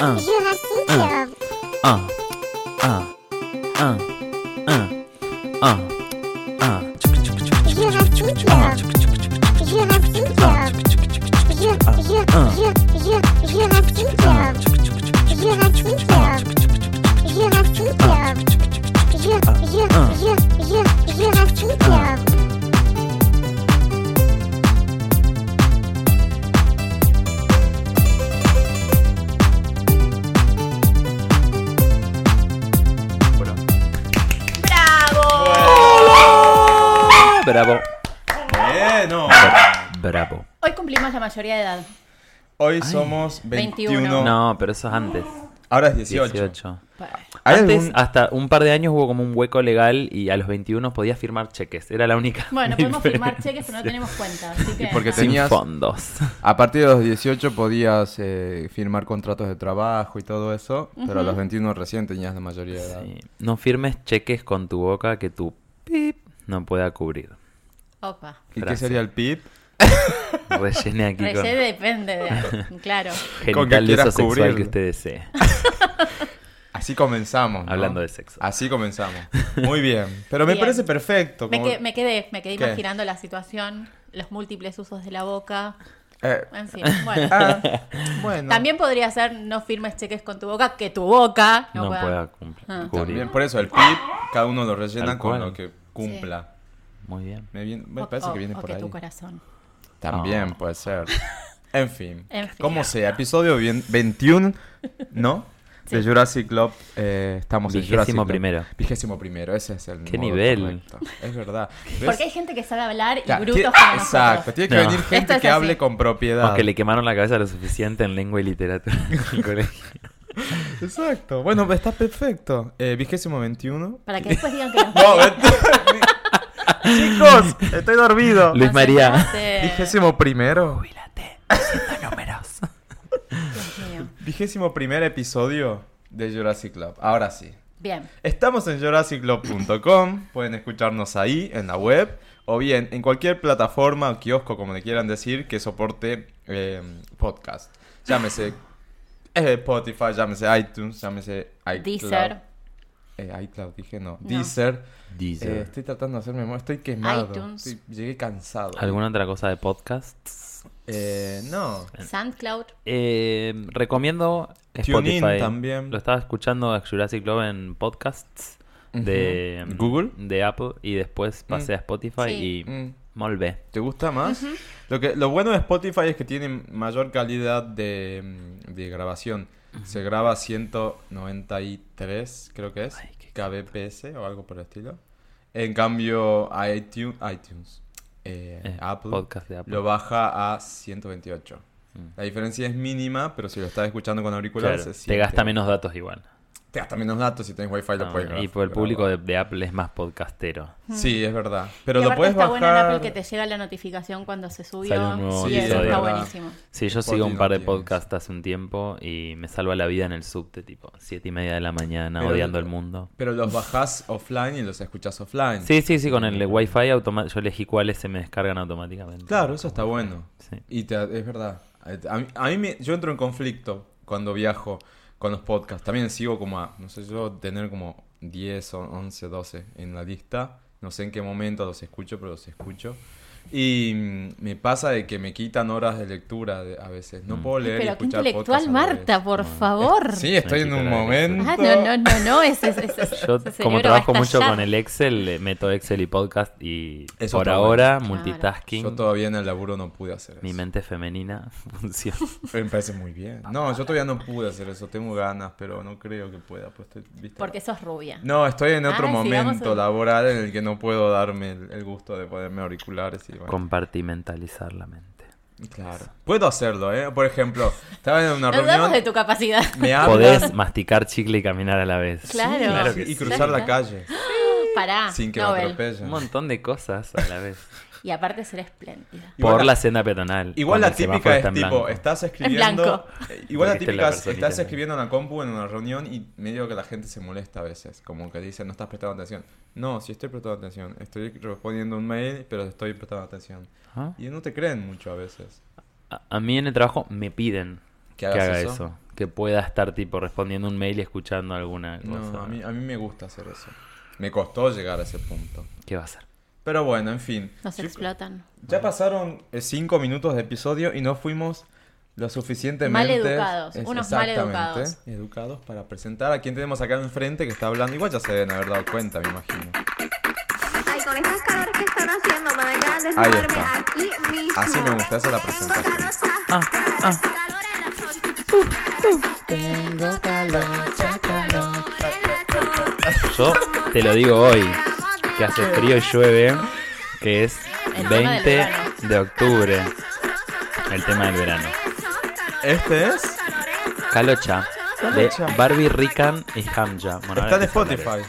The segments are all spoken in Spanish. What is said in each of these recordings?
ah, Jurassic Ah. Club. Edad. Hoy somos 21. 21. No, pero eso es antes. Ahora es 18. 18. Bueno, ¿Hay Antes, algún- hasta un par de años hubo como un hueco legal y a los 21 podías firmar cheques. Era la única. Bueno, podemos firmar cheques, pero no tenemos cuenta. Así que, porque nada. Sin tenías- fondos. A partir de los 18 podías eh, firmar contratos de trabajo y todo eso, pero a los 21 recién tenías la mayoría de edad. Sí. No firmes cheques con tu boca que tu pip no pueda cubrir. Opa. ¿Y qué sería el PIB? Rellene aquí con Reyes depende de. Claro. genital que de quieras cubrirlo. que usted desee. Así comenzamos. ¿no? Hablando de sexo. Así comenzamos. Muy bien. Pero me Bien. parece perfecto. Me, que- me quedé, me quedé ¿Qué? imaginando la situación, los múltiples usos de la boca. Eh, En fin, bueno. ah, bueno. También podría ser no firmes cheques con tu boca, que tu boca no, No, pueda. pueda cumplir. Ah. cubrir. También por eso el PIB, cada uno lo rellena con lo que cumpla. Muy bien. Me, vien- me parece o- que viene o por que ahí. tu corazón. También Oh. puede ser. En fin. En fin. Como sea, episodio bien- 21, ¿no? De. Jurassic Club. eh, estamos en Vigésimo Jurassic Club. primero. Vigésimo primero, ese es el ¿Qué modo nivel? correcto. Es verdad. ¿Ves? Porque hay gente que sabe hablar y Ya, brutos tie- como Exacto, nosotros. tiene que No. venir gente es que así. hable con propiedad. O que le quemaron la cabeza lo suficiente en lengua y literatura en el colegio. Exacto. Bueno, está perfecto. Eh, vigésimo 21. Para que después digan que No, Chicos, estoy dormido. Luis María. Vigésimo primero. Haciendo números. Vigésimo primer episodio de Jurassic Club. Ahora sí. Bien. Estamos en jurassicclub.com, pueden escucharnos ahí en la web o bien en cualquier plataforma o kiosco, como le quieran decir, que soporte eh, podcast. Llámese eh, Spotify, llámese iTunes, llámese iCloud. Deezer. Eh, iCloud, dije no. No. Deezer. Deezer. Eh, estoy tratando de hacer memoria, estoy quemado. iTunes. Estoy- llegué cansado. ¿Alguna otra cosa de podcasts? Eh, no. SoundCloud. Eh, recomiendo TuneIn Spotify. también. Lo estaba escuchando a Jurassic Club en podcasts de Ujú. ¿Google? de Apple y después pasé Mm. a Spotify Sí. y Mm. molt bé. ¿Te gusta más? lo, que, lo bueno de Spotify es que tiene mayor calidad de, mm, de grabación. Se graba a 193, creo que es, Ay, kbps o algo por el estilo. En cambio, iTunes, iTunes eh, Eh, Apple, podcast de Apple. lo baja a 128. Mm. La diferencia es mínima, pero si lo estás escuchando con auriculares, Claro, te gasta menos datos igual. Te gasta menos datos si tenés wifi, lo No, puedes y grabar. por el público de, de Apple es más podcastero. Sí, es verdad. Pero y lo puedes está bajar... bueno en Apple que te llega la notificación cuando se subió. Sale un nuevo sí, eso está buenísimo. Sí, yo sigo un par de tienes. podcasts hace un tiempo y me salva la vida en el subte, tipo, siete y media de la mañana, Pero- odiando el mundo. Pero los bajás offline y los escuchás offline. Sí, sí, sí, con el Wi-Fi yo elegí cuáles se me descargan automáticamente. Claro, eso está bueno. Sí. Y te- es verdad. A mí, a mí me- yo entro en conflicto cuando viajo con los podcasts. También sigo como a, no sé, yo tener como 10 o 11, 12 en la lista. No sé en qué momento los escucho, pero los escucho. Y mm, me pasa de que me quitan horas de lectura de- a veces. No puedo leer y Pero qué escuchar intelectual, la vez. Marta, por favor. Sí, estoy en un momento. Ah, no, no, no, no. Ese- ese- Yo, como trabajo mucho con el Excel, meto Excel y podcast y Eso por ahora, bueno. multitasking, Yo todavía en el laburo no pude hacer eso. mi mente femenina funciona. Me parece muy bien. No, yo todavía no pude hacer eso. Tengo ganas, pero no creo que pueda. Pues estoy- ¿viste? Porque sos rubia. No, estoy en otro Ah, sí, momento a- laboral en el que no puedo darme el, el gusto de ponerme auriculares y bueno, Compartimentalizar la mente. Claro. Puedo hacerlo, ¿eh? Por ejemplo, estaba en una reunión, de tu capacidad. me hablan Podés masticar chicle y caminar a la vez. Claro. Claro que y sí. cruzar la Claro. calle Pará. sin que me Nobel. atropellen. Un montón de cosas a la vez. Y aparte ser espléndida. Igual Por la- la senda peatonal. Igual cuando la típica es tipo, blanco. estás escribiendo. blanco. eh, Igual la Porque viste la típica es, estás escribiendo en la compu en una reunión y medio que la gente se molesta a veces. Como que dice, no estás prestando atención. No, sí estoy prestando atención. Estoy respondiendo un mail, pero estoy prestando atención. Ajá. Y no te creen mucho a veces. A, a mí en el trabajo me piden que haga eso. eso. Que pueda estar tipo respondiendo un mail y escuchando alguna cosa. No, a mí, a mí me gusta hacer eso. Me costó llegar a ese punto. ¿Qué va a hacer? Pero bueno, en fin. Nos explotan. Ya pasaron eh, cinco minutos de episodio y no fuimos lo suficientemente... Mal educados, Es- unos mal educados. educados para presentar a quien tenemos acá enfrente que está hablando. Igual ya se deben haber dado cuenta, me imagino. Ay, con estas calores que están haciendo, me de Ahí está. aquí mismo. Así me gusta, esa es la presentación. Ah, ah. Yo te lo digo hoy, que hace frío y llueve, que es El tema del 20 verano. de octubre. El tema del verano. Este es... Calocha. De Barbie Rican y Hamja. Bueno, Está ahora en. Spotify.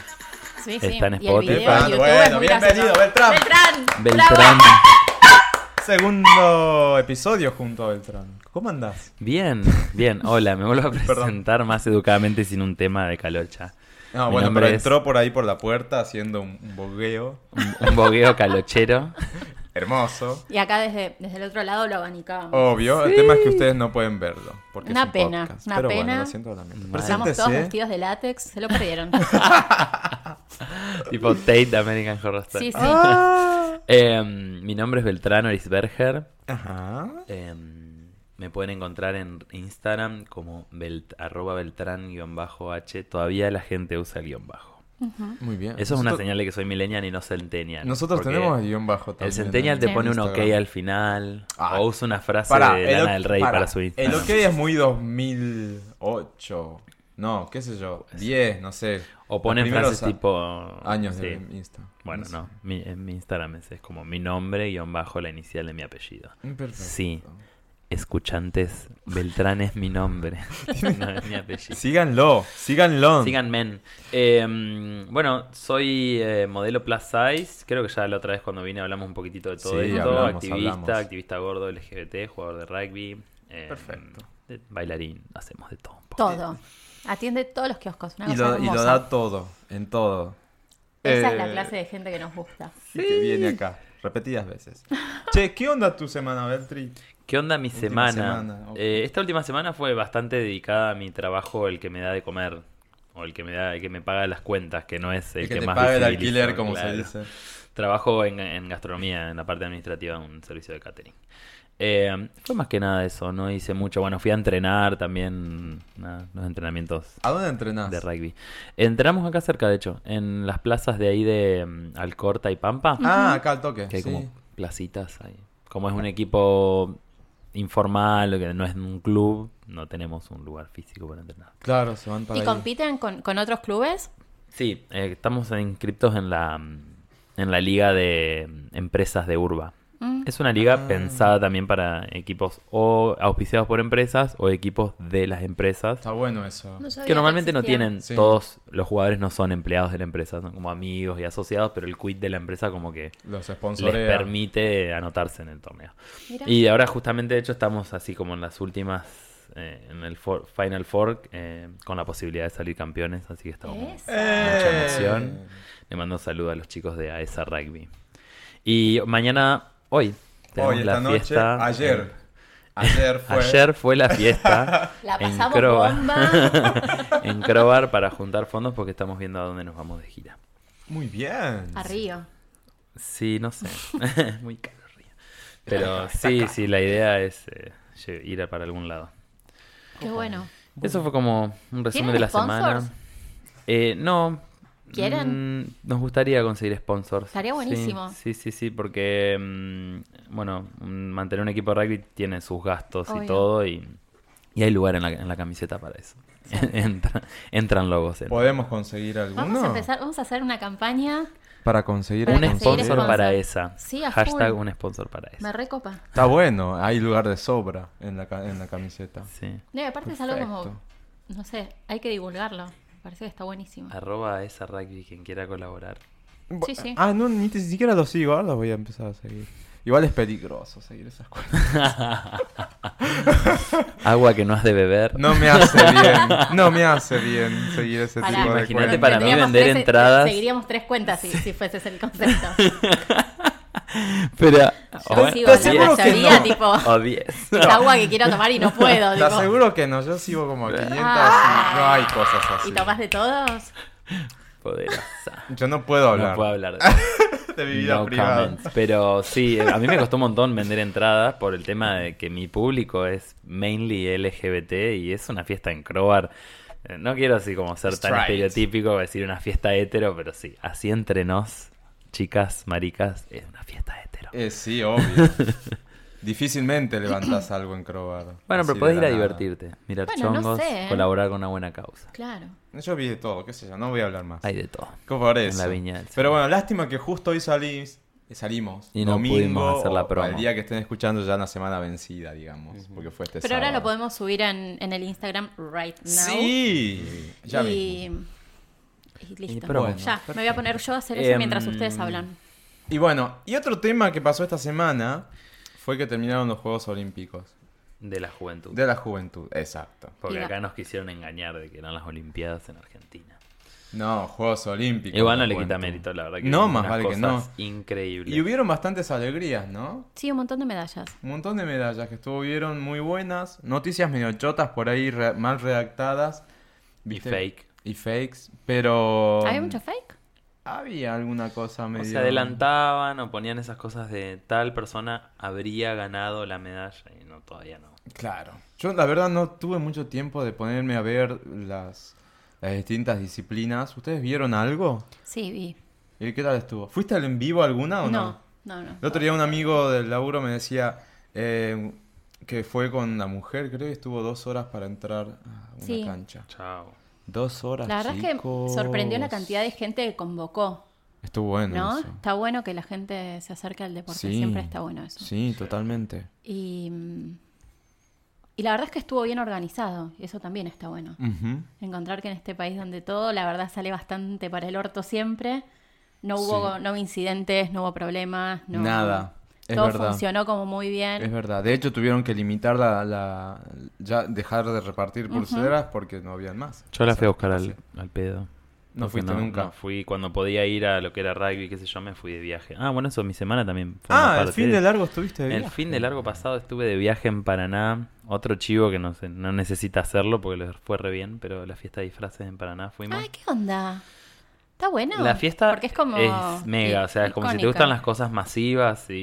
Sí, sí. Está en Y el Spotify. video YouTube bueno, muy bienvenido, gracioso. Beltrán. Beltrán. Beltrán. Segundo episodio junto a Beltrán. ¿Cómo andás? Bien, bien. Hola, me vuelvo a presentar más educadamente sin un tema de calocha. No, Mi bueno, pero es- entró por ahí por la puerta haciendo un, un bogueo Un, un bogueo calochero. hermoso. Y acá desde, desde el otro lado lo abanicamos. Obvio, el tema es que ustedes no pueden verlo. Porque Una es un pena, podcast. una Pero bueno, pena. lo siento lamento. Mal. Estamos todos vestidos de látex, se lo perdieron. tipo Tate de American Horror Story. sí, sí. Ah. Eh, mi nombre es Beltrán Orisberger. Ajá. Eh, me pueden encontrar en Instagram como belt, arroba beltrán-h. Todavía la gente usa el guion bajo. Muy bien. Eso es una señal de que soy millennial y no centennial. Nosotros tenemos el guion bajo también. El centennial te pone un ok al final. Ah. o usa una frase Pará, de el Lana del Rey para su Instagram. El ok es muy 2008. No, qué sé yo. 10, no sé. O ponen frases a- tipo... Años sí. de Insta. Bueno, sé. no. Mi, en mi Instagram es, es como mi nombre guion bajo la inicial de mi apellido. Perfecto. Sí. Escuchantes, Beltrán es mi nombre. no es mi apellido. Síganlo, síganlo. Síganme. Eh, bueno, soy eh, modelo plus size. Creo que ya la otra vez cuando vine hablamos un poquitito de todo Sí, esto. hablamos, activista, hablamos. activista gordo LGBT, jugador de rugby. eh, Perfecto. de- bailarín, hacemos de todo un poco. Todo. Atiende todos los kioscos. Una Y cosa lo, y lo da todo, en todo. Esa Eh, es la clase de gente que nos gusta. Sí, que viene acá, repetidas veces. Che, ¿qué onda tu semana, Beltri? ¿Qué onda mi Última semana? Eh, esta última semana fue bastante dedicada a mi trabajo, el que me da de comer. O el que me da, el que me paga las cuentas, que no es el, El que, te más paga el alquiler, como claro. se dice. Trabajo en, en gastronomía, en la parte administrativa de un servicio de catering. Eh, fue más que nada eso, no hice mucho. Bueno, fui a entrenar también, nada, los entrenamientos ¿A dónde entrenás? de rugby. Entramos acá cerca, de hecho, en las plazas de ahí de mm, Alcorta y Pampa, Ah, acá al toque. que hay sí. como placitas ahí. Como es un equipo informal, que no es un club, no tenemos un lugar físico para entrenar. Claro, se van para ¿Y ahí. compiten con, con otros clubes? Sí, eh, estamos inscriptos en la, en la liga de mm, empresas de Urba. Es una liga Ah. pensada también para equipos o auspiciados por empresas o equipos de las empresas. Está bueno eso. No Que normalmente no tienen, Sí. todos los jugadores no son empleados de la empresa, son como amigos y asociados, pero el quit de la empresa como que Los les permite anotarse en el torneo. Mira. Y ahora justamente de hecho estamos así como en las últimas, eh, en el for- Final Four, eh, con la posibilidad de salir campeones, así que estamos Esa. mucha Eh. emoción. Le mando un saludo a los chicos de AESA Rugby. Y mañana, hoy, tenemos Hoy, la esta noche, fiesta. ayer. eh, Ayer fue. Ayer fue la fiesta La en pasamos Crobar, bomba. en Crobar para juntar fondos porque estamos viendo a dónde nos vamos de gira. Muy bien. A Río. Sí, no sé. Muy caro Río. Pero sí, sí, la idea es eh, ir a para algún lado. Qué bueno. Eso fue como un resumen ¿Tienen de la sponsors? semana. Eh, no. ¿Quieren? Mm, nos gustaría conseguir sponsors. Estaría Sí, buenísimo. Sí, sí, sí, porque, mm, bueno, mm, mantener un equipo de rugby tiene sus gastos y Obvio. todo y, y hay lugar en la, en la camiseta para eso. Entra- entran logos. en- ¿Podemos conseguir alguno? Vamos a empezar, vamos a hacer una campaña. Para conseguir Para Un conseguir sponsor sponsor. para esa. Sí, a Hashtag full. un sponsor para esa. Me recopa. Está bueno, hay lugar de sobra en la, ca- en la camiseta. Sí. No, y aparte es algo como, Perfecto. no sé, hay que divulgarlo. Me parece que está buenísimo. Arroba esa rugby quien quiera colaborar. Sí, sí. Ah, no, ni te- siquiera lo sigo, ahora los voy a empezar a seguir. Igual es peligroso seguir esas cosas. Agua que no has de beber. No me hace bien, no me hace bien seguir ese Pará, tipo de Imagínate cuentas. para mí vender tres- entradas. Seguiríamos tres cuentas si, si fuese ese el concepto. Pero Yo bueno, sigo te aseguro que mayoría, no. tipo, O 10. es agua que quiero tomar y no puedo. Te aseguro que no, yo sigo como 500 Ah. y no hay cosas así. ¿Y tomás de todos? Poderosa. Yo no puedo hablar No puedo hablar de de mi vida No privada. comments. Pero sí, a mí me costó un montón vender entradas por el tema de que mi público es mainly LGBT y es una fiesta en Crobar. Eh, No quiero así como ser tan estereotípico, decir una fiesta hetero, pero sí, así entre nos, chicas, maricas, es una fiesta hetero. Eh, sí, obvio. Difícilmente levantas algo en Crobar. Bueno, pero podés ir a nada. divertirte, mirar Bueno, no chongos, sé, ¿eh? colaborar con una buena causa. Claro. Yo vi de todo, qué sé yo, no voy a hablar más. Hay de todo. ¿Cómo por En la viña del Pero bueno, lástima que justo hoy salís, salimos. Y no domingo, pudimos hacer la promo. El día que estén escuchando ya una semana vencida, digamos. Porque fue este Pero ahora lo podemos subir en, en el Instagram right now. Sí, ya y... mismo. Y listo. Bueno, ya, me voy a poner yo a hacer eso Em, mientras ustedes hablan. Y bueno, y otro tema que pasó esta semana fue que terminaron los Juegos Olímpicos De la juventud. de la juventud. Exacto. Porque Y la- acá nos quisieron engañar de que eran las Olimpiadas en Argentina. No, Juegos Olímpicos. Igual no le quita mérito, la verdad. Que No, más vale que no. Increíble. Y hubieron bastantes alegrías, ¿no? Sí, un montón de medallas. Un montón de medallas que estuvieron muy buenas. Noticias medio chotas por ahí, re- mal redactadas. Y ¿viste? fake. Y fakes, pero... ¿Había mucho fake? Había alguna cosa O medio... se adelantaban o ponían esas cosas de tal persona habría ganado la medalla y no, todavía no. Claro. Yo la verdad no tuve mucho tiempo de ponerme a ver las, las distintas disciplinas. ¿Ustedes vieron algo? Sí, vi. ¿Y qué tal estuvo? ¿Fuiste al en vivo alguna o no? No, no, no. El otro día un amigo del laburo me decía eh, que fue con la mujer, creo que estuvo dos horas para entrar a una Sí. cancha. Chao. Dos horas, La verdad es que sorprendió la cantidad de gente que convocó, Estuvo bueno ¿no? eso. Está bueno que la gente se acerque al deporte, Sí. siempre está bueno eso. Sí, totalmente. Y, y la verdad es que estuvo bien organizado, y eso también está bueno. Encontrar que en este país donde todo, la verdad, sale bastante para el orto siempre, no hubo, Sí. no hubo incidentes, no hubo problemas, no, Nada, es todo verdad. funcionó como muy bien. Es verdad. De hecho, tuvieron que limitar la, la- ya dejar de repartir pulseras porque no habían más. Yo la O sea, fui a buscar al, al pedo. No fuiste nunca. no fui cuando podía ir a lo que era rugby, qué sé yo, me fui de viaje. Ah, bueno, eso mi semana también fue Ah, el fin de largo estuviste de El viaje. fin de largo pasado estuve de viaje en Paraná. Otro chivo que no sé, no necesita hacerlo porque le fue re bien, pero la fiesta de disfraces en Paraná fuimos. Ay, ¿qué onda? Está bueno. La fiesta Porque es como. es mega, o sea, es como si te gustan las cosas masivas y...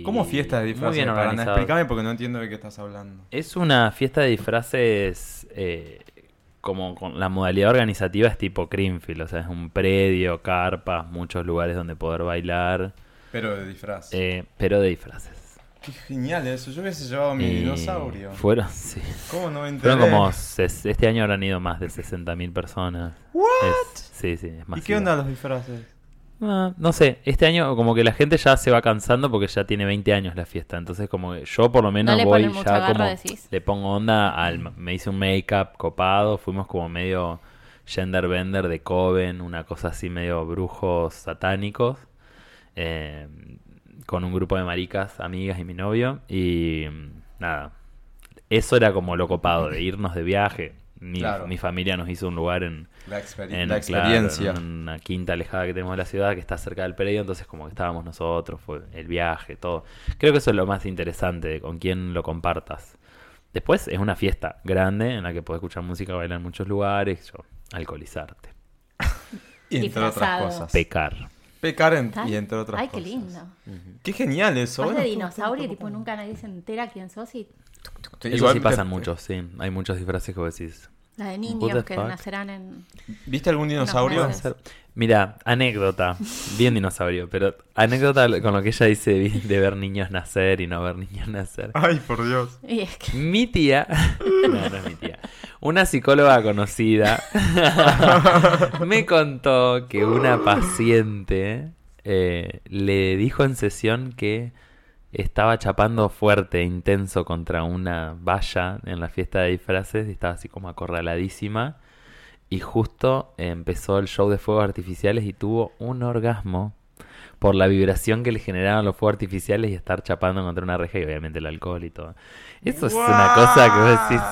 y- ¿Cómo fiesta de muy disfraces? bien Paraná? organizado. Explícame porque no entiendo de qué estás hablando. Es una fiesta de disfraces eh, como con la modalidad organizativa es tipo Creamfield, o sea, es un predio, carpas, muchos lugares donde poder bailar, Pero de disfraz. eh, pero de disfraces. Qué genial eso. Yo hubiese llevado mi Y dinosaurio. Fueron, sí. ¿Cómo no me enteré? Fueron como, este año habrán ido más de 60.000 personas. Es- sí, sí, es ¿Y qué onda los disfraces? Ah, no sé, este año como que la gente ya se va cansando porque ya tiene 20 años la fiesta. Entonces como que yo por lo menos No le voy ya garra, como decís. le pongo onda al me hice un make-up copado, fuimos como medio gender bender de Coven, una cosa así medio brujos satánicos. eh, con un grupo de maricas, amigas y mi novio y mm, nada. Eso era como lo copado de irnos de viaje. Mi, Claro. mi familia nos hizo un lugar en, La, en, la claro, experiencia. en una quinta alejada que tenemos de la ciudad que está cerca del predio, entonces como que estábamos nosotros, fue el viaje, todo. Creo que eso es lo más interesante, de con quién lo compartas. Después es una fiesta grande en la que puedes escuchar música, bailar en muchos lugares, yo, alcoholizarte, Y entre otras Disfrazado. cosas. pecar. Pecar en- ¿Está? y entre otras Ay, cosas. qué lindo. Qué genial eso. Vas Bueno, de dinosaurio y tipo nunca nadie se entera quién sos y Sí, Eso igual sí pasan muchos, sí. Hay muchos disfraces que vos decís. la de niños que fuck? nacerán en... ¿Viste algún dinosaurio? Mira, anécdota, bien dinosaurio, pero anécdota con lo que ella dice de, ver niños nacer y no ver niños nacer. Ay, por Dios. Y es que... Mi tía, no, no es mi tía, una psicóloga conocida me contó que una paciente eh, le dijo en sesión que estaba chapando fuerte, e intenso contra una valla en la fiesta de disfraces y estaba así como acorraladísima. Y justo empezó el show de fuegos artificiales y tuvo un orgasmo por la vibración que le generaban los fuegos artificiales y estar chapando contra una reja y obviamente el alcohol y todo. Eso es una cosa que vos decís,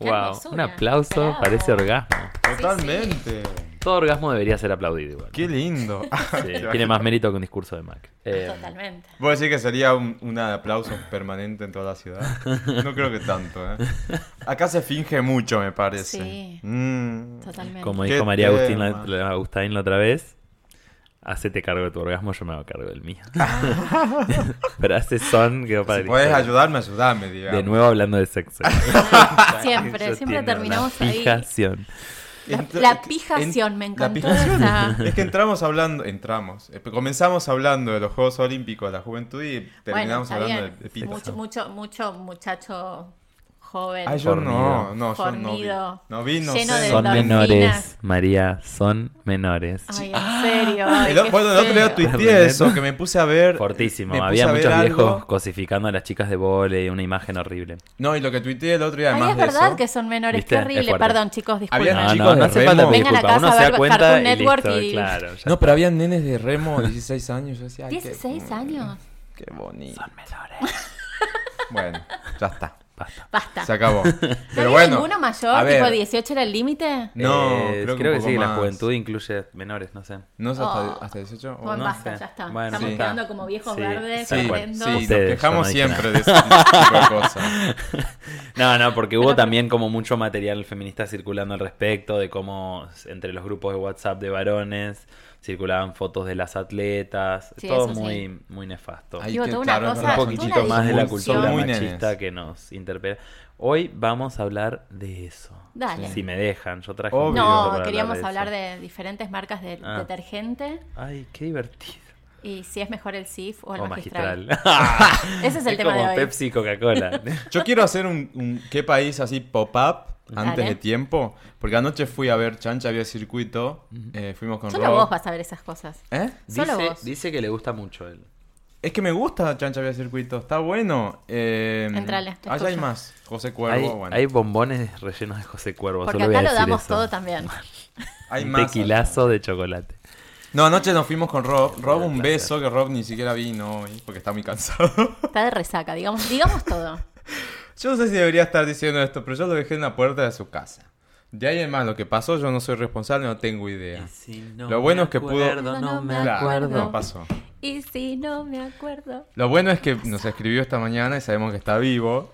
wow, un aplauso Bravo. para ese orgasmo. Totalmente. Todo orgasmo debería ser aplaudido igual. Qué lindo. Sí, tiene más mérito que un discurso de Mac. Eh, Totalmente. ¿Puedo decir que sería un, un aplauso permanente en toda la ciudad? No creo que tanto, ¿eh? Acá se finge mucho, me parece. Sí. Mm. Totalmente. como Qué dijo María Agustín la, la- Agustín la otra vez, hacete cargo de tu orgasmo, yo me hago cargo del mío. Frases son que para Si puedes ayudarme, ayudame, digamos. De nuevo hablando de sexo. Siempre, siempre terminamos una ahí. fijación. La, Entra- la en- pijación, me encantó esa. Es que entramos hablando, entramos, eh, comenzamos hablando de los Juegos Olímpicos de la Juventud y terminamos hablando bien. de, de pizza. mucho, mucho, mucho muchacho joven. Ay, yo no, Fornido. no, yo no vi. Fornido. No vi, no Lleno sé. de Son menores, María, son menores. Ay, en serio. ay, El o- qué bueno, el otro día tuiteé eso, que me puse a ver. Fortísimo. Había a ver muchos algo. viejos cosificando a las chicas de vole, una imagen horrible. No, y lo que tuiteé el otro día, Ay, además es de verdad eso, que son menores. ¿Viste? Qué Es horrible. Perdón, chicos, disculpen. No, chicos no, no hace falta Vengan disculpas. acá Uno a se da ver cuenta Cartoon y Network listo, y- claro. No, pero habían nenes de remo, 16 años. Yo decía, ay, qué- 16 años. Qué bonito. Son menores. Bueno, ya está. Basta. Basta. Se acabó. ¿No Pero había bueno. ninguno mayor? a ver, ¿Tipo 18 era el límite? No, Eh, creo que creo que, poco sí, la más. juventud incluye menores, no sé. ¿No es hasta, Oh. hasta 18? Bueno, no basta, sé. ya está. Bueno, Estamos sí. quedando como viejos Sí, verdes, sí, Sí, nos quejamos no siempre de ese tipo de cosas. No, no, porque hubo también como mucho material feminista circulando al respecto, de cómo entre los grupos de WhatsApp de varones circulaban fotos de las atletas, Sí, todo sí. muy, muy nefasto. Ay, Digo, que claro, cosa- un poquitito más de la cultura muy machista nenes. que nos interpela. Hoy vamos a hablar de eso. Dale. Si me dejan, yo traje Obvio. un poquito No, para queríamos hablar de diferentes marcas de Ah. detergente Ay, qué divertido. Y si es mejor el SIF o el O magistral. magistral. Ese es el tema como de hoy. Pepsi y Coca-Cola. Yo quiero hacer un, un qué país así pop-up antes Dale. de tiempo. Porque anoche fui a ver Chancha, había circuito. eh, fuimos con Solo Rob. vos vas a ver esas cosas. ¿Eh? Solo dice, vos. dice que le gusta mucho él. Es que me gusta Chancha, había circuito. Está bueno. Eh, Entrale, es allá hay más. José Cuervo, Hay, bueno. hay bombones rellenos de José Cuervo. Porque solo voy a acá lo decir damos eso. todo también. Hay más. tequilazo de chocolate. No, anoche nos fuimos con Rob. Rob, un placer. beso que Rob ni siquiera vino hoy porque está muy cansado. Está de resaca, digamos, digamos todo. Yo no sé si debería estar diciendo esto, pero yo lo dejé en la puerta de su casa. De ahí en más, lo que pasó, yo no soy responsable, no tengo idea. Lo bueno es que pudo- No, no me Claro, acuerdo. no pasó. Y si no me acuerdo. Lo bueno es que nos escribió esta mañana y sabemos que está vivo.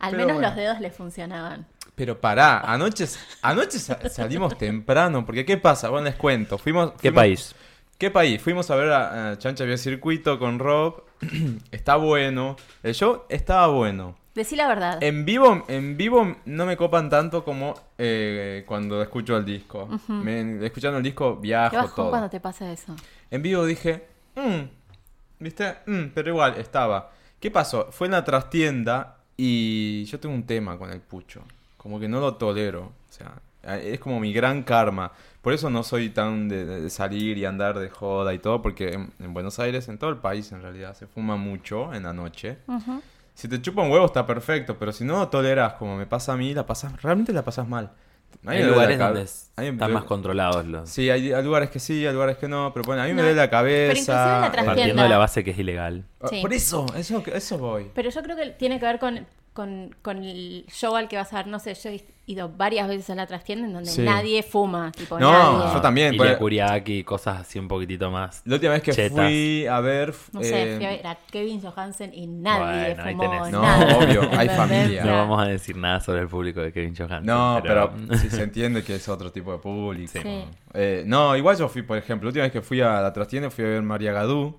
Al Pero menos bueno. los dedos le funcionaban. Pero pará, anoche, anoche sa- salimos temprano, porque ¿qué pasa? Bueno, les cuento. Fuimos, ¿Qué país? ¿Qué país? Fuimos a ver a, a Chancha Vía Circuito con Rob. está bueno. El show estaba bueno. Decí la verdad. En vivo, en vivo no me copan tanto como eh, cuando escucho el disco. Me- escuchando el disco Qué viajo bajón todo. cuando te pasa eso. En vivo dije, "Mm", ¿viste? "Mm", pero igual, estaba. ¿Qué pasó? Fue en la trastienda y yo tengo un tema con el pucho. Como que no lo tolero. O sea, es como mi gran karma. Por eso no soy tan de, de salir y andar de joda y todo, porque en, en Buenos Aires, en todo el país en realidad, se fuma mucho en la noche. Si te chupa un huevo está perfecto, pero si no lo toleras como me pasa a mí, la pasas, realmente la pasas mal. Hay lugares donde están más controlados los. Sí, hay, hay lugares que sí, hay lugares que no, pero bueno, a mí me duele la pero cabeza. en la Partiendo de la base que es ilegal. Ah, Sí. Por eso, eso, eso voy. Pero yo creo que tiene que ver con, con, con el show al que vas a ver. No sé, yo he ido varias veces a la trastienda en donde Sí. nadie fuma. Tipo, No, nadie. yo también, Ilya pues- Kuriaki, cosas así un poquitito más. La última vez que Chetas. fui a ver. No sé, eh, fui a ver a Kevin Johansen y nadie Bueno, ahí fumó. tenés. No, nada. obvio, hay familia. No vamos a decir nada sobre el público de Kevin Johansen. No, pero, sí se entiende que es otro tipo de público. Sí. Eh, no, igual yo fui, por ejemplo, la última vez que fui a la trastienda fui a ver María Gadú,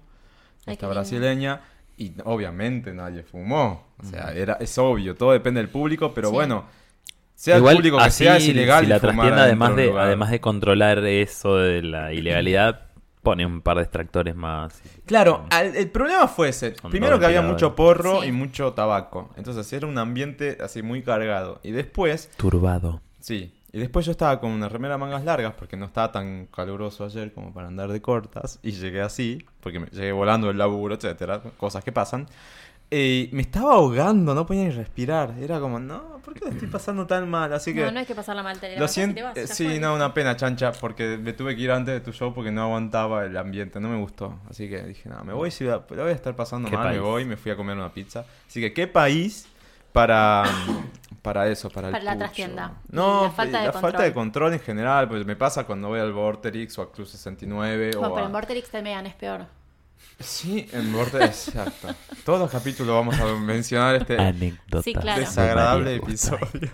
Ay, esta qué lindo. Y obviamente nadie fumó. O sea, era, es obvio, todo depende del público, pero Sí. bueno, sea Igual, el público que así, sea, es ilegal. Si la trastienda, además de, además de controlar eso de la ilegalidad, pone un par de extractores más. Claro, al- el problema fue ese. Primero que había mucho porro Sí. y mucho tabaco. Entonces era un ambiente así muy cargado. Y después, Turbado. sí. Y después yo estaba con una remera mangas largas porque no estaba tan caluroso ayer como para andar de cortas. Y llegué así, porque me llegué volando del laburo, etcétera, cosas que pasan. Y me estaba ahogando, no podía ni respirar. Era como, no, ¿por qué lo estoy pasando tan mal? Así que. No, no hay que pasar la mal te Lo siento, te vas, eh, ya sí, fue. no, una pena, chancha, porque me tuve que ir antes de tu show porque no aguantaba el ambiente, no me gustó. Así que dije, no, me voy, si la, la voy a estar pasando ¿Qué mal, me voy, me fui a comer una pizza. Así que, ¿qué país para, para eso, para el Para la trastienda. No, La falta de la control. falta de control en general, pues me pasa cuando voy al Vorterix o a Club 69 Bueno, o pero a- en Vorterix también es peor. Sí, en Vorterix, exacto. Todos los capítulos vamos a mencionar este. Sí, claro. desagradable de episodio.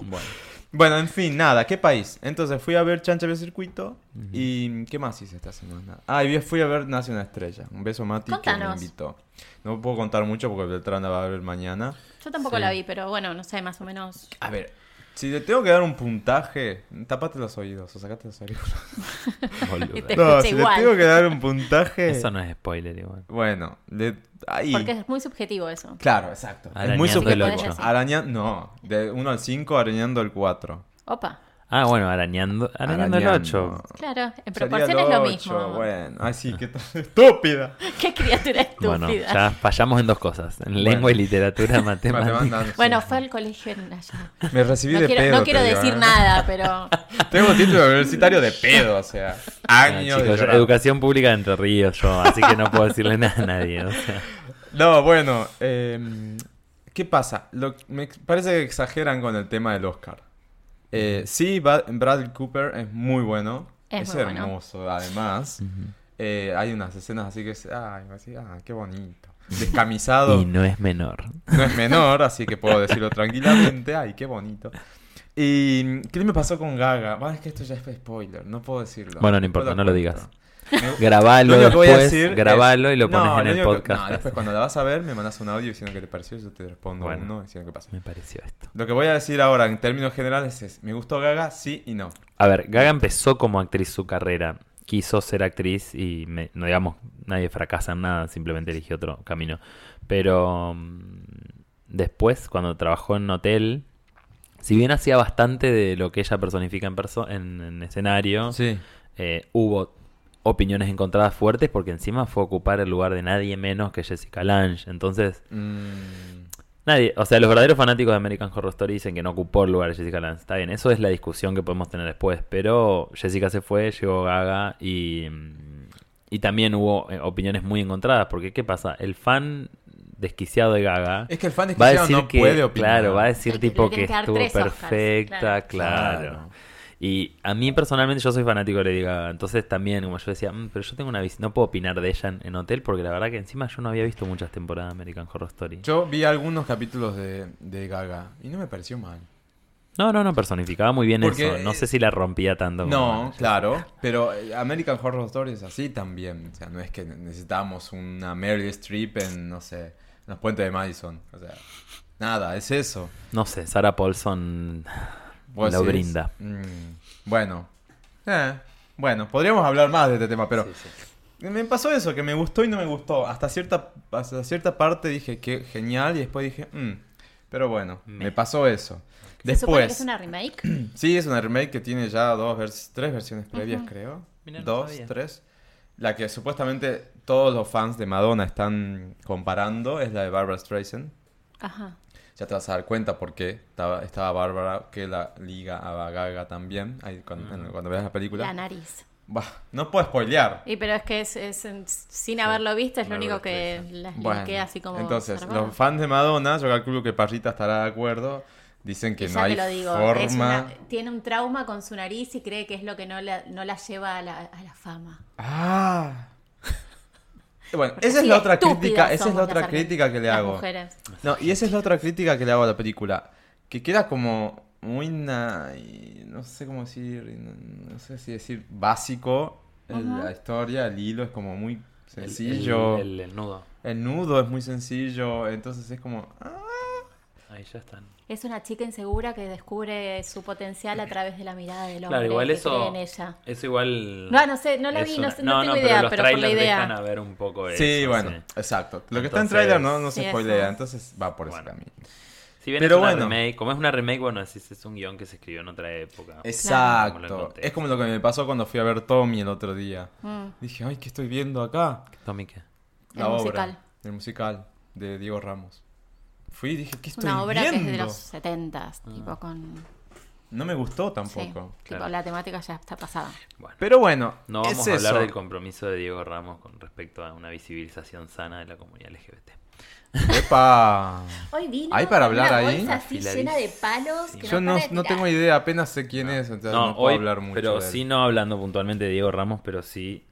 Bueno, Bueno, en fin, nada, ¿qué país? Entonces fui a ver Chancha del Circuito y ¿qué más hice esta semana? Ah, y fui a ver Nace una estrella. Un beso Mati que me Contanos. invitó. No puedo contar mucho porque Beltrán la va a ver mañana. Yo tampoco Sí. la vi, pero bueno, no sé, más o menos. A ver, si le tengo que dar un puntaje, tapate los oídos o sacate los te- No, si igual. le tengo que dar un puntaje. Eso no es spoiler igual. Bueno, le... ahí. Porque es muy subjetivo eso. Claro, exacto. es Arañando muy subjetivo. ocho. Araña... No, de 1 al 5 arañando el 4. Opa. Ah, bueno, arañando, arañando el 8. Claro, en proporción es lo mismo. Bueno, ay sí, qué estúpida. Qué criatura estúpida. Bueno, ya fallamos en dos cosas. En lengua y literatura, matemáticas. Bueno, sí. fue al colegio en allá. Me recibí No de quiero, pedo. no quiero digo, decir ¿eh? nada, pero Tengo título universitario de pedo, o sea, Ah, años de chicos, yo- llorar. educación pública de Entre Ríos yo, así que no puedo decirle nada a nadie. o sea. No, bueno, eh, ¿qué pasa? Lo, me parece que exageran con el tema del Oscar. Eh, sí, Ba- Bradley Cooper es muy bueno. Es Es, muy bueno. hermoso, además. Eh, hay unas escenas así que es, ay, así, ah, qué bonito. Descamisado. Y no es menor. No es menor, así que puedo decirlo tranquilamente. Ay, qué bonito. ¿Y qué me pasó con Gaga? Bueno, es que esto ya es spoiler, no puedo decirlo. Bueno, no importa, no lo cuento. digas. Grabalo después, grabalo y lo No, pones en lo el que- podcast. no, después cuando la vas a ver me mandas un audio diciendo qué te pareció, yo te respondo Bueno. uno diciendo qué pasa. Me pareció esto. Lo que voy a decir ahora en términos generales es, ¿me gustó Gaga? Sí y no. A ver, Gaga empezó como actriz su carrera. Quiso ser actriz y, me- no digamos, nadie fracasa en nada, simplemente eligió otro camino. Pero mm, después, cuando trabajó en hotel, si bien hacía bastante de lo que ella personifica en, perso en, en escenario, Sí. eh, hubo opiniones encontradas fuertes porque encima fue a ocupar el lugar de nadie menos que Jessica Lange. Entonces, Mm, Nadie, o sea, los verdaderos fanáticos de American Horror Story dicen que no ocupó el lugar de Jessica Lange. Está bien, eso es la discusión que podemos tener después. Pero Jessica se fue, llegó Gaga y, y también hubo eh, opiniones muy encontradas. Porque, ¿qué pasa? El fan desquiciado de Gaga Es que el fan va a desquiciado decir no que, puede opinar. claro, va a decir tipo que estuvo Oscars, perfecta, claro. claro. Y a mí personalmente yo soy fanático de Lady Gaga, entonces también como yo decía, "Mm, pero yo tengo una vis no puedo opinar de ella en, en hotel porque la verdad que encima yo no había visto muchas temporadas de American Horror Story. Yo vi algunos capítulos de, de Gaga y no me pareció mal. No, no, no, personificaba muy bien Porque, eso. No sé si la rompía tanto. No, claro, pero eh, American Horror Story es así también. O sea, no es que necesitamos una Meryl Streep en, no sé, en los puentes de Madison. O sea, nada, es eso. No sé, Sarah Paulson lo decís, brinda. mm, bueno, eh, bueno, podríamos hablar más de este tema, pero me pasó eso, que me gustó y no me gustó. Hasta cierta, hasta cierta parte dije que genial y después dije, mm, pero bueno, me, Me. pasó eso. se supone que Después, es una remake. sí, es una remake que tiene ya dos vers- tres versiones previas, creo. Dos, tres. La que supuestamente todos los fans de Madonna están comparando es la de Barbara Streisand. Ajá. Ya te vas a dar cuenta por qué estaba, estaba Bárbara, que la liga a Gaga también, ahí cuando, en- cuando veas la película. La nariz. Bah, no puedo spoilear. Y pero es que es, es- sin haberlo visto es lo único que las Bueno, linkea así como entonces, los fans de Madonna, yo calculo que Parrita estará de acuerdo, dicen que no ya hay te lo digo, forma... es una- tiene un trauma con su nariz y cree que es lo que no la, no la lleva a la, a la fama. Ah. Bueno, Porque esa es la otra crítica, esa es la otra crítica que le hago. mujeres. No, y esa es la otra crítica que le hago a la película. Que queda como muy. na- no sé cómo decir. No, sé si decir básico. La historia, el hilo es como muy El- sencillo. El, el- el nudo. El nudo es muy sencillo. Entonces es como. ah. Ahí ya están. Es una chica insegura que descubre su potencial a través de la mirada del hombre Claro, igual que eso. cree en ella. Eso igual. No, no sé, no la vi, una- no, sé- no tengo pero idea, los pero por la trailers idea. dejan a ver un poco eso. sí, bueno, sí. exacto. Lo que está en trailer no, no se Sí, spoilea. Entonces va por ese camino. Si bien Pero es una bueno. remake, como es una remake, bueno, es, es un guion que se escribió en otra época. Exacto. Es como lo que me pasó cuando fui a ver Tommy el otro día. Mm, Dije, ay, ¿qué estoy viendo acá? Tommy, ¿qué? La El obra, musical. El musical de Diego Ramos. Fui y dije, ¿qué estoy una obra viendo? que es de los 70 tipo con... No me gustó Sí, tampoco. tipo, la temática ya está pasada. Bueno, Pero bueno, no vamos es a hablar eso. del compromiso de Diego Ramos con respecto a una visibilización sana de la comunidad LGBT. ¡Epa! Hoy vino ¿Hay para hablar una ahí? bolsa así Afiladísimo. llena de palos que Yo no, no tengo idea, apenas sé quién es, entonces no, No, puedo hoy, hablar mucho. pero de él. sí no hablando puntualmente de Diego Ramos, pero sí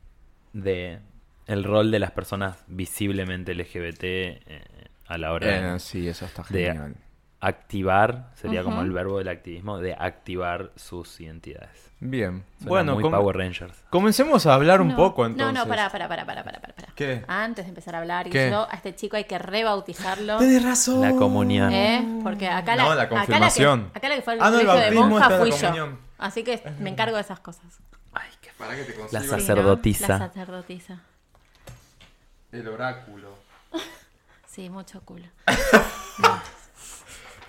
de el rol de las personas visiblemente LGBT eh, a la hora de- Eh, sí, eso está de genial. activar, sería como el verbo del activismo, de activar sus identidades. Bien. Suena bueno, muy com- Power Rangers. comencemos a hablar un No, poco entonces. No, no, pará, pará, pará, pará, pará, pará. pará. ¿Qué? Antes de empezar a hablar, y ¿Qué? yo a este chico hay que rebautizarlo. Tenés razón. La comunión. ¿Eh? Porque acá la, No, la acá la confirmación. que, acá la que fue al Ah, no, el colegio de bautismo monja fui yo. Así que me encargo de esas cosas. Ay, qué Para que te La consigo Sí, ¿no? sacerdotisa. La sacerdotisa. el oráculo. Sí, mucho culo.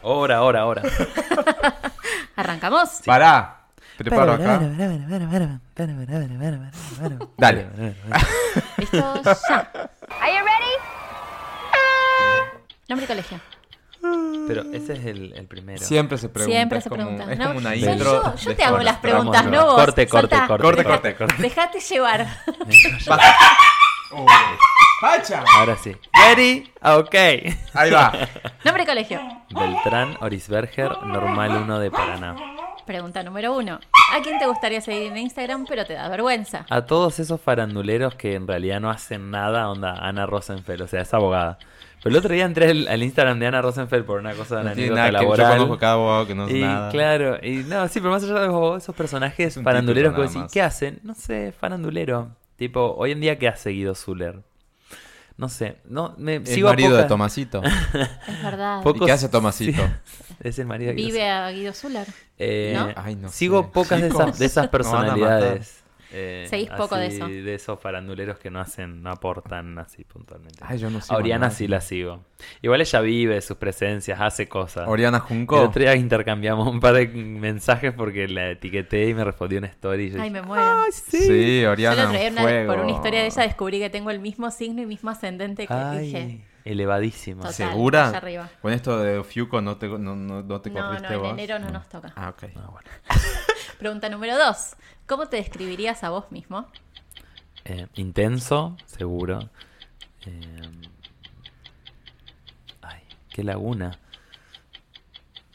Ahora, ahora, ahora. ¿Arrancamos? Pará. Preparo acá. Dale. Listo, ya. Are you ready? Nombre y colegio. Pero ese es el, el primero. Siempre se pregunta. Siempre es se como, pregunta. Es ¿no? como una Soy intro. yo, yo de te hago Forrest. las preguntas, no vos. corte, corte, Soltá. corte, Corte, corte, corte. Dejate llevar. ¡Pacha! Ahora sí. Ready? Ok. Ahí va. Nombre y colegio. Beltrán Orisberger, normal 1 de Paraná. Pregunta número uno. ¿A quién te gustaría seguir en Instagram pero te da vergüenza? A todos esos faranduleros que en realidad no hacen nada, onda Ana Rosenfeld, o sea, es abogada. Pero el otro día entré al, al Instagram de Ana Rosenfeld por una cosa de una No nada que yo laboral. conozco cada abogado que no es y nada. claro, y no, sí, pero más allá de los abogados, esos personajes faranduleros que vos decís. ¿qué hacen? No sé, farandulero. Tipo, hoy en día, ¿qué ha seguido Zuller? No sé, no, me Es sigo a marido de Tomasito. Es verdad. pocos- ¿Y qué hace Tomasito? Sí, es el marido de Guido Vive a Guido Zuller. Eh, ¿no? Ay, no sigo sé. pocas de esas, de esas personalidades. Eh, Seguís poco de eso. De esos faranduleros que no hacen, no aportan así puntualmente. Ay, yo no sigo a Oriana sí la sigo. Igual ella vive sus presencias, hace cosas. Oriana El Junco. otro día intercambiamos un par de mensajes porque la etiqueté y me respondió una story. y yo Ay, dije, me muero. Sí, Yo Oriana una- Fuego. por una historia de ella descubrí que tengo el mismo signo y mismo ascendente que Ay, dije. elevadísimo. Total. ¿Segura? Con esto de Fiuco no te, no, no, no te No, no, corriste en vos. enero no nos toca. Ah, ok. Ah, bueno. Pregunta número dos. ¿Cómo te describirías a vos mismo? Eh, intenso, seguro. Eh, ay, qué laguna.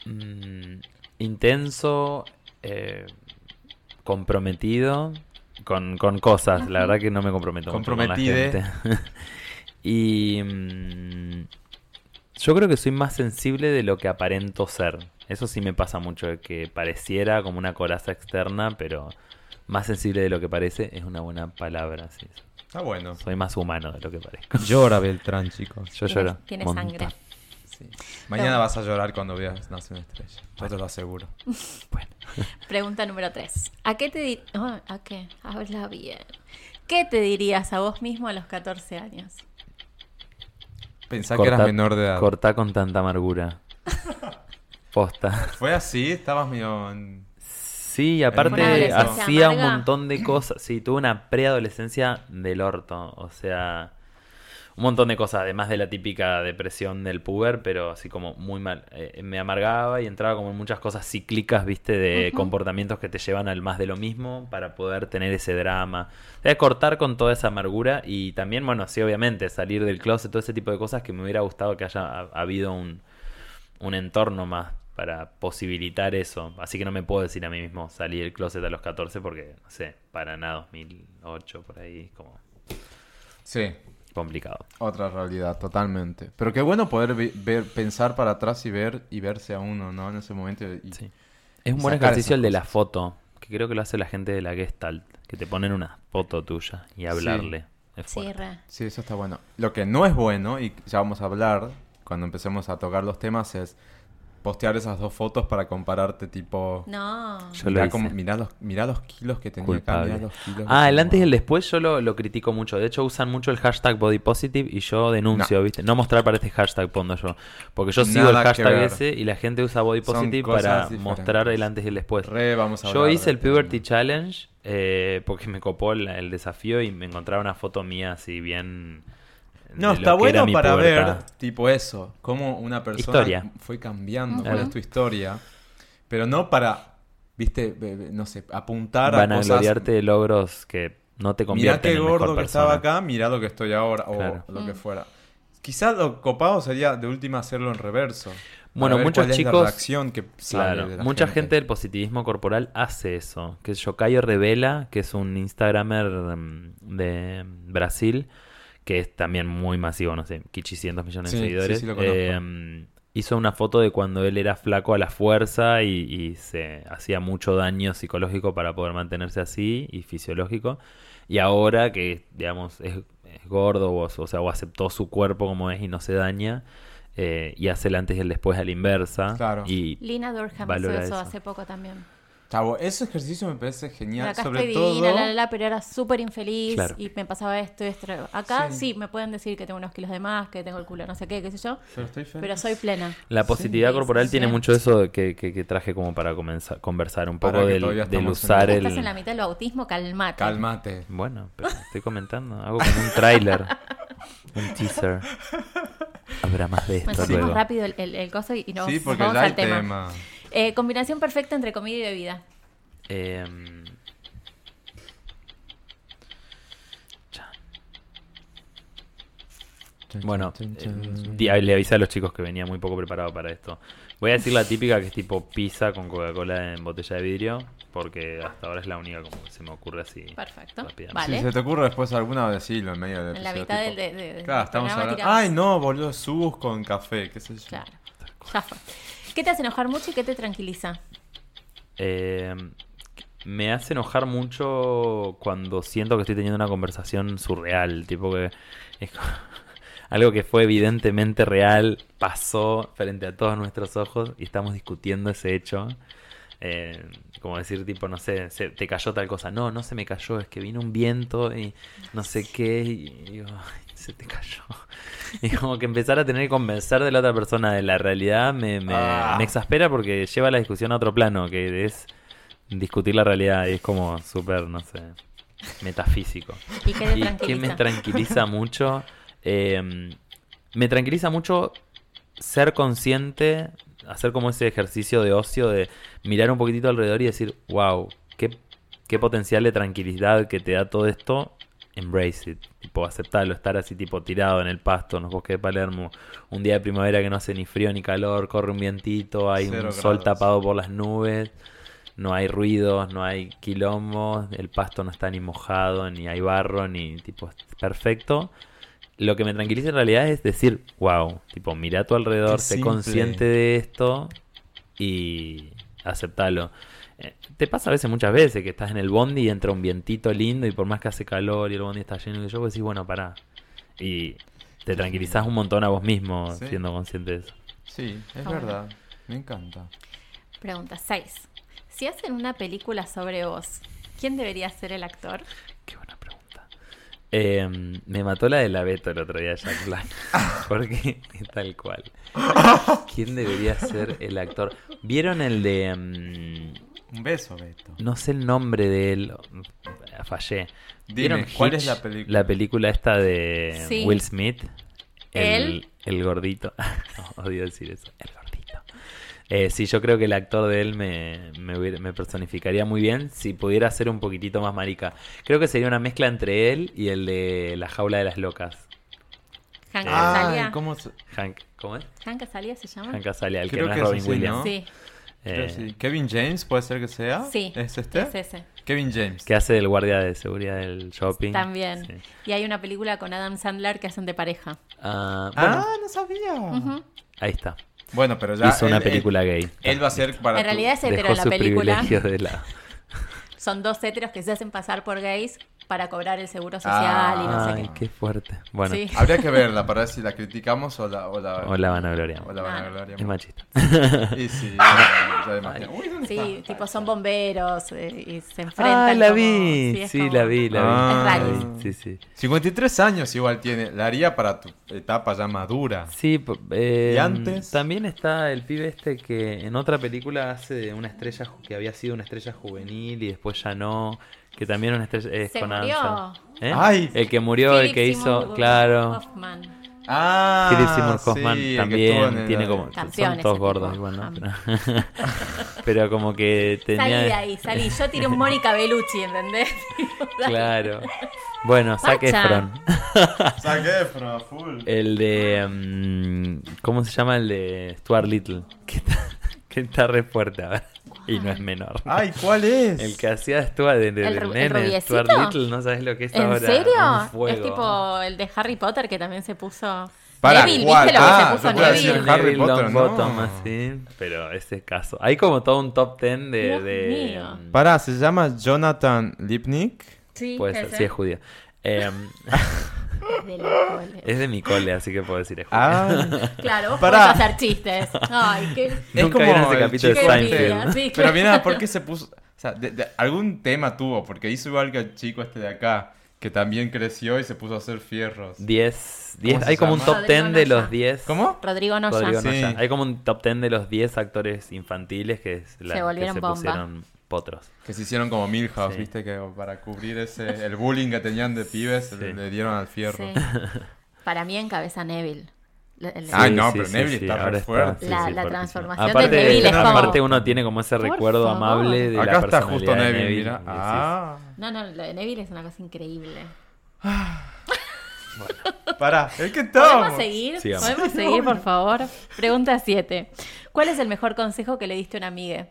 Mm, intenso, eh, comprometido con, con cosas. La verdad que no me comprometo mucho con la gente. y mm, yo creo que soy más sensible de lo que aparento ser. Eso sí me pasa mucho, de que pareciera como una coraza externa, pero más sensible de lo que parece es una buena palabra. sí. Está bueno. Soy más humano de lo que parezco. Llora Beltrán, chicos. Yo Tiene- lloro. tiene sangre. Sí. Mañana vas a llorar cuando veas Nace una estrella. Yo te lo aseguro. Bueno, Pregunta número tres. ¿A qué te di- ah, ¿A qué? Habla bien. ¿Qué te dirías a vos mismo a los 14 años? Pensá que eras menor de edad. Cortá con tanta amargura. Posta. Fue así, estabas medio... en- Sí, Una aparte hacía un montón de cosas. Sí, tuve una preadolescencia del orto. O sea, un montón de cosas, además de la típica depresión del puber, pero así como muy mal. Eh, me amargaba y entraba como en muchas cosas cíclicas, viste, de comportamientos que te llevan al más de lo mismo para poder tener ese drama. O sea, cortar con toda esa amargura y también, bueno, sí, obviamente, salir del closet, todo ese tipo de cosas que me hubiera gustado que haya ha- habido un, un entorno más para posibilitar eso. Así que no me puedo decir a mí mismo salí del closet a los 14 porque, no sé, para nada, 2008, por ahí, como Sí, complicado. otra realidad, totalmente. Pero qué bueno poder ver, pensar para atrás y ver y verse a uno, ¿no? En ese momento. y- Sí. Es un buen ejercicio el de la foto, que creo que lo hace la gente de la Gestalt, que te ponen una foto tuya y hablarle. Es Sí. Sí, eso está bueno. Lo que no es bueno, y ya vamos a hablar cuando empecemos a tocar los temas, es postear esas dos fotos para compararte, tipo... No. Yo lo mirá, hice. cómo- mirá los, mirá los kilos que tenía acá, mirá los kilos. Ah, el antes y el después yo lo, lo critico mucho. De hecho, usan mucho el hashtag body positive y yo denuncio, No. ¿viste? No mostrar para este hashtag pongo yo. Porque yo sigo el hashtag ese y la gente usa body positive para diferentes. mostrar el antes y el después. Re, vamos a Yo hice el Puberty. Challenge eh, porque me copó el, el desafío y me encontraba una foto mía así bien. No, está bueno para pubertad. ver, tipo eso, cómo una persona Historia. fue cambiando, cuál es tu historia, pero no para, viste, no sé, apuntar a Van a cosas... gloriarte de logros que no te Mirá convierten qué en gordo mejor que persona. estaba acá, mirá lo que estoy ahora, o Claro. lo que Mm. fuera. Quizás lo copado sería de última hacerlo en reverso. Bueno, ver muchos cuál es la chicos- reacción que sale Claro, de la mucha gente. del positivismo corporal hace eso. Que es Yokayo Revela, que es un Instagramer mm, de Brasil, que es también muy masivo, no sé, 500 millones Sí, de sí, seguidores. sí, lo conozco. Eh, hizo una foto de cuando él era flaco a la fuerza y, y se hacía mucho daño psicológico para poder mantenerse así y fisiológico. Y ahora que, digamos, es, es gordo o, o sea, o aceptó su cuerpo como es y no se daña, eh, y hace el antes y el después a la inversa. Claro. Y Lina Durham hizo eso eso. hace poco también. Chavo, ese ejercicio me parece genial. acá sobre estoy todo. divina, la, la, la, pero era súper infeliz Claro. y me pasaba esto y esto. Acá Sí. sí. me pueden decir que tengo unos kilos de más, que tengo el culo no sé qué, qué sé yo, Pero estoy feliz. pero soy plena. La positividad Sí, corporal sí, tiene sí. mucho eso que, que- que traje como para comenzar, conversar un poco del, del en usar el-. Estás en la mitad del bautismo, calmate. Cálmate. Bueno, pero estoy comentando, hago como un tráiler, un teaser. Habrá más de Bueno, esto hacemos luego. rápido el, el- el coso y nos, vamos ya al el tema. tema. Eh, combinación perfecta entre comida y bebida. Bueno, eh, le avisé a los chicos que venía muy poco preparado para esto. Voy a decir la típica que es tipo pizza con Coca-Cola en botella de vidrio, porque hasta ahora es la única como que se me ocurre así. Perfecto. rápidamente. Vale. Si se te ocurre después alguna, decirlo en medio del En la mitad del de, de- Claro, estamos hablando. tiramos. Ay, no, boludo, sus con café, qué sé yo. Claro. Ya fue. ¿Qué te hace enojar mucho y qué te tranquiliza? Eh, me hace enojar mucho cuando siento que estoy teniendo una conversación surreal, tipo que es algo que fue evidentemente real, pasó frente a todos nuestros ojos y estamos discutiendo ese hecho. Eh, como decir, tipo, no sé, se- te cayó tal cosa. No, no se me cayó, es que vino un viento y no sé qué, y, y digo, "Ay, se te cayó. Y como que empezar a tener que convencer de la otra persona de la realidad me, me, Ah. me exaspera porque lleva la discusión a otro plano, que es discutir la realidad y es como súper, no sé, metafísico. ¿Y qué me tranquiliza mucho? Eh, me tranquiliza mucho ser consciente, hacer como ese ejercicio de ocio, de mirar un poquitito alrededor y decir, wow, qué, qué potencial de tranquilidad que te da todo esto. Embrace it, tipo aceptarlo, estar así tipo tirado en el pasto, en los bosques de Palermo, un día de primavera que no hace ni frío ni calor, corre un vientito, hay Cero un sol grados. tapado por las nubes, no hay ruidos, no hay quilombos, el pasto no está ni mojado, ni hay barro, ni tipo, es perfecto. Lo que me tranquiliza en realidad es decir, wow, tipo, mira a tu alrededor, Qué sé simple. consciente de esto y aceptalo. Te pasa a veces, muchas veces, que estás en el bondi y entra un vientito lindo y por más que hace calor y el bondi está lleno y yo, vos decís, bueno, pará. Y te tranquilizás un montón a vos mismo Sí. siendo consciente de eso. Sí, es Ah, bueno. verdad. Me encanta. Pregunta 6. Si hacen una película sobre vos, ¿quién debería ser el actor? Qué buena pregunta. Eh, me mató la de la Beto el otro día, Jack Black. Porque tal cual. ¿Quién debería ser el actor? ¿Vieron el de... mm, Un beso, Beto. no sé el nombre de él. Fallé. Dime, ¿Vieron ¿cuál Hitch? es la película? La película esta de Sí. Will Smith. El, el gordito. No, odio decir eso. El gordito. Eh, sí, yo creo que el actor de él me, me, hubiera- me personificaría muy bien si pudiera ser un poquitito más marica. Creo que sería una mezcla entre él y el de La Jaula de las Locas. Hank Eh, Azalia. ¿cómo se- Hank, ¿cómo es? ¿Hank Azalia se llama? Hank Azalia, el Creo que no que es Robin Williams. ¿no? Sí, Eh, sí. Kevin James, ¿puede ser que sea? sí. ¿Es este? Es ese. Kevin James. Que hace del guardia de seguridad del shopping. También. Sí. Y hay una película con Adam Sandler que hacen de pareja. Ah, bueno, Ah, no sabía. Ahí está. Bueno, pero ya. Hizo una él- película gay. Él, va a ser para. En tu- realidad es hetero Dejó en la película. de. Son dos heteros que se hacen pasar por gays para cobrar el seguro social Ah. y no sé Ay, qué. qué fuerte. Bueno, Sí. Habría que verla para ver si la criticamos o la. O la, o la van a gloriar. o la van a gloriar. Es machista. Y sí, ya. Uy, ¿dónde Sí, está? tipo son bomberos eh, y se enfrentan. Ah, la como- vi. Sí, como- la vi, la vi. Ah. Es raro. La vi, Sí, sí. 53 años igual tiene. La haría para tu etapa ya madura. Sí, eh, ¿Y antes? También está el pibe este que en otra película hace de una estrella ju- que había sido una estrella juvenil y después ya no. Que también una estrella es Se con murió. Adam Sandler. ¿Eh? Ay. El que murió, el Philip que hizo, claro. Hoffman. Ah, Philip Seymour Hoffman sí, el también el- tiene como... Son todos gordos igual, ¿no? Am. Pero, pero como que tenía... Salí de ahí, salí. Yo tiré un Mónica Bellucci, ¿entendés? Claro. Bueno, Zac. Efron. Zac Efron, full. El de... mm, ¿Cómo se llama? El de Stuart Little. Que está, que está re fuerte ahora. Y no es menor. Ay, ¿cuál es? El que hacía Stuart de, de- ¿El del ru- el nene? Stuart Little, no sabes lo que es ¿En ahora. serio? Un fuego. Es tipo el de Harry Potter que también se puso. Para, Neville, ¿cuál? ¿viste lo que Ah, se puso puedo decir Neville? Harry Neville Potter, no. Longbottom, así, pero ese caso. Hay como todo un top ten de... De Pará, se llama Jonathan Lipnick. Sí, puede ser, sí es judío. Em, De la cole. es de mi cole, así que puedo decir es. Ah, Claro, vos Pará. podés hacer chistes. Ay, qué. Nunca vieron ese el capítulo de chico Seinfeld. este. Sí, Pero claro. mira, ¿por qué se puso? O sea, de- de- algún tema tuvo, porque hizo igual que el chico este de acá, que también creció y se puso a hacer fierros. 10, 10 se hay como un llama? top 10 de Rodrigo los Noya. 10. ¿Cómo? Rodrigo Noya. Rodrigo Sí. Noya. Hay como un top 10 de los 10 actores infantiles que, es la, Se que volvieron se bomba. pusieron potros. Que se hicieron como Milhouse, Sí. viste, que para cubrir ese el bullying que tenían de pibes, le, le dieron al fierro. Sí. Para mí encabeza Neville. El- Ay, Sí, no, sí, pero Neville sí, está re fuerte. La- transformación de aparte, Neville es como- aparte uno tiene como ese Por recuerdo favor. amable de Acá la está justo de Neville, Neville. mira. Ah. No, no, lo de Neville es una cosa increíble. Pará, es que ¿Podemos estamos. seguir? Sigamos. ¿Podemos seguir, por favor? Pregunta 7. ¿Cuál es el mejor consejo que le diste a una amiga?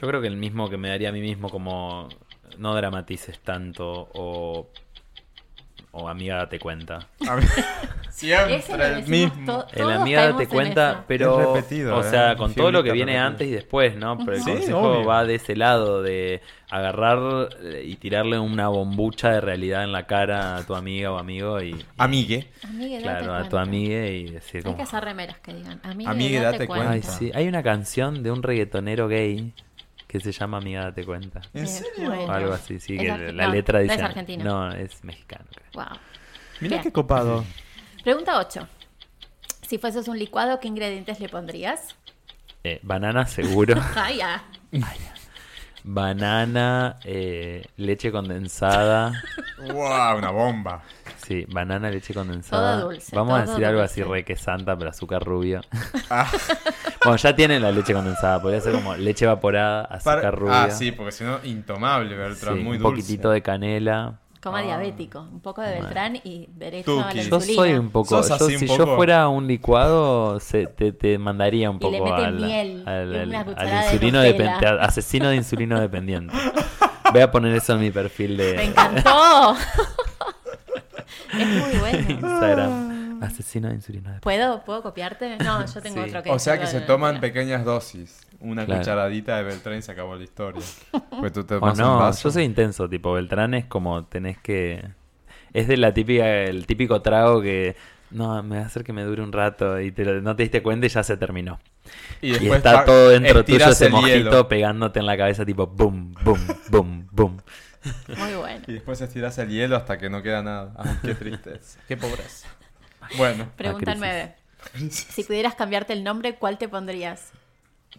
Yo creo que el mismo que me daría a mí mismo como no dramatices tanto o, o amiga date cuenta. Siempre el mismo. to- El amiga date en cuenta, pero Es repetido, o ¿eh? sea, con todo lo que viene antes y después, ¿no? Pero el Sí, consejo obvio. va de ese lado de agarrar eh, y tirarle una bombucha de realidad en la cara a tu amiga o amigo y, y- Amigue. Claro, a tu amiga y decir Hay como que hacer remeras que digan. Amiga, Amiga, date, date cuenta. Ay, cuenta. sí, hay una canción de un reggaetonero gay que se llama Amiga date cuenta. ¿En serio? bueno. O algo así, sí, que la no, letra no dice es argentino. No, es mexicano. creo. Wow. Mira Bien. qué copado. Pregunta 8. Si fueses un licuado, ¿qué ingredientes le pondrías? Eh, banana seguro. Ah, ya. Banana, eh, leche condensada. wow, una bomba. Sí, banana, leche condensada. Todo dulce, Vamos a decir algo así re que santa, pero azúcar rubio. Ah, bueno, ya tienen la leche condensada. Podría ser como leche evaporada, azúcar para- rubia. ah, sí, porque si no, intomable, Sí, Beltrán, muy un dulce. poquitito de canela. Coma Ah. diabético. Un poco de Beltrán y derecho a la. Yo insulina. soy un poco. Yo- un si poco- yo fuera un licuado, se- te, te mandaría un Y le poco al, miel al- al- de insulino Nutella. dependiente. Asesino de insulino dependiente. Voy a poner eso en mi perfil de Me encantó. Es muy bueno. Instagram. Asesino de dependiente. ¿Puedo, ¿Puedo copiarte? No, yo tengo Sí. otro que O sea que se toman pequeñas dosis. Una Claro. cucharadita de Beltrán y se acabó la historia. Pues tú te O no, yo soy intenso, tipo Beltrán es como tenés que... Es de la típica, el típico trago que... No, me va a hacer que me dure un rato y te lo- no te diste cuenta y ya se terminó. Y está todo dentro tuyo ese mojito hielo. pegándote en la cabeza tipo boom, boom, boom, boom. Muy bueno. Y después estiras el hielo hasta que no queda nada. Ay, qué tristeza. qué pobreza. Bueno. Pregunta crisis. 9. Si pudieras cambiarte el nombre, ¿cuál te pondrías?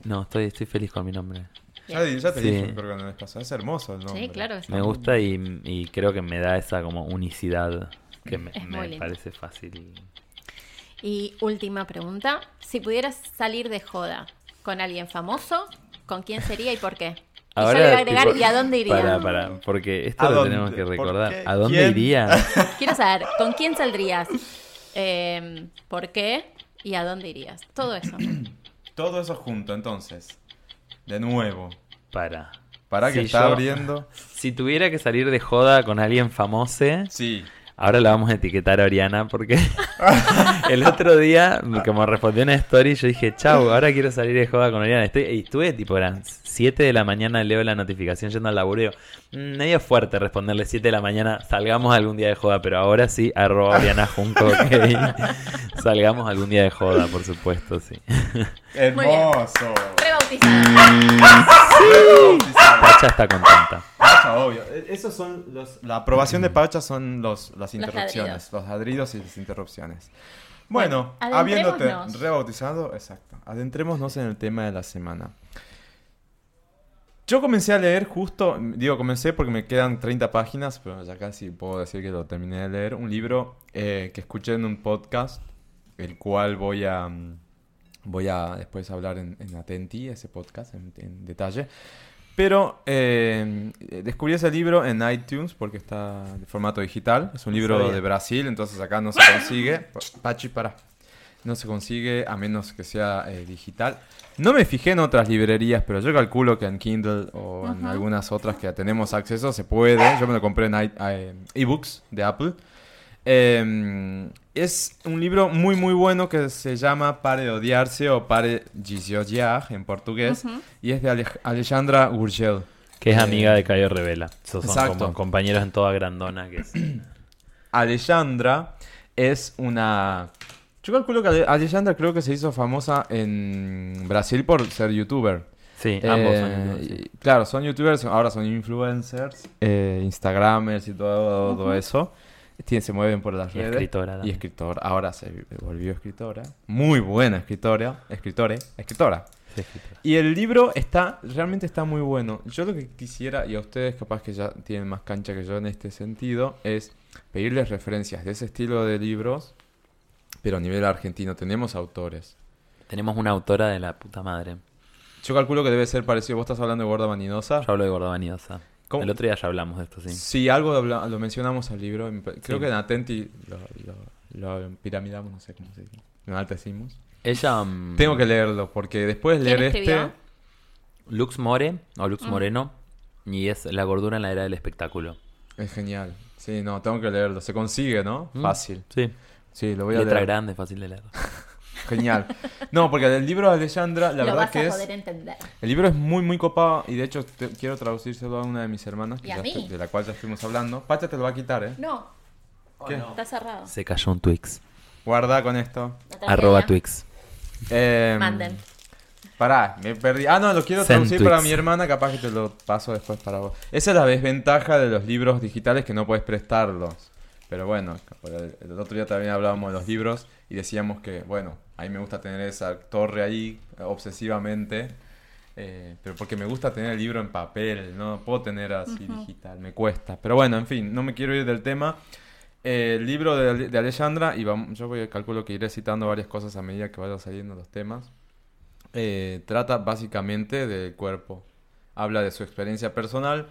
No, estoy, estoy feliz con mi nombre. Ya, ya te Sí. dije, creo que no pasó. Es hermoso el nombre. Sí, claro sí. Me gusta y, y creo que me da esa como unicidad que me, parece fácil. Y última pregunta. Si pudieras salir de joda con alguien famoso, ¿con quién sería y por qué? Y yo le voy a agregar, tipo, ¿y a dónde iría? Para, para, porque esto ¿A lo dónde? tenemos que ¿Por recordar. ¿A dónde ¿Quién? iría? Quiero saber, ¿con quién saldrías? Eh, ¿Por qué? ¿Y a dónde irías? Todo eso. Todo eso junto, entonces. De nuevo. Para. Para que Si está yo- abriendo. Si tuviera que salir de joda con alguien famoso, Sí. Ahora la vamos a etiquetar a Oriana porque el otro día, como respondió una story, yo dije, chau, ahora quiero salir de joda con Oriana. Estoy, y estuve tipo, eran 7 de la mañana, leo la notificación yendo al digo, "Mm, medio fuerte responderle 7 de la mañana, salgamos algún día de joda, pero ahora sí, arroba Oriana Junco, ok. salgamos algún día de joda, por supuesto, sí. Hermoso. Rebautizada. Pacha está contenta. Pacha, obvio. E- Esos son los. La aprobación de Pacha son los, las interrupciones. Los ladridos y las interrupciones. Bueno, Bueno, habiéndote rebautizado, exacto. Adentrémonos en el tema de la semana. Yo comencé a leer justo, digo comencé porque me quedan 30 páginas, pero ya casi puedo decir que lo terminé de leer, un libro eh, que escuché en un podcast, el cual voy a, mm, voy a después hablar en, en Atenti, ese podcast, en, en detalle. Pero eh, descubrí ese libro en iTunes porque está de formato digital. Es un libro de Brasil, entonces acá no se consigue. Pachi, para. No se consigue a menos que sea eh, digital. No me fijé en otras librerías, pero yo calculo que en Kindle o en algunas otras que tenemos acceso se puede. Yo me lo compré en eh, ebooks de Apple. Eh, es un libro muy muy bueno que se llama Pare de odiarse o Pare de odiar en portugués y es de Ale- Alejandra Gurgel. Que es Eh, amiga de Cayo Revela. Esos son exacto. como compañeros en toda grandona. Que es... Alejandra es una... Yo calculo que Ale- Alejandra creo que se hizo famosa en Brasil por ser youtuber. Sí, ambos son Eh, youtubers, sí. Claro, son youtubers, ahora son influencers, eh, instagramers y todo, todo eso. Se mueven por las Y redes. escritora Y escritora. Ahora se volvió escritora. Muy buena escritora. Escritore, escritora. Sí, escritora. Y el libro está, realmente está muy bueno. Yo lo que quisiera, y a ustedes capaz que ya tienen más cancha que yo en este sentido, es pedirles referencias de ese estilo de libros, pero a nivel argentino. Tenemos autores. Tenemos una autora de la puta madre. Yo calculo que debe ser parecido. ¿Vos estás hablando de Gorda Vaninosa? Yo hablo de Gorda Vaniosa. ¿Cómo? El otro día ya hablamos de esto, sí. Sí, algo lo mencionamos al libro. Creo Sí. que en Atenti lo, lo- lo piramidamos, no sé cómo se dice. Enaltecimos. Ella. mm, Tengo que leerlo, porque después de ¿Quién leer este... Lux More, o Lux Moreno. Y es La gordura en la era del espectáculo. Es genial. Sí, no, tengo que leerlo. Se consigue, ¿no? Mm. Fácil. Sí. Sí, lo voy a Letra leer. grande, fácil de leer. Genial. No, porque el libro de Alejandra, la Lo verdad vas que a es... entender. El libro es muy, muy copado y de hecho te- quiero traducírselo a una de mis hermanas, que Y a ya mí. estoy- de la cual ya estuvimos hablando. Pacha te lo va a quitar, ¿eh? No, ¿Qué? está cerrado. Se cayó un Twix. Guarda con esto. Arroba Twix. Eh, Manden. Pará, me perdí. Ah, no, lo quiero Send traducir para mi hermana, capaz que te lo paso después para vos. Esa es la desventaja de los libros digitales que no puedes prestarlos. Pero bueno, el, otro día también hablábamos de los libros y decíamos que, bueno, a mí me gusta tener esa torre ahí eh, obsesivamente. eh, pero porque me gusta tener el libro en papel, no puedo tener así digital, me cuesta. Pero bueno, en fin, no me quiero ir del tema. Eh, el libro de, de Alejandra, y vamos, yo voy, calculo que iré citando varias cosas a medida que vayan saliendo los temas eh, trata básicamente del cuerpo. Habla de su experiencia personal,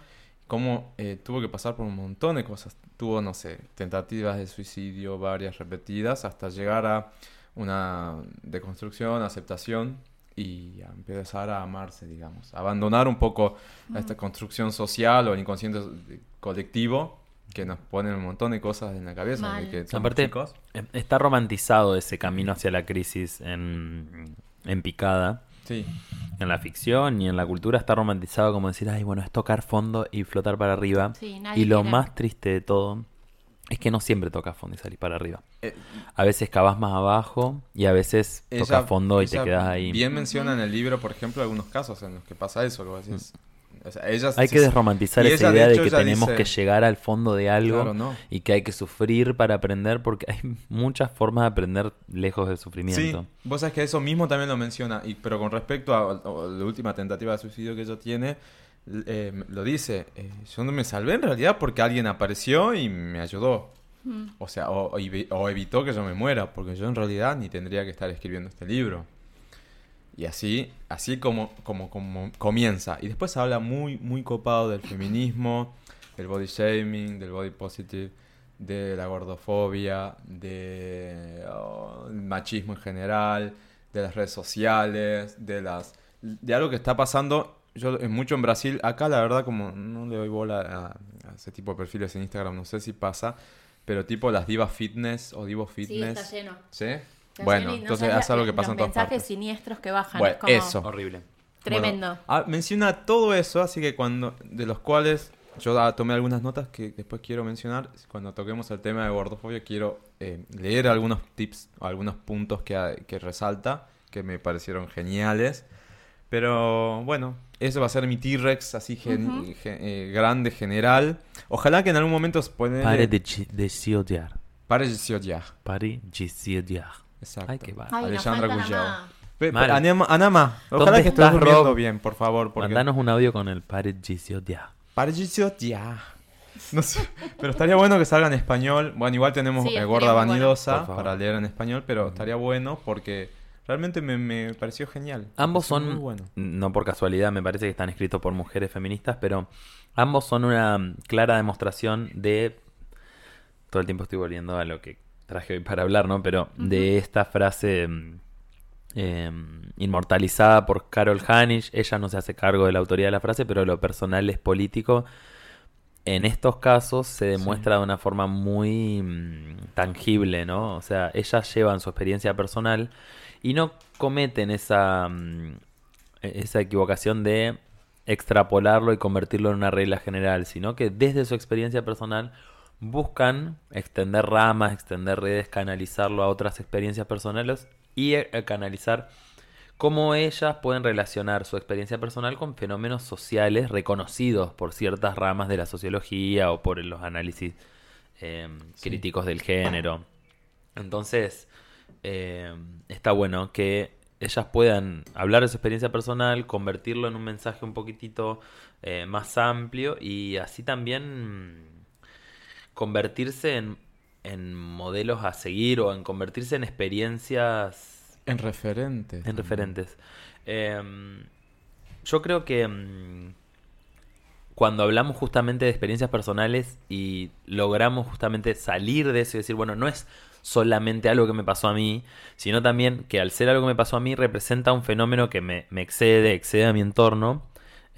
cómo eh, tuvo que pasar por un montón de cosas. Tuvo, no sé, tentativas de suicidio, varias repetidas, hasta llegar a una deconstrucción, aceptación y a empezar a amarse, digamos. Abandonar un poco esta construcción social o el inconsciente colectivo que nos ponen un montón de cosas en la cabeza. Que Aparte, chicos. eh, está romantizado ese camino hacia la crisis en, en picada. Sí. En la ficción y en la cultura está romantizado como decir, ay, bueno, es tocar fondo y flotar para arriba. Sí, nadie y lo quiere. más triste de todo es que no siempre tocas fondo y salís para arriba. Eh, A veces cavas más abajo y a veces tocas fondo y te quedas ahí. Bien menciona en el libro, por ejemplo, algunos casos en los que pasa eso, que vos decís. O sea, ella Hay que desromantizar esa ella, idea de, hecho, que tenemos dice- que llegar al fondo de algo Claro, no. y que hay que sufrir para aprender porque hay muchas formas de aprender lejos del Sí, sufrimiento. vos sabés que eso mismo también lo menciona, y, pero con respecto a, a la última tentativa de suicidio que ella tiene, eh, lo dice, eh, yo no me salvé en realidad porque alguien apareció y me ayudó. O sea, o, o evi- o evitó que yo me muera, porque yo en realidad ni tendría que estar escribiendo este libro. Y así, así como, como, como comienza. Y después habla muy, muy copado del feminismo, del body shaming, del body positive, de la gordofobia, de oh, machismo en general, de las redes sociales, de las de algo que está pasando yo es mucho en Brasil. Acá la verdad como no le doy bola a, a ese tipo de perfiles en Instagram, no sé si pasa, pero tipo las divas fitness o divos Sí, fitness. está lleno. ¿Sí? Bueno, y no entonces es algo que pasa en los todas mensajes partes. siniestros que bajan. Bueno, es como eso. Horrible. Tremendo. Bueno, ah, menciona todo eso, así que cuando de los cuales yo ah, tomé algunas notas que después quiero mencionar. Cuando toquemos el tema de gordofobia, quiero eh, leer algunos tips, o algunos puntos que, que resalta, que me parecieron geniales. Pero bueno, eso va a ser mi T-Rex así gen- gen- eh, grande, general. Ojalá que en algún momento se puede... Pare de, de si odiar. Pare de si odiar. Pare de si odiar. Exacto. Ay, qué va. Ay, nos Alejandra pe- Anama, Anama, ojalá ¿Dónde que estés durmiendo Rob? bien, por favor. Porque... Mandanos un audio con el Paradiso ya. Paradiso ya. No sé, pero estaría bueno que salga en español. Bueno, igual tenemos Sí, eh, Gorda bueno. Vanidosa para leer en español, pero estaría bueno porque realmente me, me pareció genial. Ambos pareció son, muy bueno. no por casualidad, me parece que están escritos por mujeres feministas, pero ambos son una clara demostración de... Todo el tiempo estoy volviendo a lo que traje hoy para hablar, ¿no? Pero de esta frase mm, eh, inmortalizada por Carol Hanisch, ella no se hace cargo de la autoría de la frase, pero lo personal es político. En estos casos se demuestra de una forma muy mm, tangible, ¿no? O sea, ellas llevan su experiencia personal y no cometen esa, mm, e- esa equivocación de extrapolarlo y convertirlo en una regla general, sino que desde su experiencia personal buscan extender ramas, extender redes, canalizarlo a otras experiencias personales y eh, canalizar cómo ellas pueden relacionar su experiencia personal con fenómenos sociales reconocidos por ciertas ramas de la sociología o por los análisis eh, críticos del género. Entonces, eh, está bueno que ellas puedan hablar de su experiencia personal, convertirlo en un mensaje un poquitito eh, más amplio y así también convertirse en, en modelos a seguir o en convertirse en experiencias En referente. en referentes. Em, yo creo que mm, cuando hablamos justamente de experiencias personales y logramos justamente salir de eso y decir, bueno, no es solamente algo que me pasó a mí, sino también que al ser algo que me pasó a mí representa un fenómeno que me, me excede, excede a mi entorno,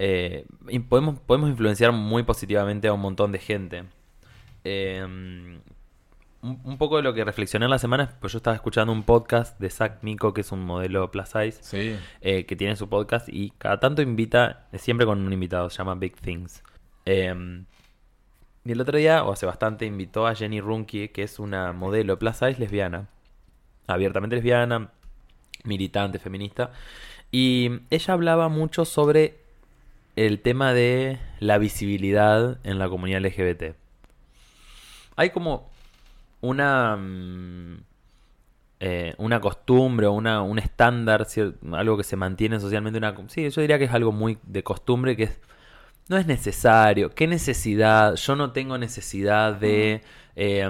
eh, y podemos, podemos influenciar muy positivamente a un montón de gente. Em, un, un poco de lo que reflexioné en la semana, pues yo estaba escuchando un podcast de Zach Miko, que es un modelo plus size, Sí. eh, que tiene su podcast y cada tanto invita, siempre con un invitado, se llama Big Things. Eh, y el otro día, o hace bastante, invitó a Jenny Runke, que es una modelo plus size lesbiana, abiertamente lesbiana, militante, feminista, y ella hablaba mucho sobre el tema de la visibilidad en la comunidad LGBT. Hay como una mm, eh, una costumbre o una, un estándar, algo que se mantiene socialmente, una, sí, yo diría que es algo muy de costumbre que es, no es necesario, qué necesidad, yo no tengo necesidad de, eh,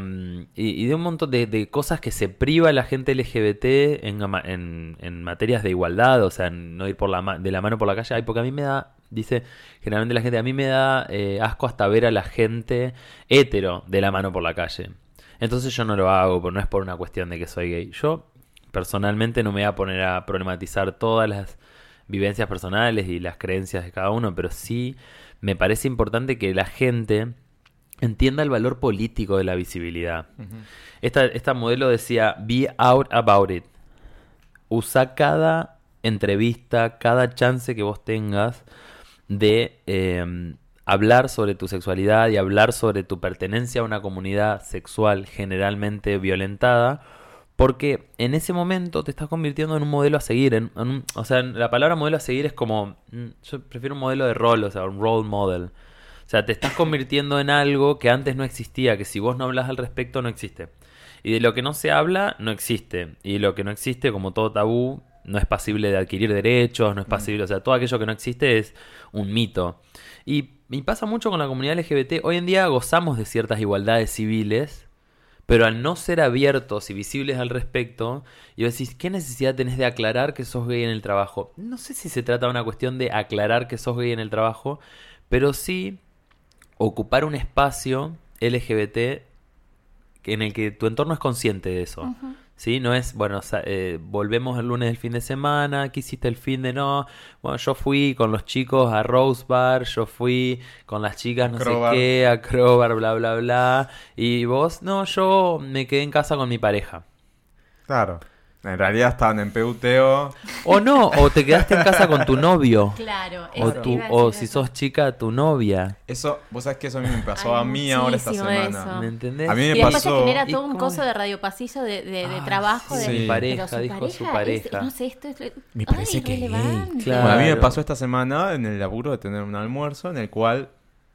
y, y de un montón de, de cosas que se priva la gente LGBT en, en, en materias de igualdad, o sea, en no ir por la de la mano por la calle, ay, porque a mí me da, dice generalmente la gente, a mí me da eh, asco hasta ver a la gente hetero de la mano por la calle. Entonces yo no lo hago, pero no es por una cuestión de que soy gay. Yo personalmente no me voy a poner a problematizar todas las vivencias personales y las creencias de cada uno, pero sí me parece importante que la gente entienda el valor político de la visibilidad. esta, esta modelo decía, be out about it. Usa cada entrevista, cada chance que vos tengas de eh, hablar sobre tu sexualidad y hablar sobre tu pertenencia a una comunidad sexual generalmente violentada, porque en ese momento te estás convirtiendo en un modelo a seguir. En, o sea, la palabra modelo a seguir es como, mm, yo prefiero un modelo de rol, o sea, un role model. O sea, te estás convirtiendo en algo que antes no existía, que si vos no hablas al respecto no existe. Y de lo que no se habla, no existe. Y lo que no existe, como todo tabú, no es pasible de adquirir derechos, no es pasible, o sea, todo aquello que no existe es un mito. Y, y pasa mucho con la comunidad LGBT. Hoy en día gozamos de ciertas igualdades civiles, pero al no ser abiertos y visibles al respecto, y decís, ¿qué necesidad tenés de aclarar que sos gay en el trabajo? No sé si se trata de una cuestión de aclarar que sos gay en el trabajo, pero sí ocupar un espacio LGBT en el que tu entorno es consciente de eso. ¿Sí? No es, bueno, eh, volvemos el lunes del fin de semana, ¿qué hiciste el fin de no? Bueno, yo fui con los chicos a Rose Bar, yo fui con las chicas no Crowbar. sé qué, a Crowbar, bla, bla, bla. Y vos, no, yo me quedé en casa con mi pareja. Claro. En realidad estaban en peuteo. O no, o te quedaste en casa con tu novio. Claro, O, eso, tu, iba a o si sos chica, tu novia. Eso, vos sabés que eso a mí me pasó Ay, a mí ahora esta semana. eso. ¿Me entendés? A mí me Y después pasó- se genera ¿Y todo un coso de radio pasillo de, de, de Ah, trabajo. sí. de, Mi pareja, dijo su es- pareja. no sé, esto es. Me ay, parece que. Claro. Bueno, a mí me pasó esta semana en el laburo de tener un almuerzo en el cual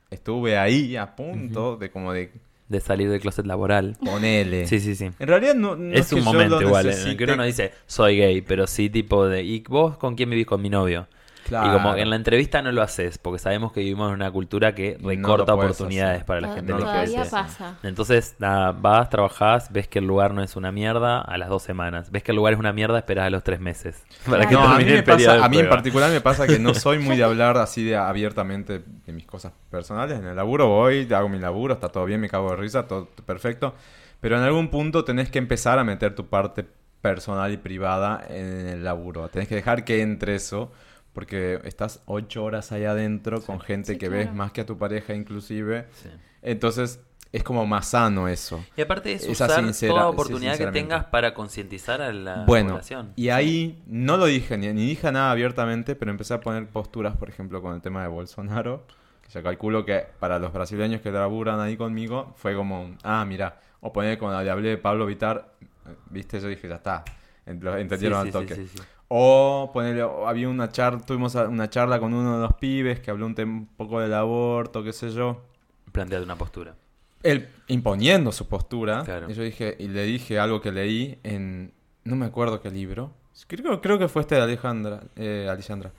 estuve ahí a punto de como de de salir del closet laboral. Ponele. Sí, sí, sí. En realidad no, no es que un momento igual, en el que uno no dice soy gay, pero sí tipo de ¿y vos con quién vivís con mi novio? Claro. Y como que en la entrevista no lo haces, porque sabemos que vivimos en una cultura que No recorta puedes oportunidades hacer. para la To- gente no. Todavía pasa. Entonces, nada, vas, trabajás, ves que el lugar no es una mierda a las dos semanas. Ves que el lugar es una mierda, esperás a los tres meses. Para que No, a mí, me pasa, a en particular me pasa que no soy muy de hablar así de abiertamente de mis cosas personales. En el laburo voy, hago mi laburo, está todo bien, me cago de risa, todo perfecto. Pero en algún punto tenés que empezar a meter tu parte personal y privada en el laburo. Tenés que dejar que entre eso, porque estás ocho horas ahí adentro con gente Sí, que claro. ves más que a tu pareja inclusive. Sí. Entonces es como más sano eso. Y aparte es Esa usar sincera- toda sí, oportunidad que tengas para concientizar a la Bueno, población. y ahí no lo dije, ni, ni dije nada abiertamente, pero empecé a poner posturas, por ejemplo, con el tema de Bolsonaro, que yo calculo que para los brasileños que laburan ahí conmigo, fue como, ah, mira, o poner cuando le hablé de Pablo Vitar, eh, viste, yo dije, ya está, entendieron Sí, al sí, toque. O ponerle, había una charla, tuvimos una charla con uno de los pibes que habló un, un poco del aborto, qué sé yo. Planteate una postura. Él imponiendo su postura. Claro. Y yo dije, y le dije algo que leí en. No me acuerdo qué libro. Creo, creo que fue este de Alejandra, eh, Alejandra.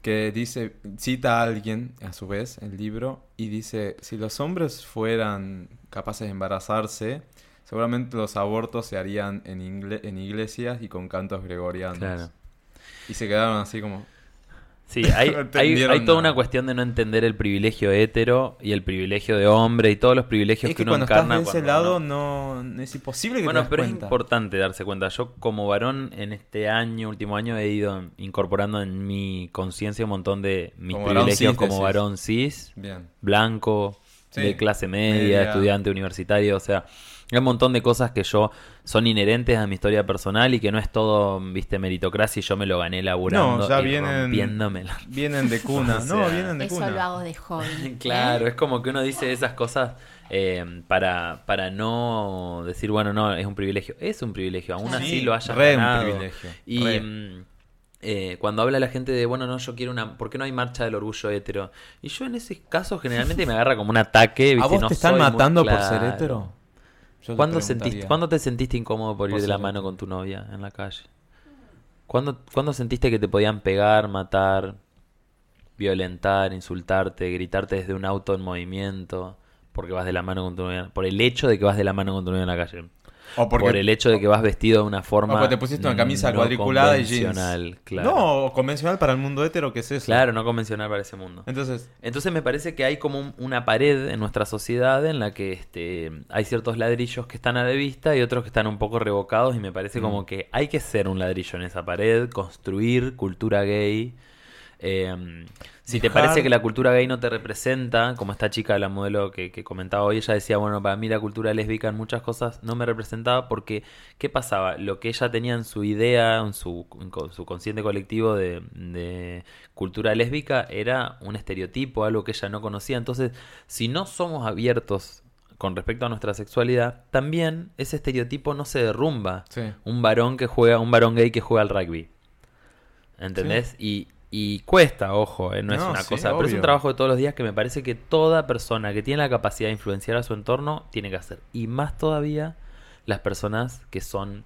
Que dice, cita a alguien, a su vez, el libro, y dice: Si los hombres fueran capaces de embarazarse, seguramente los abortos se harían en, en iglesias y con cantos gregorianos. Claro. Y se quedaron así como. Sí, hay, No hay, toda una cuestión de no entender el privilegio hetero y el privilegio de hombre y todos los privilegios Es que, que uno cuando estás encarna. de ese cuando lado, no, es imposible que te Bueno, das pero es importante darse cuenta. Yo como varón en este año, último año, he ido incorporando en mi conciencia un montón de mis Como varón privilegios cis, como decís. varón cis, Bien. blanco, Sí. de clase media, Media. estudiante universitario, o sea, hay un montón de cosas que yo son inherentes a mi historia personal y que no es todo, viste, meritocracia y yo me lo gané laburando No, ya y vienen- Vienen de cuna. O no, vienen de Eso cuna. lo hago de hobby. Claro, ¿eh? es como que uno dice esas cosas eh, para, para no decir, bueno, no, es un privilegio. Es un privilegio, aún Claro. así Sí, lo hayas re un privilegio, Y re. mm, eh, cuando habla la gente de, bueno, no, yo quiero una... ¿Por qué no hay marcha del orgullo hetero? Y yo en ese caso generalmente me agarra como un ataque, ¿viste? ¿A vos No te están muy matando por ser claro. hetero? Yo te ¿Cuándo, preguntaría. sentiste, ¿Cuándo te sentiste incómodo por ir de la mano con tu novia en la calle? ¿Cuándo, ¿Cuándo sentiste que te podían pegar, matar, violentar, insultarte, gritarte desde un auto en movimiento? Porque vas de la mano con tu novia. Por el hecho de que vas de la mano con tu novia en la calle. O porque, Por el hecho de que vas vestido de una forma. o porque te pusiste una camisa no cuadriculada y jeans. convencional, Claro. No, convencional para el mundo hetero, ¿qué es eso? Claro, no convencional para ese mundo. Entonces, Entonces me parece que hay como un- una pared en nuestra sociedad en la que este, hay ciertos ladrillos que están a la vista y otros que están un poco revocados y me parece Mm. como que hay que ser un ladrillo en esa pared, construir cultura gay. Eh, si te parece que la cultura gay no te representa, como esta chica, la modelo que, que comentaba hoy, ella decía, bueno, para mí la cultura lésbica en muchas cosas no me representaba porque, ¿qué pasaba? Lo que ella tenía en su idea, en su, en su consciente colectivo de, de cultura lésbica era un estereotipo, algo que ella no conocía. Entonces, si no somos abiertos con respecto a nuestra sexualidad, también ese estereotipo no se derrumba. sí. Un varón que juega, un varón gay que juega al rugby. ¿Entendés? Y, y cuesta, ojo, eh, no, es una sí, cosa, pero es un obvio. trabajo de todos los días que me parece que toda persona que tiene la capacidad de influenciar a su entorno tiene que hacer. Y más todavía las personas que son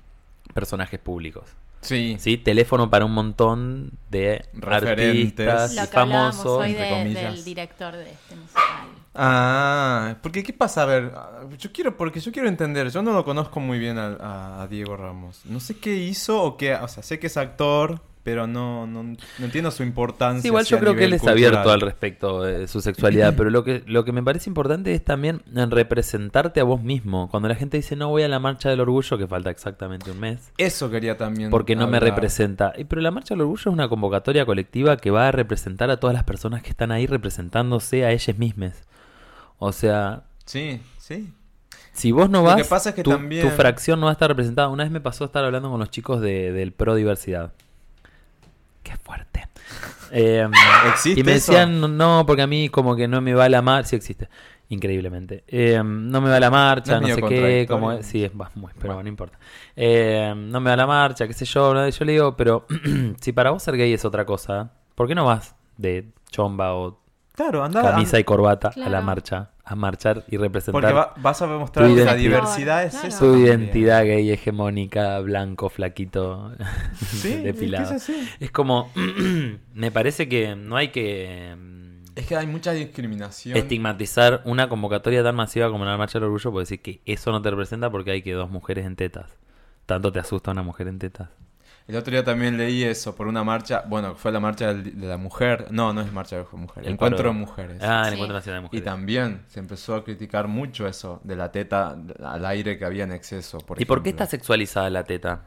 personajes públicos. Sí. ¿Sí? Teléfono para un montón de Referentes. artistas Lo que famosos. hoy entre comillas. del director de este musical. Ah, porque ¿qué pasa? A ver, yo quiero, porque yo quiero entender, yo no lo conozco muy bien a, a- a Diego Ramos. No sé qué hizo o qué, o sea, sé que es actor, pero no, no, no entiendo su importancia. Sí, igual yo a creo que él es abierto al respecto de su sexualidad, pero lo que, lo que me parece importante es también en representarte a vos mismo. Cuando la gente dice no voy a la marcha del orgullo, que falta exactamente un mes, Eso quería también. porque no me representa. Pero la marcha del orgullo es una convocatoria colectiva que va a representar a todas las personas que están ahí representándose a ellas mismas. O sea, Sí, sí. si vos no Lo vas, que pasa es que tu, también- tu fracción no va a estar representada. Una vez me pasó estar hablando con los chicos de, del Pro Diversidad. Qué fuerte. Eh, ¿Existe y me eso? decían, no, porque a mí como que no me va la marcha. Sí existe, increíblemente. Eh, no me va la marcha, ¿No sé qué. Como, sí, es va, muy, pero Bueno. no importa. Eh, no me va la marcha, qué sé yo. ¿no? Yo le digo, pero si para vos ser gay es otra cosa, ¿por qué no vas de chomba o Claro, anda. camisa y corbata a la marcha, a marchar y representar Porque va- vas a demostrar Tu que la diversidad es Claro. eso. su también. identidad gay hegemónica, blanco, flaquito, Sí, es que depilado. es así. Es como, me parece que no hay que mm, Es que hay mucha discriminación. estigmatizar una convocatoria tan masiva como la Marcha del Orgullo por decir que eso no te representa porque hay que dos mujeres en tetas. Tanto te asusta una mujer en tetas. El otro día también leí eso por una marcha, bueno, fue la marcha de la mujer, no, no es marcha de la mujer, El encuentro de mujeres. Ah, el Sí. Encuentro Nacional de y Mujeres. también se empezó a criticar mucho eso de la teta al aire que había en exceso. Por ¿Y por qué está sexualizada la teta?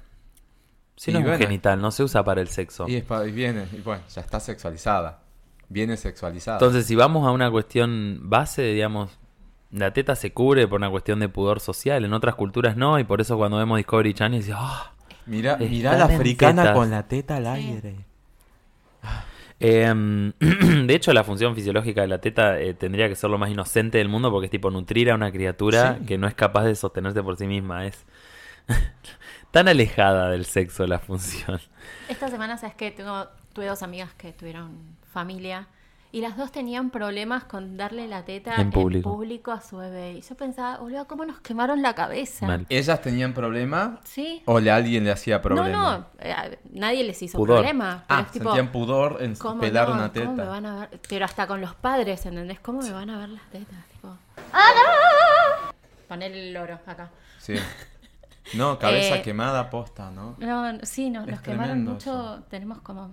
Si Y no es bueno. genital, no se usa para el sexo. Y, es pa- y viene, y bueno, ya está sexualizada. Viene sexualizada. Entonces, si vamos a una cuestión base, digamos, la teta se cubre por una cuestión de pudor social. En otras culturas no, y por eso cuando vemos Discovery Channel decimos, ¡ah! Mira, mira la africana tetas. con la teta al aire. Em, de hecho, la función fisiológica de la teta eh, tendría que ser lo más inocente del mundo porque es tipo nutrir a una criatura Sí. que no es capaz de sostenerse por sí misma. Es tan alejada del sexo la función. Esta semana, ¿sabes? Tengo, tuve dos amigas que tuvieron familia y las dos tenían problemas con darle la teta En público. público a su bebé. Y yo pensaba, boludo, ¿cómo nos quemaron la cabeza? Mal. ¿Ellas tenían problema ¿Sí? o le, alguien le hacía problema? No, no, eh, nadie les hizo Pudor. problema. Pero Ah, tipo, sentían pudor en ¿cómo pelar no? una ¿Cómo me teta. van a ver? Pero hasta con los padres, ¿entendés? ¿Cómo me van a ver las tetas? Tipo, poner el loro acá. Sí. No, cabeza Eh, quemada posta, ¿no? No, no, sí, no, Es nos quemaron mucho. eso. Tenemos como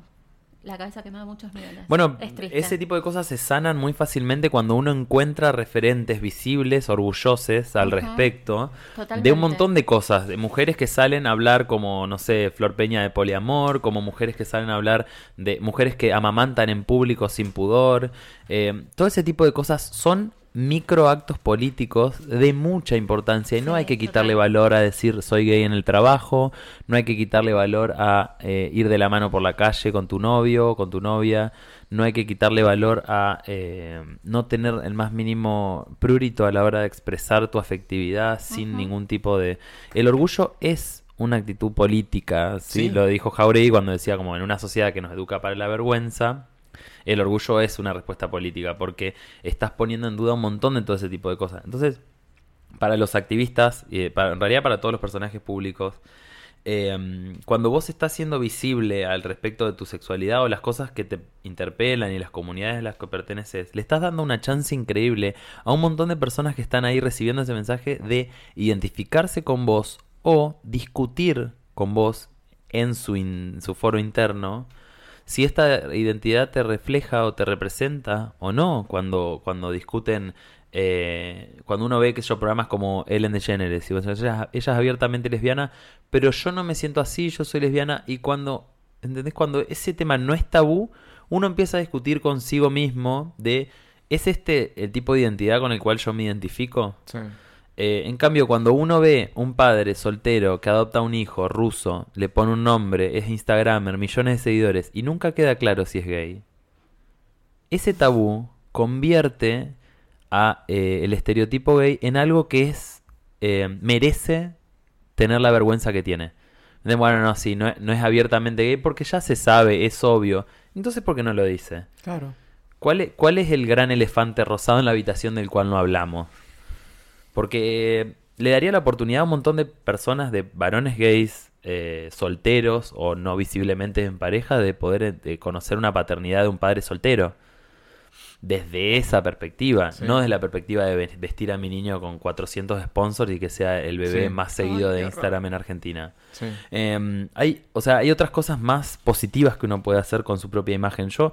la cabeza quemada a muchos niveles. Bueno, es ese tipo de cosas se sanan muy fácilmente cuando uno encuentra referentes visibles, orgullosos al respecto de Totalmente. un montón de cosas, de mujeres que salen a hablar como, no sé, Flor Peña de poliamor, como mujeres que salen a hablar de mujeres que amamantan en público sin pudor, eh, todo ese tipo de cosas son microactos políticos de mucha importancia y no Sí, hay que quitarle total. valor a decir soy gay en el trabajo, no hay que quitarle valor a eh, ir de la mano por la calle con tu novio, con tu novia, no hay que quitarle valor a eh, no tener el más mínimo prurito a la hora de expresar tu afectividad sin ningún tipo de... El orgullo es una actitud política, ¿sí? Sí. Lo dijo Jauregui cuando decía como en una sociedad que nos educa para la vergüenza, el orgullo es una respuesta política porque estás poniendo en duda un montón de todo ese tipo de cosas. Entonces, para los activistas, y para- en realidad para todos los personajes públicos, eh, cuando vos estás siendo visible al respecto de tu sexualidad o las cosas que te interpelan y las comunidades a las que perteneces, le estás dando una chance increíble a un montón de personas que están ahí recibiendo ese mensaje de identificarse con vos o discutir con vos en su, su foro interno si esta identidad te refleja o te representa o no cuando, cuando discuten, eh, cuando uno ve que son programas como Ellen DeGeneres, y vos ella, ella es abiertamente lesbiana, pero yo no me siento así, yo soy lesbiana, y cuando, ¿entendés? Cuando ese tema no es tabú, uno empieza a discutir consigo mismo de, ¿es este el tipo de identidad con el cual yo me identifico? Sí. Eh, en cambio, cuando uno ve un padre soltero que adopta un hijo ruso, le pone un nombre, es Instagramer, millones de seguidores y nunca queda claro si es gay, ese tabú convierte a eh, el estereotipo gay en algo que es eh, merece tener la vergüenza que tiene. De, bueno, no, sí, no, es- no es abiertamente gay porque ya se sabe, es obvio. Entonces, ¿por qué no lo dice? Claro. ¿Cuál es, cuál es el gran elefante rosado en la habitación del cual no hablamos? Porque le daría la oportunidad a un montón de personas, de varones gays, eh, solteros o no visiblemente en pareja, de poder eh, conocer una paternidad de un padre soltero. Desde esa perspectiva, Sí. no desde la perspectiva de ve- vestir a mi niño con 400 sponsors y que sea el bebé Sí. más seguido Ay, de Instagram en Argentina. Sí. Eh, hay, o sea, hay otras cosas más positivas que uno puede hacer con su propia imagen. Yo,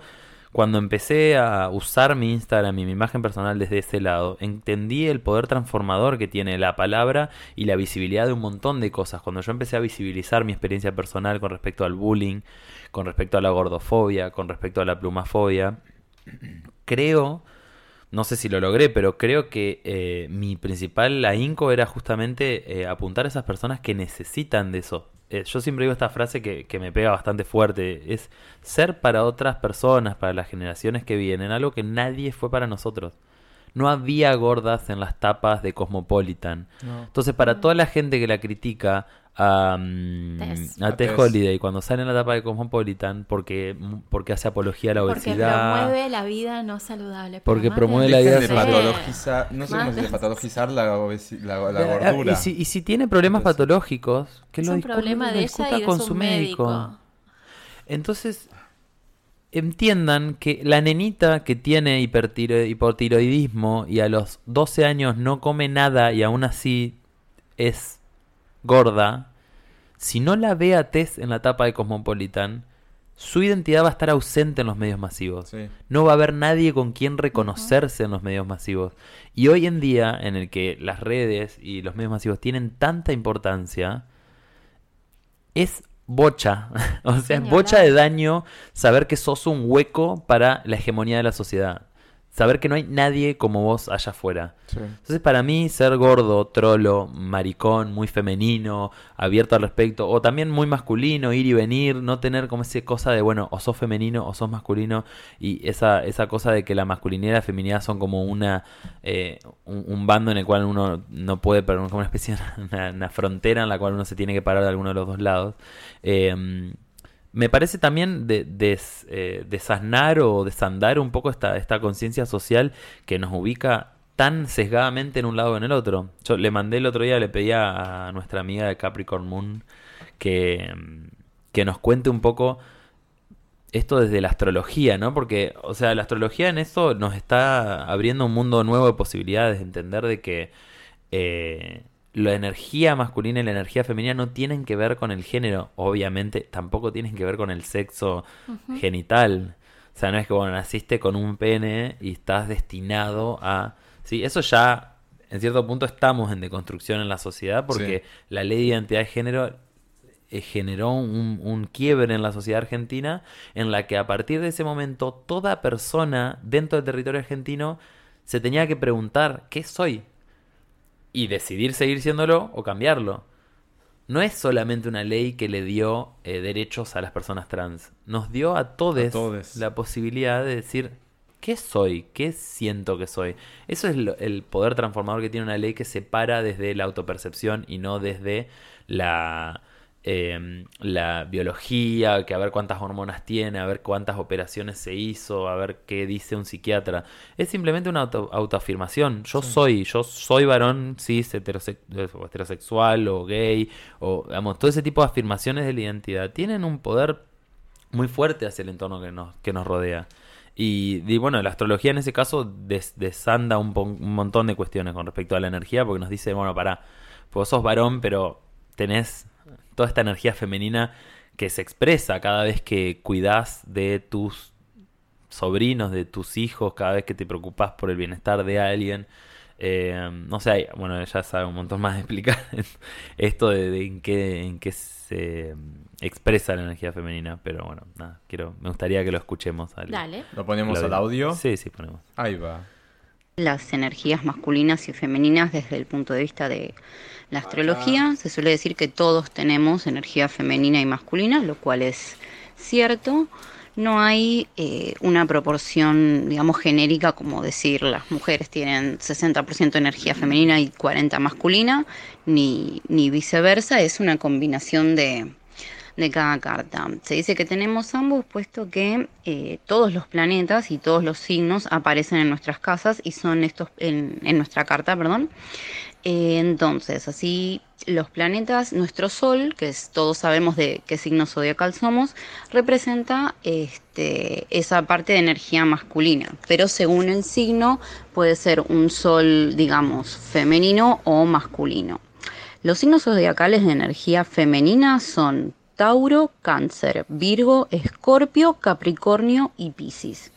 cuando empecé a usar mi Instagram y mi imagen personal desde ese lado, entendí el poder transformador que tiene la palabra y la visibilidad de un montón de cosas. Cuando yo empecé a visibilizar mi experiencia personal con respecto al bullying, con respecto a la gordofobia, con respecto a la plumafobia, creo, no sé si lo logré, pero creo que eh, mi principal ahínco era justamente eh, apuntar a esas personas que necesitan de eso. Eh, yo siempre digo esta frase que, que me pega bastante fuerte, es ser para otras personas, para las generaciones que vienen, algo que nadie fue para nosotros. No había gordas en las tapas de Cosmopolitan. No. Entonces, para toda la gente que la critica, a, Tess. a A Tess Tess. Holiday cuando sale en la tapa de Cosmopolitan porque, porque hace apología a la Porque obesidad. promueve la vida no saludable. Porque promueve la vida patologizar, no sé cómo se dice, patologizar la, la, la gordura. Y si, y si tiene problemas Entonces- patológicos, que Es lo un problema de ella discuta y de con su su médico. médico. Entonces, entiendan que la nenita que tiene hipertiro- hipotiroidismo y a los 12 años no come nada y aún así es gorda, si no la ve a Tess en la tapa de Cosmopolitan, su identidad va a estar ausente en los medios masivos. Sí. No va a haber nadie con quien reconocerse en los medios masivos. Y hoy en día, en el que las redes y los medios masivos tienen tanta importancia, es bocha. o sea, es bocha de daño saber que sos un hueco para la hegemonía de la sociedad. Saber que no hay nadie como vos allá afuera. Sí. Entonces, para mí, ser gordo, trolo, maricón, muy femenino, abierto al respecto, o también muy masculino, ir y venir, no tener como esa cosa de, bueno, o sos femenino o sos masculino, y esa, esa cosa de que la masculinidad y la feminidad son como una eh, un, un bando en el cual uno no puede, pero como una especie de una, una frontera en la cual uno se tiene que parar de alguno de los dos lados. Eh, me parece también de, eh, desasnar o desandar un poco esta, esta conciencia social que nos ubica tan sesgadamente en un lado o en el otro. Yo le mandé el otro día, le pedí a nuestra amiga de Capricorn Moon que, que nos cuente un poco esto desde la astrología, ¿no? Porque, o sea, la astrología en eso nos está abriendo un mundo nuevo de posibilidades, de entender de que eh, la energía masculina y la energía femenina no tienen que ver con el género, obviamente tampoco tienen que ver con el sexo genital. O sea, no es que, bueno, naciste con un pene y estás destinado a... Sí, eso ya, en cierto punto, estamos en deconstrucción en la sociedad porque Sí. la ley de identidad de género eh, generó un, un quiebre en la sociedad argentina en la que a partir de ese momento toda persona dentro del territorio argentino se tenía que preguntar ¿qué soy? Y decidir seguir siéndolo o cambiarlo. No es solamente una ley que le dio eh, derechos a las personas trans, nos dio a todos la posibilidad de decir ¿qué soy? ¿Qué siento que soy? Eso es lo- el poder transformador que tiene una ley que se para desde la autopercepción y no desde la, eh, la biología, que a ver cuántas hormonas tiene, a ver cuántas operaciones se hizo, a ver qué dice un psiquiatra. Es simplemente una auto- autoafirmación. Yo soy, yo soy varón cis, heterose- o heterosexual o gay, o digamos, todo ese tipo de afirmaciones de la identidad tienen un poder muy fuerte hacia el entorno que nos, que nos rodea. Y, y bueno, la astrología en ese caso des- desanda un, un montón de cuestiones con respecto a la energía, porque nos dice, bueno, pará, pues vos sos varón, pero tenés toda esta energía femenina que se expresa cada vez que cuidás de tus sobrinos, de tus hijos, cada vez que te preocupas por el bienestar de alguien. Eh, no sé, hay- bueno, ya sabe un montón más de explicar esto de, de en qué, en qué se mm, expresa la energía femenina, pero bueno, nada, quiero, me gustaría que lo escuchemos. al- Dale. ¿Lo ponemos al al audio? Sí, sí, ponemos. Ahí va. Las energías masculinas y femeninas desde el punto de vista de la astrología. Se suele decir que todos tenemos energía femenina y masculina, lo cual es cierto. No hay eh, una proporción, digamos, genérica, como decir las mujeres tienen 60% energía femenina y 40% masculina, ni, ni viceversa. Es una combinación de, de cada carta. Se dice que tenemos ambos, puesto que eh, todos los planetas y todos los signos aparecen en nuestras casas y son estos en, en nuestra carta, perdón. Eh, entonces, así los planetas, nuestro Sol, que es, todos sabemos de qué signo zodiacal somos, representa este, esa parte de energía masculina. Pero según el signo, puede ser un Sol, digamos, femenino o masculino. Los signos zodiacales de energía femenina son Tauro, Cáncer, Virgo, Escorpio, Capricornio y Piscis.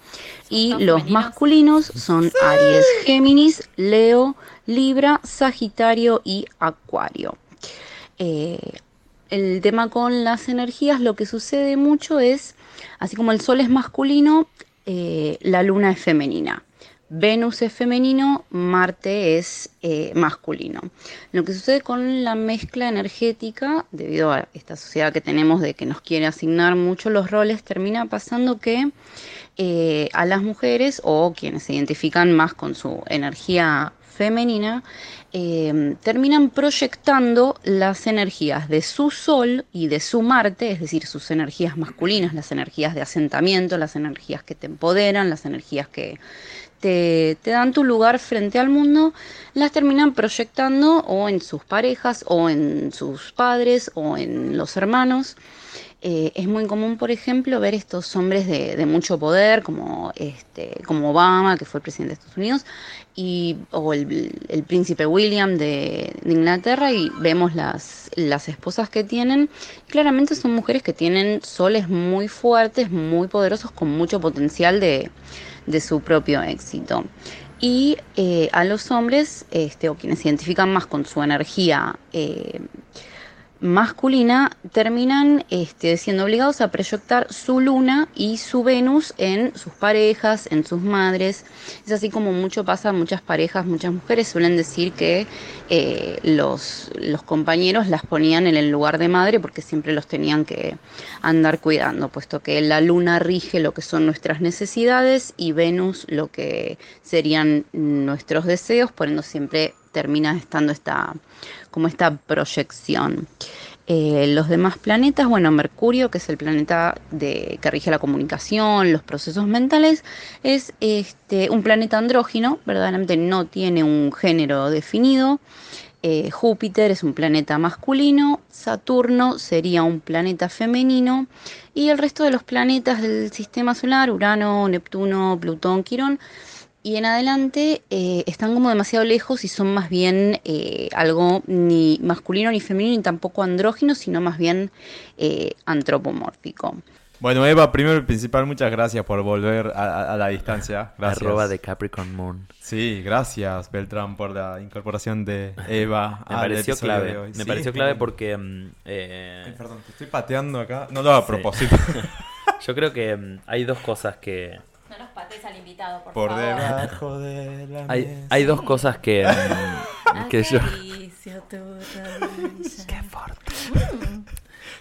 Y ¿Todos los femeninos? masculinos son Aries, Géminis, Leo, Libra, Sagitario y Acuario. Eh, el tema con las energías, lo que sucede mucho es, así como el Sol es masculino, eh, la Luna es femenina. Venus es femenino, Marte es eh, masculino. Lo que sucede con la mezcla energética, debido a esta sociedad que tenemos de que nos quiere asignar mucho los roles, termina pasando que eh, a las mujeres o quienes se identifican más con su energía femenina, eh, terminan proyectando las energías de su Sol y de su Marte, es decir, sus energías masculinas, las energías de asentamiento, las energías que te empoderan, las energías que te, dan tu lugar frente al mundo, las terminan proyectando o en sus parejas, o en sus padres, o en los hermanos. Eh, es muy común, por ejemplo, ver estos hombres de, mucho poder, como, este, como Obama, que fue el presidente de Estados Unidos, y, o el, el príncipe William de, de, Inglaterra, y vemos las, las esposas que tienen. Claramente son mujeres que tienen soles muy fuertes, muy poderosos, con mucho potencial de, de su propio éxito. Y eh, a los hombres, este, o quienes se identifican más con su energía eh, masculina, terminan este, siendo obligados a proyectar su luna y su Venus en sus parejas, en sus madres. Es así como mucho pasa, muchas parejas, muchas mujeres suelen decir que eh, los, los compañeros las ponían en el lugar de madre porque siempre los tenían que andar cuidando, puesto que la luna rige lo que son nuestras necesidades y Venus lo que serían nuestros deseos, por ende siempre termina estando esta, como esta proyección. Eh, los demás planetas, bueno, Mercurio, que es el planeta de, que rige la comunicación, los procesos mentales, es este, un planeta andrógino, verdaderamente no tiene un género definido. Eh, Júpiter es un planeta masculino, Saturno sería un planeta femenino y el resto de los planetas del sistema solar, Urano, Neptuno, Plutón, Quirón, y en adelante eh, están como demasiado lejos y son más bien eh, algo ni masculino ni femenino ni tampoco andrógino, sino más bien eh, antropomórfico. Bueno, Eva, primero y principal, muchas gracias por volver a, a la distancia. Gracias. Arroba de Capricorn Moon. Sí, gracias, Beltrán, por la incorporación de Eva. Me pareció clave. Me sí, pareció clave porque. mm, eh, Ay, perdón, te estoy pateando acá. No lo hago a Sí. propósito. yo creo que mm, hay dos cosas que. No nos pates al invitado, por, por favor. debajo de la Hay, mesa. hay dos cosas que. mm, que yo. Qué fuerte.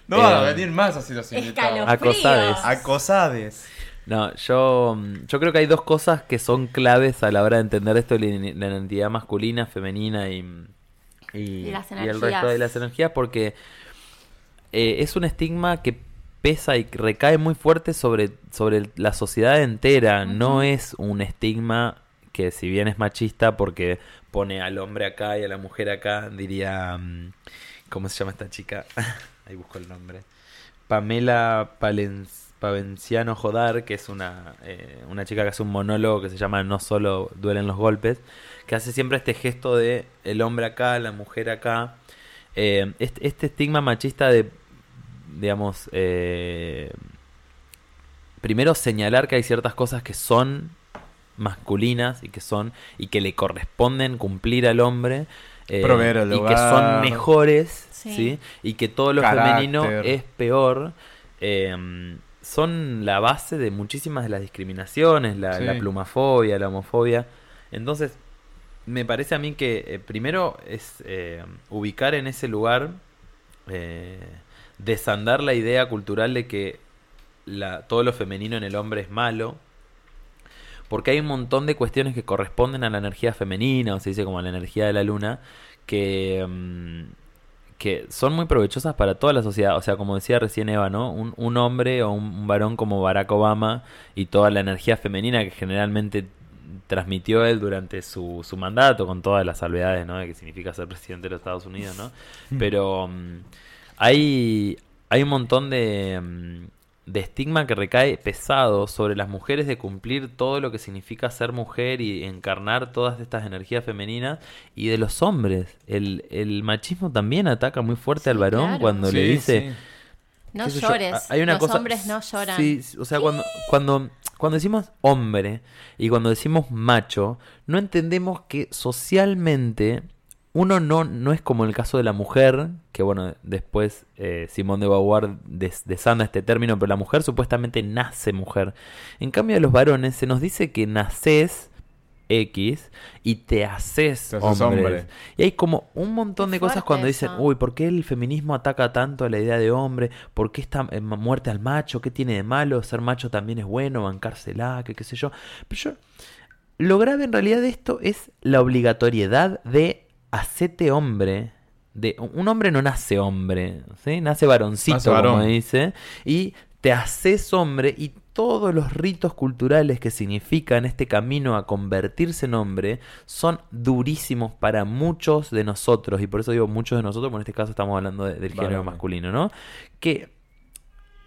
No van a Eh, venir más así los invitados. Acosades. Acosades. No, yo, mm, yo creo que hay dos cosas que son claves a la hora de entender esto de la, identidad masculina, femenina y, y, Y las y el resto de las energías porque eh, es un estigma que pesa y recae muy fuerte sobre, sobre la sociedad entera. No es un estigma que si bien es machista porque pone al hombre acá y a la mujer acá, diría... mm, ¿Cómo se llama esta chica? Ahí busco el nombre. Pamela Palen- Pavenciano Jodar, que es una, eh, una chica que hace un monólogo que se llama No solo duelen los golpes, que hace siempre este gesto de el hombre acá, la mujer acá. Eh, este, este estigma machista de, digamos, eh, primero señalar que hay ciertas cosas que son masculinas y que son y que le corresponden cumplir al hombre eh, el y que son mejores Sí. ¿sí? y que todo lo Carácter. femenino es peor eh, son la base de muchísimas de las discriminaciones la, Sí. la plumafobia la homofobia entonces me parece a mí que eh, primero es eh, ubicar en ese lugar eh, desandar la idea cultural de que la, todo lo femenino en el hombre es malo. Porque hay un montón de cuestiones que corresponden a la energía femenina, o se dice como a la energía de la luna, que, mm, que son muy provechosas para toda la sociedad. O sea, como decía recién Eva, ¿no? Un, un hombre o un, un varón como Barack Obama y toda la energía femenina que generalmente transmitió él durante su, su mandato, con todas las salvedades, ¿no? De que significa ser presidente de los Estados Unidos, ¿no? Pero mm, hay, hay un montón de, mm, de estigma que recae pesado sobre las mujeres de cumplir todo lo que significa ser mujer y encarnar todas estas energías femeninas y de los hombres. El, el machismo también ataca muy fuerte Sí, al varón claro. cuando le dice... sí. No llores. a- hay una Los cosa- hombres no lloran. Sí, o sea, cuando, cuando, cuando decimos hombre y cuando decimos macho, no entendemos que socialmente uno no, no es como el caso de la mujer, que bueno, después eh, Simón de Beauvoir des- desanda este término, pero la mujer supuestamente nace mujer. En cambio, a los varones se nos dice que naces X y te haces, Te haces hombre. Y hay como un montón de cosas cuando dicen, eso. uy, ¿por qué el feminismo ataca tanto a la idea de hombre? ¿Por qué esta eh, muerte al macho? ¿Qué tiene de malo? Ser macho también es bueno, bancársela, que qué sé yo. Pero yo, lo grave en realidad de esto es la obligatoriedad de hacete hombre. De, un hombre no nace hombre, ¿sí? nace varoncito, Nace como dice, y te haces hombre y todos los ritos culturales que significan este camino a convertirse en hombre son durísimos para muchos de nosotros, y por eso digo muchos de nosotros, porque en este caso estamos hablando de- del género masculino, ¿no? Que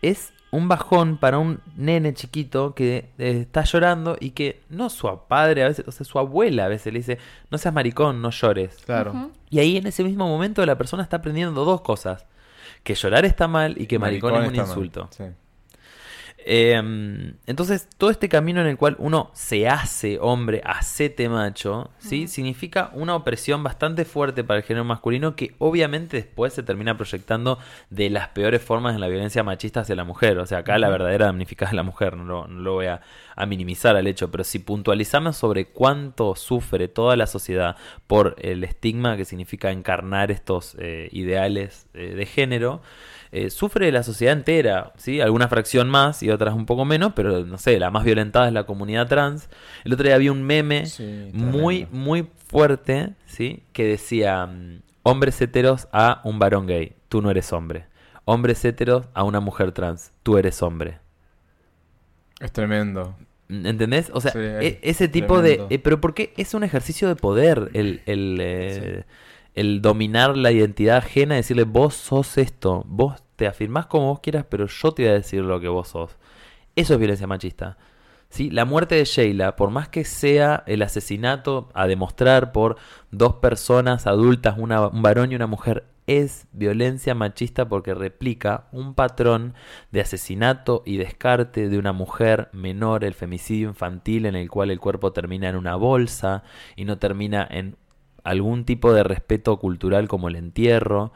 es un bajón para un nene chiquito que eh, está llorando y que no su padre, a veces, o sea, su abuela a veces le dice, no seas maricón, no llores. Claro. Y ahí en ese mismo momento la persona está aprendiendo dos cosas. Que llorar está mal y que maricón, es un insulto. Sí. Eh, entonces, todo este camino en el cual uno se hace hombre, hacete macho, ¿sí? Significa una opresión bastante fuerte para el género masculino que obviamente después se termina proyectando de las peores formas en la violencia machista hacia la mujer. O sea, acá la verdadera damnificada es la mujer, no lo, no lo voy a, a minimizar al hecho, pero si puntualizamos sobre cuánto sufre toda la sociedad por el estigma que significa encarnar estos eh, ideales eh, de género, eh, sufre la sociedad entera, ¿sí? Alguna fracción más y otras un poco menos, pero no sé, la más violentada es la comunidad trans. El otro día había un meme Sí, muy, muy fuerte, ¿sí? Que decía, mm, hombres heteros a un varón gay, tú no eres hombre. Hombres heteros a una mujer trans, tú eres hombre. Es tremendo. ¿Entendés? O sea, Sí, e- es ese tipo tremendo. de... eh, pero porque es un ejercicio de poder el, el, eh, el dominar la identidad ajena, decirle, vos sos esto, vos te afirmás como vos quieras, pero yo te voy a decir lo que vos sos. Eso es violencia machista. ¿Sí? La muerte de Sheila, por más que sea el asesinato a demostrar por dos personas adultas, una- un varón y una mujer, es violencia machista porque replica un patrón de asesinato y descarte de una mujer menor, el femicidio infantil en el cual el cuerpo termina en una bolsa y no termina en algún tipo de respeto cultural como el entierro.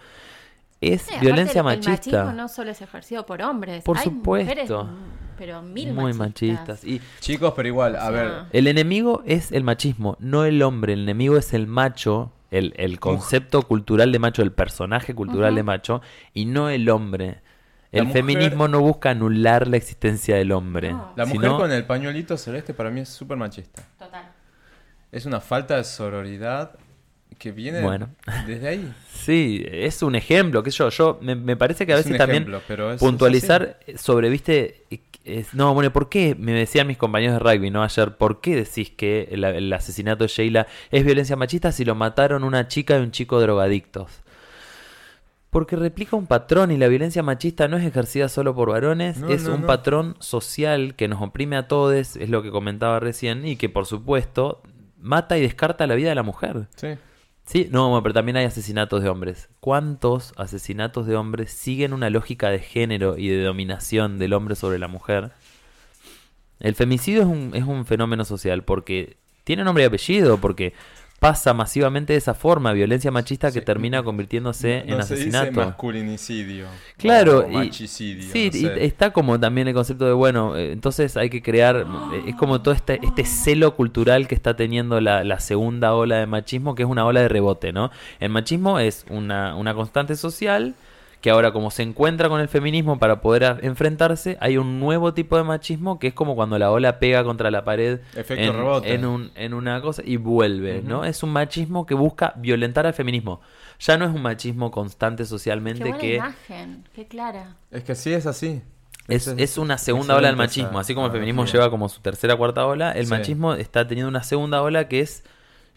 Es Sí, aparte violencia el- El machista. machismo no solo es ejercido por hombres. Por Hay supuesto. mujeres, mm, pero mil muy machistas. machistas. Y Chicos, pero igual, a ver. el enemigo es el machismo, no el hombre. El enemigo es el macho, el, el concepto cultural de macho, el personaje cultural de macho, y no el hombre. La El mujer- feminismo no busca anular la existencia del hombre. No. La mujer sino- con el pañuelito celeste para mí es súper machista. Total. Es una falta de sororidad que viene Bueno. desde ahí. Sí, es un ejemplo, que yo, yo me, me parece que a Es veces también pero es- puntualizar sobre, viste, es- no, bueno, ¿por qué? Me decían mis compañeros de rugby, ¿no? Ayer, ¿por qué decís que el, el asesinato de Sheila es violencia machista si lo mataron una chica y un chico drogadictos? Porque replica un patrón y la violencia machista no es ejercida solo por varones, No, es no, un no. patrón social que nos oprime a todos, es lo que comentaba recién, y que por supuesto mata y descarta la vida de la mujer. Sí. Sí, no, pero también hay asesinatos de hombres. ¿Cuántos asesinatos de hombres siguen una lógica de género y de dominación del hombre sobre la mujer? El femicidio es un, es un fenómeno social porque tiene nombre y apellido, porque pasa masivamente de esa forma, violencia machista que termina convirtiéndose No en se dice asesinato. masculinicidio. Claro, y, machicidio. sí, no y sé. está como también el concepto de, bueno, eh, entonces hay que crear, eh, es como todo este, este celo cultural que está teniendo la, la segunda ola de machismo, que es una ola de rebote, ¿no? El machismo es una, una constante social que ahora como se encuentra con el feminismo para poder enfrentarse, hay un nuevo tipo de machismo que es como cuando la ola pega contra la pared Efecto en, rebote. en un- en una cosa y vuelve. ¿no? Es un machismo que busca violentar al feminismo. Ya no es un machismo constante Qué socialmente buena que... imagen, qué clara. Es que sí es así. Es, es una segunda ola del machismo. Así como el feminismo lleva como su tercera cuarta ola, el Sí. machismo está teniendo una segunda ola que es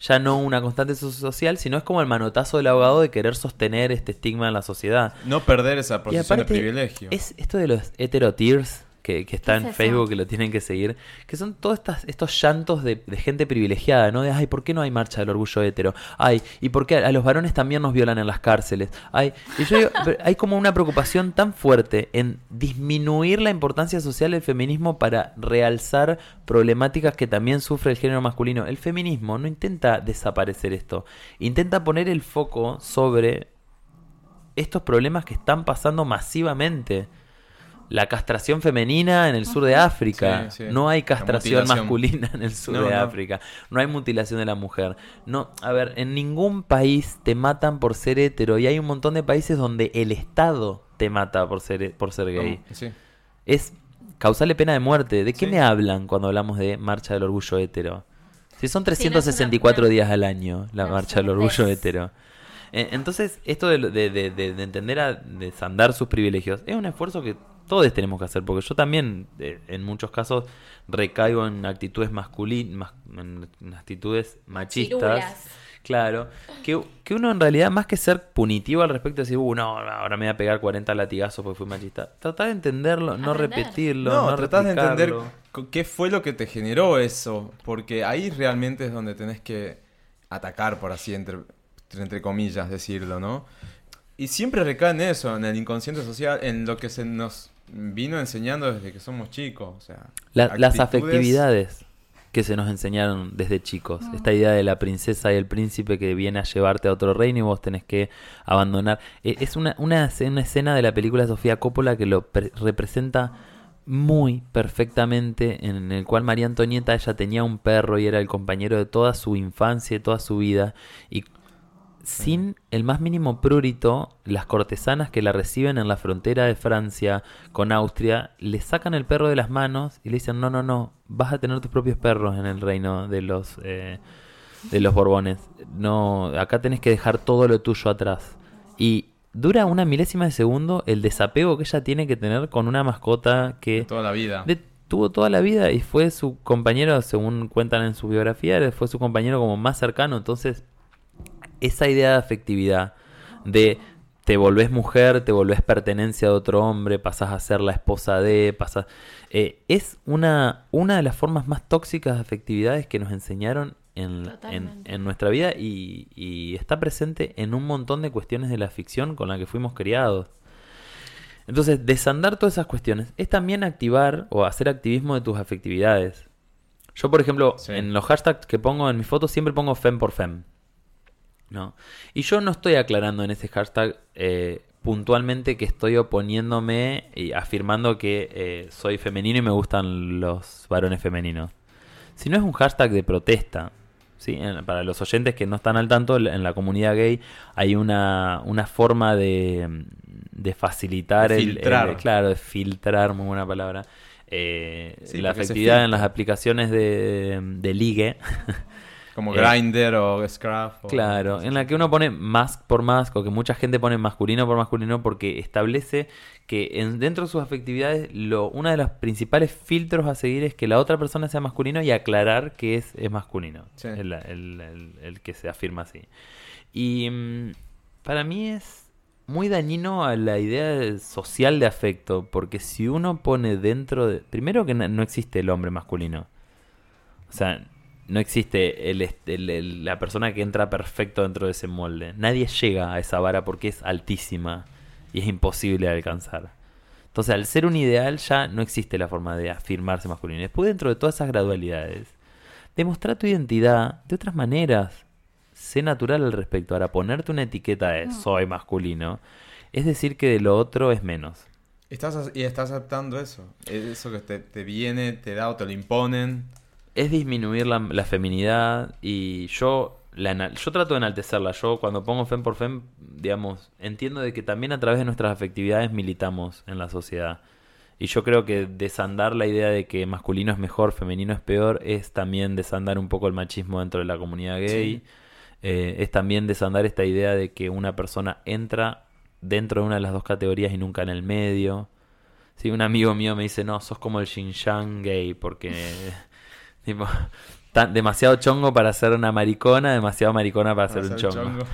ya no una constante so- social, sino es como el manotazo del abogado de querer sostener este estigma en la sociedad. No perder esa posición de privilegio. es esto de los heterotears que, que está ¿Qué en es? Facebook, que lo tienen que seguir, que son todos estas, estos llantos de, de gente privilegiada, ¿no? De, ay, ¿por qué no hay marcha del orgullo hetero? Ay, ¿y por qué a los varones también nos violan en las cárceles? Ay, y yo digo, pero hay como una preocupación tan fuerte en disminuir la importancia social del feminismo para realzar problemáticas que también sufre el género masculino. El feminismo no intenta desaparecer esto, intenta poner el foco sobre estos problemas que están pasando masivamente. La castración femenina en el sur de África. Sí, sí. No hay castración masculina en el sur No, de no. África. No hay mutilación de la mujer. No, a ver, en ningún país te matan por ser hetero y hay un montón de países donde el Estado te mata por ser por ser gay. Es causarle pena de muerte. ¿De qué Sí. me hablan cuando hablamos de marcha del orgullo hetero? Si son Sí, no es una- 364 una- días al año la marcha del orgullo hetero. Eh, Entonces, esto de, de- de- de- de entender a desandar sus privilegios es un esfuerzo que todos tenemos que hacer, porque yo también, eh, en muchos casos, recaigo en actitudes masculinas, en, en actitudes machistas. Chirulas. Claro, que, que uno en realidad, más que ser punitivo al respecto, decir, uh, no, ahora me voy a pegar 40 latigazos porque fui machista, tratar de entenderlo, no Aprender. repetirlo, No, no, tratás de entender qué fue lo que te generó eso, porque ahí realmente es donde tenés que atacar, por así, entre, entre comillas, decirlo, ¿no? Y siempre recae en eso, en el inconsciente social, en lo que se nos vino enseñando desde que somos chicos, o sea... La- las afectividades que se nos enseñaron desde chicos. Esta idea de la princesa y el príncipe que viene a llevarte a otro reino y vos tenés que abandonar. Eh, Es una, una, escena- una escena de la película Sofía Coppola que lo pre- representa muy perfectamente, en el cual María Antonieta ella tenía un perro y era el compañero de toda su infancia y toda su vida. Y sin el más mínimo prurito, las cortesanas que la reciben en la frontera de Francia con Austria le sacan el perro de las manos y le dicen, no, no, no, vas a tener tus propios perros en el reino de los, eh, de los Borbones. No, acá tenés que dejar todo lo tuyo atrás. Y dura una milésima de segundo el desapego que ella tiene que tener con una mascota que Toda la vida. de- tuvo toda la vida y fue su compañero, según cuentan en su biografía, fue su compañero como más cercano. Entonces, esa idea de afectividad, de te volvés mujer, te volvés pertenencia de otro hombre, pasás a ser la esposa de, pasás... eh, es una, una de las formas más tóxicas de afectividades que nos enseñaron en, en, nuestra vida y, y está presente en un montón de cuestiones de la ficción con la que fuimos criados. Entonces, desandar todas esas cuestiones es también activar o hacer activismo de tus afectividades. Yo, por ejemplo, Sí. en los hashtags que pongo en mis fotos siempre pongo fem por fem. ¿No? Y yo no estoy aclarando en ese hashtag eh, puntualmente que estoy oponiéndome y afirmando que eh, soy femenino y me gustan los varones femeninos. Si no es un hashtag de protesta. ¿sí? En- para los oyentes que no están al tanto, en la comunidad gay hay una, una forma de, de facilitar De filtrar. el- claro, de filtrar, muy buena palabra. eh, Sí, la afectividad en las aplicaciones de, de ligue. Como eh, Grindr o Scruff. o- Claro, en la que uno pone mask por mask o que mucha gente pone masculino por masculino porque establece que en, dentro de sus afectividades lo, uno de los principales filtros a seguir es que la otra persona sea masculino y aclarar que es, es masculino, Sí. el, el- el- el que se afirma así. Y mm, para mí es muy dañino a la idea de- social de afecto porque si uno pone dentro de... Primero que no existe el hombre masculino. O sea, no existe el, est- el- el- la persona que entra perfecto dentro de ese molde. Nadie llega a esa vara porque es altísima y es imposible de alcanzar. Entonces, al ser un ideal ya no existe la forma de afirmarse masculino. Después, dentro de todas esas gradualidades, demostrar tu identidad de otras maneras. Sé natural al respecto. Ahora, ponerte una etiqueta de soy masculino es decir que de lo otro es menos. Estás, y estás aceptando eso. Eso que te, te viene, te da o te lo imponen. Es disminuir la, la feminidad y yo la, yo trato de enaltecerla. Yo cuando pongo fem por fem, digamos, entiendo de que también a través de nuestras afectividades militamos en la sociedad. Y yo creo que desandar la idea de que masculino es mejor, femenino es peor, es también desandar un poco el machismo dentro de la comunidad gay. Eh, es también desandar esta idea de que una persona entra dentro de una de las dos categorías y nunca en el medio. Sí, un amigo mío me dice, no, sos como el Xinjiang gay, porque tipo, tan- demasiado chongo para ser una maricona, demasiado maricona para, ser un Para ser chongo.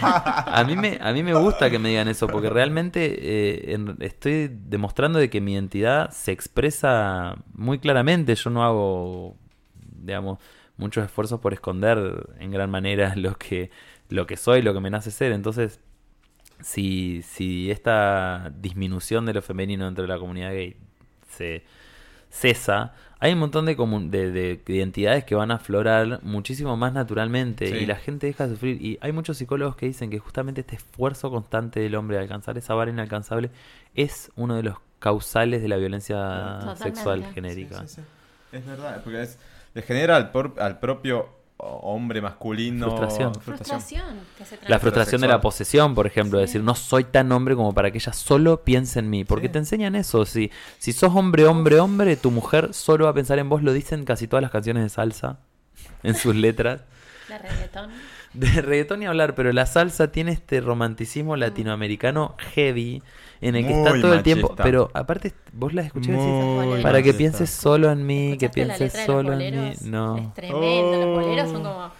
A mí me, a mí me gusta que me digan eso, porque realmente eh, en- estoy demostrando de que mi identidad se expresa muy claramente. Yo no hago, digamos, muchos esfuerzos por esconder en gran manera lo que, lo que soy, lo que me nace ser. Entonces, si, si esta disminución de lo femenino dentro de la comunidad gay se cesa, hay un montón de, de, de identidades que van a aflorar muchísimo más naturalmente Sí. y la gente deja de sufrir. Y hay muchos psicólogos que dicen que justamente este esfuerzo constante del hombre de alcanzar esa vara inalcanzable es uno de los causales de la violencia Totalmente. sexual genérica. Sí, sí, sí. Es verdad, porque es, le genera al, por- al propio hombre masculino Frustración. Frustración. que se La frustración de la posesión, por ejemplo, Sí. decir no soy tan hombre como para que ella solo piense en mí, porque Sí. te enseñan eso, si, si sos hombre, hombre, hombre, tu mujer solo va a pensar en vos, lo dicen casi todas las canciones de salsa, en sus letras. La reggaetón. De reggaetón ni hablar, pero la salsa tiene este romanticismo latinoamericano heavy en el que está todo el tiempo. Pero aparte, vos la escuché y decís, para que pienses solo en mí, que ¿Escuchaste la pienses solo en mí. No. Es tremendo. Los boleros son Oh. como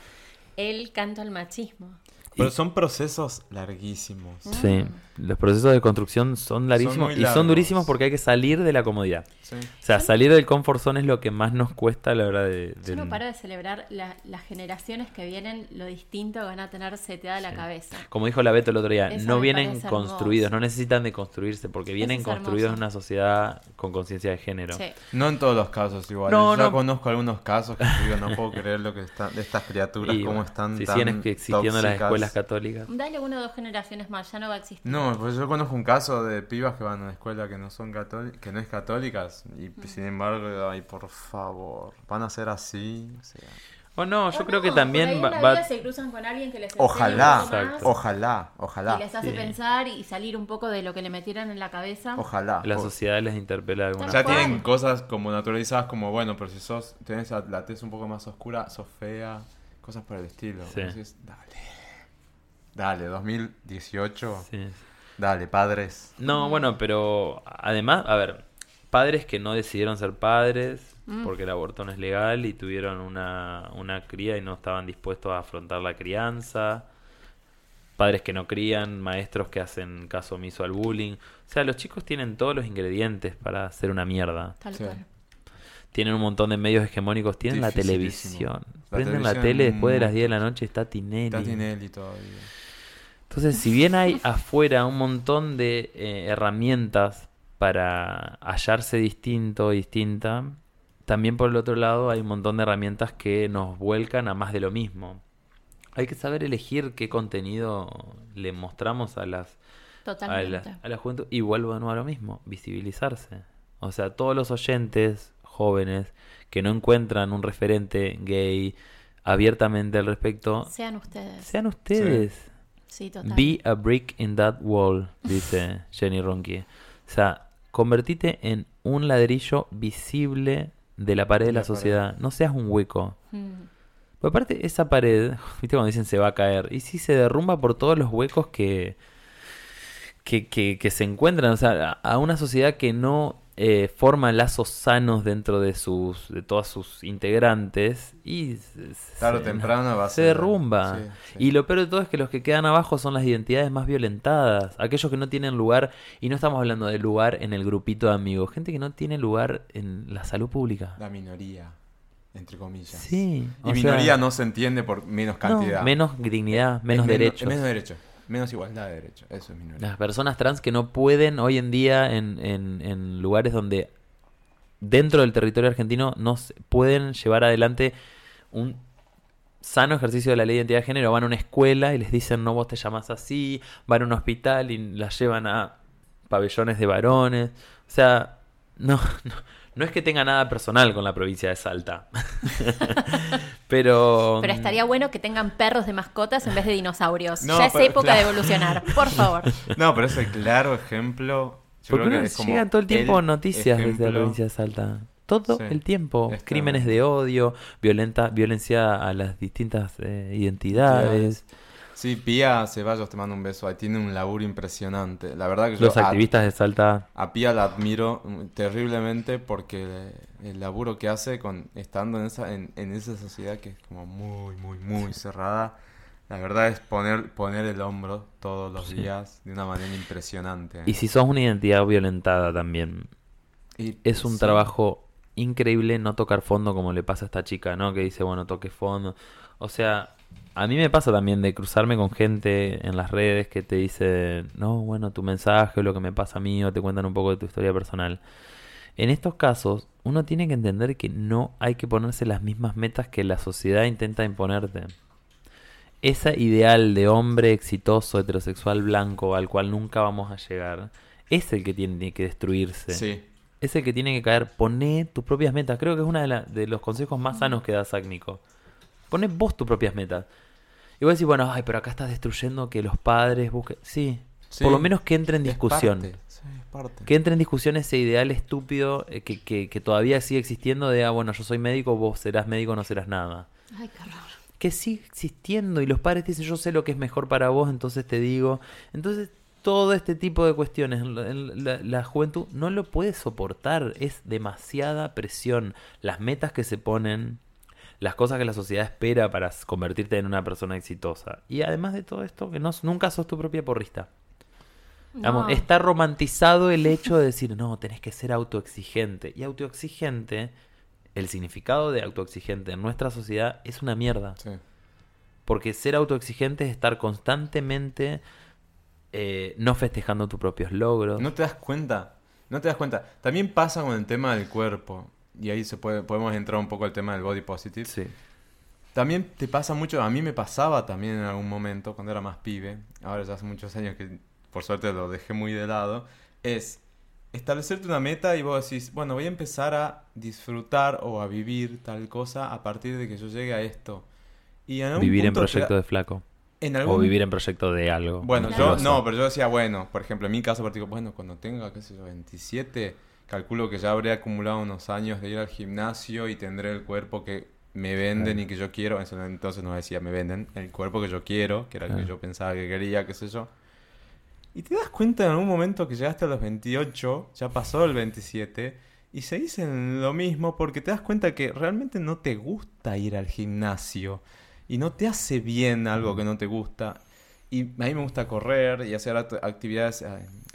el canto al machismo. Pero son procesos larguísimos. Sí, los procesos de construcción son larguísimos y son durísimos porque hay que salir de la comodidad. Sí. O sea, salir del comfort zone es lo que más nos cuesta a la hora de... Yo de- no paro de celebrar la- las generaciones que vienen, lo distinto que van a tener seteada la cabeza. Como dijo la Beto el otro día, Eso no vienen construidos, hermoso. no necesitan de construirse porque vienen es construidos en una sociedad con conciencia de género. Sí. No en todos los casos igual. No, Yo no. conozco algunos casos que digo, no puedo creer lo que están de estas criaturas, Y cómo están si tan siguen existiendo las tóxicas. Escuelas católicas. Dale una o dos generaciones más, ya no va a existir. No, pues yo conozco un caso de pibas que van a una escuela que no son católicas, que no es católicas y Mm. sin embargo, ay, por favor, van a ser así, o sea, O no, yo O creo no, que también en va... la va- vida se cruzan con alguien que les ojalá, más ojalá, ojalá, y les hace Sí. pensar y salir un poco de lo que le metieron en la cabeza. ojalá. la O- sociedad les interpela de alguna Ya cual. tienen cosas como naturalizadas como, bueno, pero si sos, tenés la la tez un poco más oscura, sos fea, cosas por el estilo. Sí. Entonces, dale. Dale, 2018. Sí. Dale, padres. No, bueno, pero además, a ver, padres que no decidieron ser padres Mm. porque el aborto no es legal y tuvieron una, una cría y no estaban dispuestos a afrontar la crianza. Padres que no crían, maestros que hacen caso omiso al bullying. O sea, los chicos tienen todos los ingredientes para hacer una mierda. Tal Sí. cual. Tienen un montón de medios hegemónicos, tienen la televisión. La Prenden la tele después de las muy- 10 de la noche, está Tinelli. Está Tinelli todavía. Entonces, si bien hay afuera un montón de eh, herramientas para hallarse distinto o distinta, también por el otro lado hay un montón de herramientas que nos vuelcan a más de lo mismo. Hay que saber elegir qué contenido le mostramos a las a Totalmente. la, a la juventud y vuelvo de nuevo a lo mismo, visibilizarse. O sea, todos los oyentes jóvenes que no encuentran un referente gay abiertamente al respecto, Sean ustedes. sean ustedes. Sí, total. Be a brick in that wall, dice Jenny Ronqui. O sea, convertite en un ladrillo visible de la pared de la pared. sociedad. No seas un hueco. Mm. Pero aparte, esa pared, ¿viste cuando dicen se va a caer? Y sí se derrumba por todos los huecos que, que, que, que se encuentran. O sea, a una sociedad que no eh, forma lazos sanos dentro de sus de todas sus integrantes y se- Tarde o se- temprano va se derrumba. sí, sí. Y lo peor de todo es que los que quedan abajo son las identidades más violentadas, aquellos que no tienen lugar, y no estamos hablando de lugar en el grupito de amigos, gente que no tiene lugar en la salud pública. La minoría, entre comillas. Sí. Y minoría sea, no se entiende por menos no, cantidad. menos dignidad, menos Es derechos. Menos derechos. Menos igualdad de derechos. Eso es minoría. Las personas trans que no pueden hoy en día en, en- lugares donde dentro del territorio argentino no pueden llevar adelante un sano ejercicio de la ley de identidad de género. Van a una escuela y les dicen no vos te llamas así, van a un hospital y las llevan a pabellones de varones. O sea, no, no es que tenga nada personal con la provincia de Salta. Pero... Pero estaría bueno que tengan perros de mascotas en vez de dinosaurios. No, ya es pero- época de evolucionar, por favor. No, pero es el claro ejemplo. Yo ¿Por qué creo no que es como llegan todo el tiempo el noticias desde la provincia de Salta? Todo Sí. el tiempo. Es Crímenes de odio, violenta, violencia a las distintas eh, identidades. Sí, Pía Ceballos te mando un beso. Ahí tiene un laburo impresionante. La verdad que yo Los a- activistas de Salta. A Pía la admiro terriblemente porque el laburo que hace con estando en esa en, en esa sociedad que es como muy muy muy cerrada, la verdad es poner poner el hombro todos los días de una manera impresionante. Y si sos una identidad violentada también, Y- es un sí. trabajo increíble no tocar fondo como le pasa a esta chica, ¿no? Que dice, bueno, toque fondo. O sea, a mí me pasa también de cruzarme con gente en las redes que te dice, no, bueno, tu mensaje o lo que me pasa a mí o te cuentan un poco de tu historia personal. En estos casos, uno tiene que entender que no hay que ponerse las mismas metas que la sociedad intenta imponerte. Ese ideal de hombre exitoso, heterosexual, blanco, al cual nunca vamos a llegar, es el que tiene que destruirse Sí. es el que tiene que caer. Poné tus propias metas. Creo que es uno de, de los consejos más sanos que da Sácnico. Poné vos tus propias metas. Y vos decís, bueno, ay, pero acá estás destruyendo que los padres busquen. Sí, Sí. por lo menos que entre en Es discusión. parte, sí, es parte. Que entre en discusión ese ideal estúpido eh, que, que, que todavía sigue existiendo de, ah, bueno, yo soy médico, vos serás médico, no serás nada. Ay, qué horror. que sigue existiendo y los padres dicen yo sé lo que es mejor para vos, entonces te digo. Entonces todo este tipo de cuestiones la juventud no lo puede soportar, es demasiada presión. Las metas que se ponen, las cosas que la sociedad espera para convertirte en una persona exitosa. Y además de todo esto, que no, nunca sos tu propia porrista. Vamos, No. está romantizado el hecho de decir, no, tenés que ser autoexigente. Y autoexigente, el significado de autoexigente en nuestra sociedad es una mierda. Sí. Porque ser autoexigente es estar constantemente eh, no festejando tus propios logros. No te das cuenta. No te das cuenta. También pasa con el tema del cuerpo. Y ahí se puede, podemos entrar un poco al tema del body positive. Sí. También te pasa mucho, a mí me pasaba también en algún momento, cuando era más pibe, ahora ya hace muchos años que por suerte lo dejé muy de lado, es establecerte una meta y vos decís, bueno, voy a empezar a disfrutar o a vivir tal cosa a partir de que yo llegue a esto. Y en algún Vivir en proyecto da- de flaco. en O vivir en proyecto de algo. bueno, yo no, pero yo decía, bueno, por ejemplo, en mi caso particular, bueno, cuando tenga, qué sé yo, 27, calculo que ya habré acumulado unos años de ir al gimnasio y tendré el cuerpo que me venden y que yo quiero. Eso entonces no decía, me venden el cuerpo que yo quiero, que era el que yo pensaba que quería, qué sé yo. Y te das cuenta en algún momento que llegaste a los 28, ya pasó el 27, y seguís en lo mismo porque te das cuenta que realmente no te gusta ir al gimnasio y no te hace bien algo que no te gusta. Y a mí me gusta correr y hacer act- actividades eh,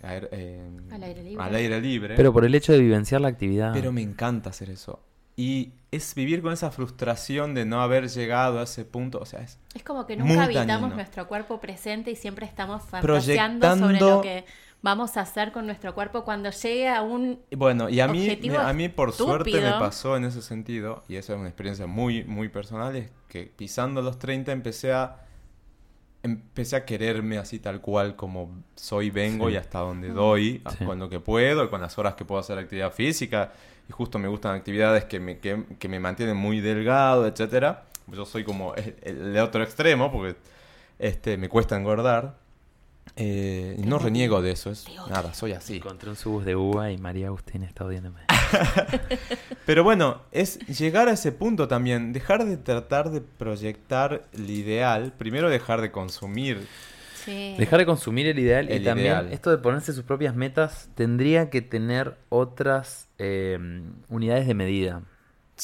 aer- eh, Al aire libre. al aire libre. Pero por el hecho de vivenciar la actividad. Pero me encanta hacer eso. Y es vivir con esa frustración de no haber llegado a ese punto. O sea, es Es como que nunca habitamos dañino. nuestro cuerpo presente y siempre estamos fantaseando sobre Proyectando- lo que vamos a hacer con nuestro cuerpo cuando llegue a un... Bueno, y a mí, a mí por suerte me estúpido. pasó en ese sentido, y esa es una experiencia muy, muy personal, es que pisando los 30 empecé a empecé a quererme así tal cual como soy, vengo Sí. y hasta donde doy, Sí. con lo que puedo, y con las horas que puedo hacer actividad física, y justo me gustan actividades que me, que, que me mantienen muy delgado, etcétera. Yo soy como el, el otro extremo, porque este, me cuesta engordar. Eh, no reniego de eso, es nada, soy así. Encontré un subus de uva y María Agustín está odiándome. Pero bueno, es llegar a ese punto también, dejar de tratar de proyectar el ideal, primero dejar de consumir. Sí. Dejar de consumir el ideal y también ideal. esto de ponerse sus propias metas tendría que tener otras eh, unidades de medida.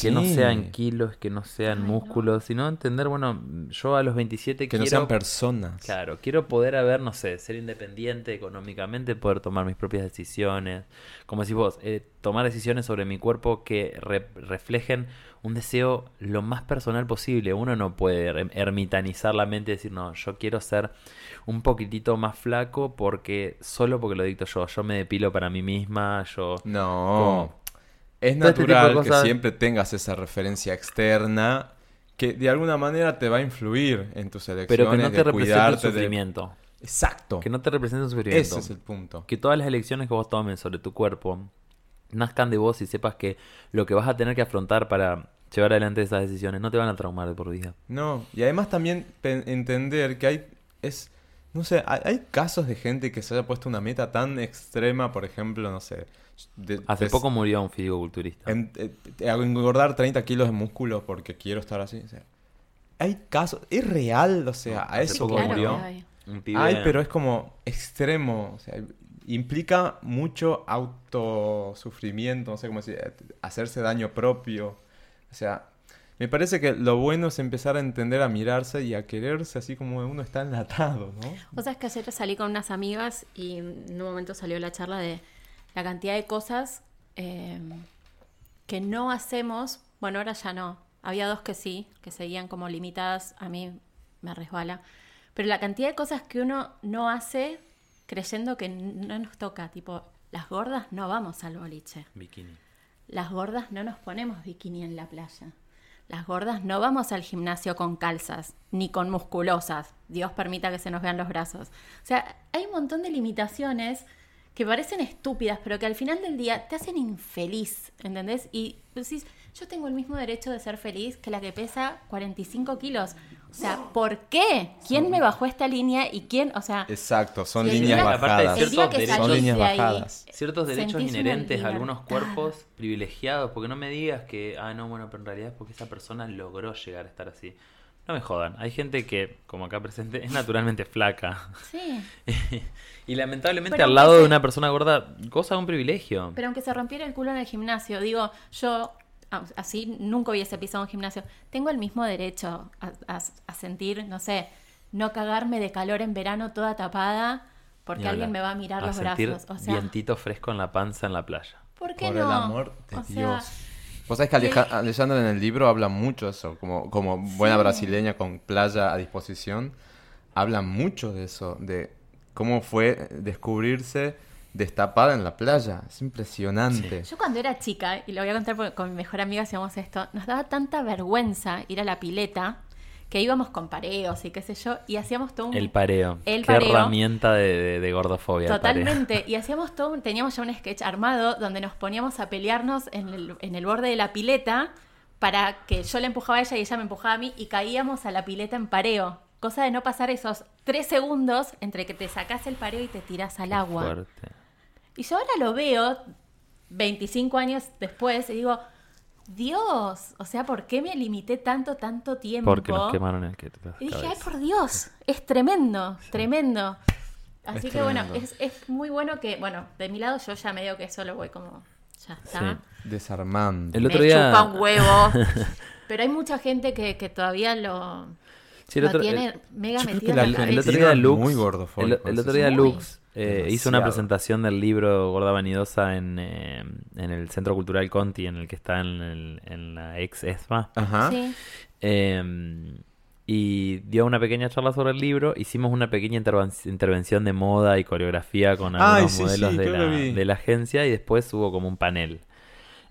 Que no sean kilos, que no sean Ay, no. músculos, sino entender, bueno, yo a los 27 Que no quiero... sean personas. Claro, quiero poder haber, no sé, ser independiente económicamente, poder tomar mis propias decisiones. Como decís vos, eh, tomar decisiones sobre mi cuerpo que re- reflejen un deseo lo más personal posible. Uno no puede er- ermitanizar la mente y decir, no, yo quiero ser un poquitito más flaco porque solo porque lo dicto yo. Yo me depilo para mí misma, yo... No. Es este natural que siempre tengas esa referencia externa que de alguna manera te va a influir en tus elecciones. Pero que no te represente un cuidarte, de- sufrimiento. Exacto. Que no te represente un sufrimiento. Ese es el punto. Que todas las elecciones que vos tomes sobre tu cuerpo nazcan de vos y sepas que lo que vas a tener que afrontar para llevar adelante esas decisiones no te van a traumar de por vida. No, y además también entender que hay, es, no sé, hay, hay casos de gente que se haya puesto una meta tan extrema, por ejemplo, no sé, de- Hace poco murió un fisicoculturista. en- eh, eh, engordar 30 kilos de músculo porque quiero estar así. o sea, hay casos, es real, o sea, a Hace eso poco Claro, murió. ay. Un pibe- Ay, pero es como extremo, o sea, implica mucho autosufrimiento, no sé cómo decir, hacerse daño propio. O sea, me parece que lo bueno es empezar a entender, a mirarse y a quererse así como uno está enlatado, ¿no? Vos sabés que ayer salí con unas amigas y en un momento salió la charla de la cantidad de cosas eh, que no hacemos. Bueno, ahora ya no. Había dos que sí, que seguían como limitadas. A mí me resbala. Pero la cantidad de cosas que uno no hace creyendo que no nos toca. Tipo, las gordas no vamos al boliche. Bikini. Las gordas no nos ponemos bikini en la playa. Las gordas no vamos al gimnasio con calzas, ni con musculosas. Dios permita que se nos vean los brazos. O sea, hay un montón de limitaciones que parecen estúpidas, pero que al final del día te hacen infeliz, ¿entendés? Y decís, yo tengo el mismo derecho de ser feliz que la que pesa 45 kilos. O sea, ¿por qué? ¿Quién me bajó esta línea y quién? O sea, Exacto, son líneas día- bajadas. Son líneas de ahí, bajadas. Ciertos derechos inherentes a algunos cuerpos privilegiados, porque no me digas que, ah, no, bueno, pero en realidad es porque esa persona logró llegar a estar así. No me jodan, hay gente que, como acá presente, es naturalmente flaca. sí. y lamentablemente Pero al lado de una persona gorda goza de un privilegio. Pero aunque se rompiera el culo en el gimnasio, digo, yo a- así nunca hubiese pisado un gimnasio. Tengo el mismo derecho a, a- a sentir, no sé, no cagarme de calor en verano toda tapada porque Ni alguien hablar. me va a mirar los sentir brazos. O sea, vientito fresco en la panza en la playa. ¿por qué Por no? el amor de O sea, Dios. Vos sabés que Aleja- Alejandra en el libro habla mucho de eso, como, como buena brasileña con playa a disposición, habla mucho de eso, de cómo fue descubrirse destapada en la playa. Es impresionante. Yo cuando era chica, y lo voy a contar porque con mi mejor amiga hacíamos esto, nos daba tanta vergüenza ir a la pileta que íbamos con pareos y qué sé yo, y hacíamos todo un... El pareo. El Qué pareo. herramienta de, de- de gordofobia. Totalmente. Y hacíamos todo, un- teníamos ya un sketch armado donde nos poníamos a pelearnos en el, en el borde de la pileta para que yo le empujaba a ella y ella me empujaba a mí y caíamos a la pileta en pareo. Cosa de no pasar esos tres segundos entre que te sacás el pareo y te tirás al agua. Fuerte. Y yo ahora lo veo 25 años después y digo, Dios, o sea, ¿por qué me limité tanto, tanto tiempo? Porque nos quemaron el que Y dije, ay, por Dios, es tremendo, tremendo. Así Es que bueno, es, es muy bueno que, bueno, de mi lado yo ya medio que solo voy como, ya está. Sí. Desarmante. El Me otro día- chupa un huevo. Pero hay mucha gente que, que todavía lo, Sí, el lo otro- tiene el- mega metido la- la el otro día Lux, muy el, gordofóbico, el otro eso día. Lux eh, hizo una presentación del libro Gorda Vanidosa en, eh, en el Centro Cultural Conti, en el que está en, el- en la ex ESMA. Ajá. Sí. Eh, y dio una pequeña charla sobre el libro. Hicimos una pequeña intervención de moda y coreografía con Ay, algunos sí, modelos sí, de, la, de la agencia y después hubo como un panel.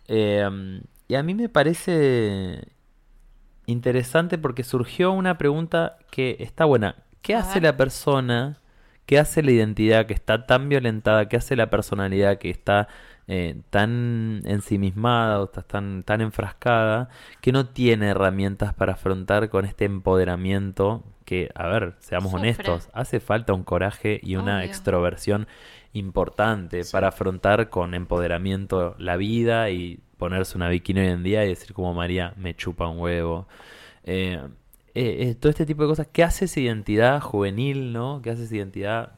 Eh, y a mí me parece interesante porque surgió una pregunta que está buena. ¿Qué hace la persona? ¿Qué hace la identidad que está tan violentada? ¿Qué hace la personalidad que está eh, tan ensimismada o está tan, tan enfrascada que no tiene herramientas para afrontar con este empoderamiento que, a ver, seamos Sufre. honestos, hace falta un coraje y una Obvio. extroversión importante para afrontar con empoderamiento la vida y ponerse una bikini hoy en día y decir como María, me chupa un huevo. Eh, eh, eh, todo este tipo de cosas. ¿Qué hace esa identidad juvenil, no? ¿Qué hace esa identidad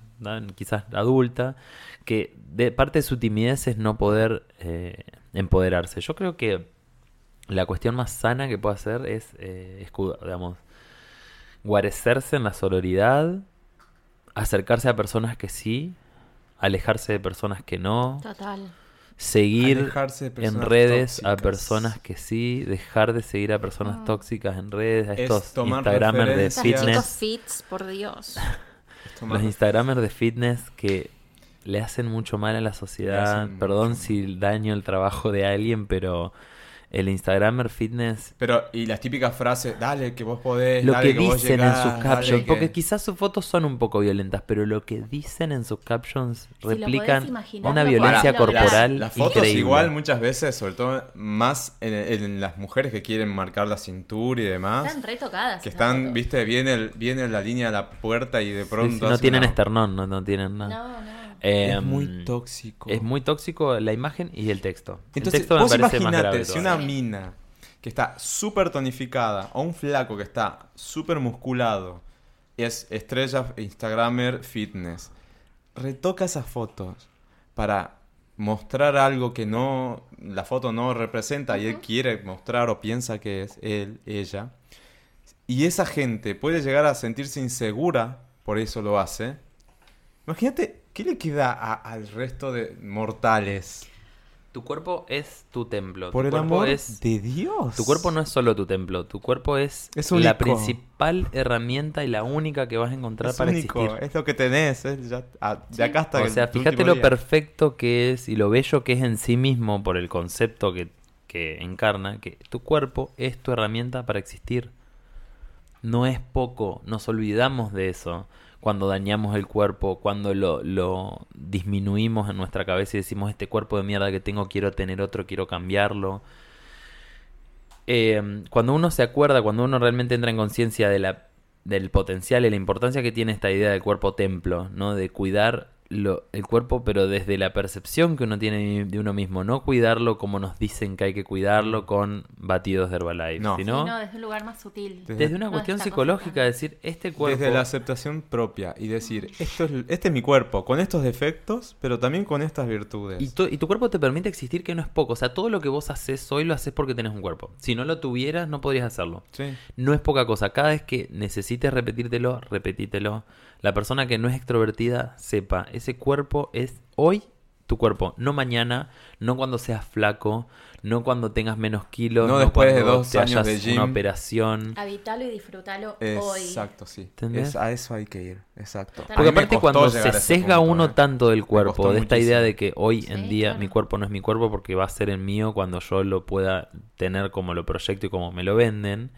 quizás adulta? Que de parte de su timidez es no poder eh, empoderarse. Yo creo que la cuestión más sana que puede hacer es eh, escudo- digamos, guarecerse en la sororidad, acercarse a personas que sí, alejarse de personas que no, Total. Seguir en redes a personas que sí, dejar de seguir a personas tóxicas en redes, a Es estos tomar Instagramers de fitness, fits, por Dios. los Instagramers de fitness que le hacen mucho mal a la sociedad. Perdón si daño el trabajo de alguien, pero el Instagramer fitness Pero, y las típicas frases, dale que vos podés, lo dale que vos dicen llegás, en sus dale captions, que- porque quizás sus fotos son un poco violentas, pero lo que dicen en sus captions replican imaginar, una violencia corporal Las fotos increíble. igual muchas veces, sobre todo más en, en las mujeres que quieren marcar la cintura y demás, Están retocadas. que están, fotos. viste, viene, viene la línea de la puerta y de Sí, pronto... sí, no hace tienen una- esternón, no, no tienen nada. No, no. Eh, Es muy tóxico. Es muy tóxico la imagen y el texto. Entonces, el texto vos imaginate si una mina que está súper tonificada o un flaco que está súper musculado es estrella Instagramer fitness, retoca esas fotos para mostrar algo que no la foto no representa y él quiere mostrar o piensa que es él, ella. Y esa gente puede llegar a sentirse insegura, por eso lo hace. Imagínate, ¿qué le queda a- al resto de mortales? Tu cuerpo es tu templo. Por tu el cuerpo amor es... de Dios. Tu cuerpo no es solo tu templo, tu cuerpo es, Es la principal herramienta y la única que vas a encontrar es para único, existir. es lo que tenés, es ya- a- de acá hasta O sea, fíjate lo día. perfecto que es y lo bello que es en sí mismo por el concepto que, que encarna, que tu cuerpo es tu herramienta para existir. No es poco, nos olvidamos de eso cuando dañamos el cuerpo, cuando lo, lo disminuimos en nuestra cabeza y decimos, este cuerpo de mierda que tengo, quiero tener otro, quiero cambiarlo. Eh, cuando uno se acuerda, cuando uno realmente entra en conciencia de del potencial y la importancia que tiene esta idea del cuerpo templo, ¿no? De cuidar lo- el cuerpo, pero desde la percepción que uno tiene de uno mismo, no cuidarlo como nos dicen que hay que cuidarlo con batidos de Herbalife, No. sino Sí, no, desde un lugar más sutil. Desde- desde una No, cuestión psicológica, decir, este cuerpo... Desde la aceptación propia y decir, esto es, este es mi cuerpo, con estos defectos, pero también con estas virtudes. Y tu, y tu cuerpo te permite existir que no es poco. O sea, todo lo que vos haces hoy lo haces porque tenés un cuerpo. Si no lo tuvieras, no podrías hacerlo. Sí. No es poca cosa. Cada vez que necesites repetírtelo, repetítelo. La persona que no es extrovertida, sepa, ese cuerpo es hoy tu cuerpo, no mañana, no cuando seas flaco, no cuando tengas menos kilos, No después de dos te años hayas de gym. una operación. Habitalo y disfrutalo hoy. Exacto, sí. A eso hay que ir, exacto. Porque aparte cuando se sesga punto, uno eh. tanto del cuerpo, de esta idea de que hoy Sí, en día claro. mi cuerpo no es mi cuerpo porque va a ser el mío cuando yo lo pueda tener como lo proyecto y como me lo venden,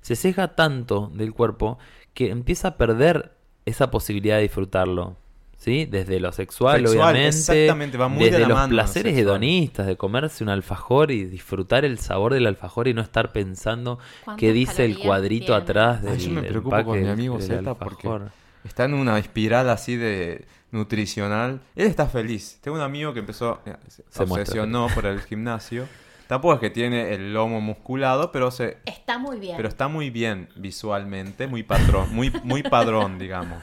se sesga tanto del cuerpo que empieza a perder esa posibilidad de disfrutarlo. ¿Sí? Desde lo sexual, Sexual, obviamente. exactamente, va muy de desde la los mano placeres sexual. hedonistas, de comerse un alfajor y disfrutar el sabor del alfajor y no estar pensando ¿Cuántas qué dice el cuadrito tiene? atrás Ay, del, yo me preocupo con mi amigo Zeta porque alfajor. Está en una espiral así de nutricional. Él está feliz. Tengo un amigo que empezó, eh, se Se muestra obsesionó por el gimnasio. Tampoco es que tiene el lomo musculado, pero se Está muy bien. pero está muy bien visualmente, muy patrón, muy, muy padrón, digamos.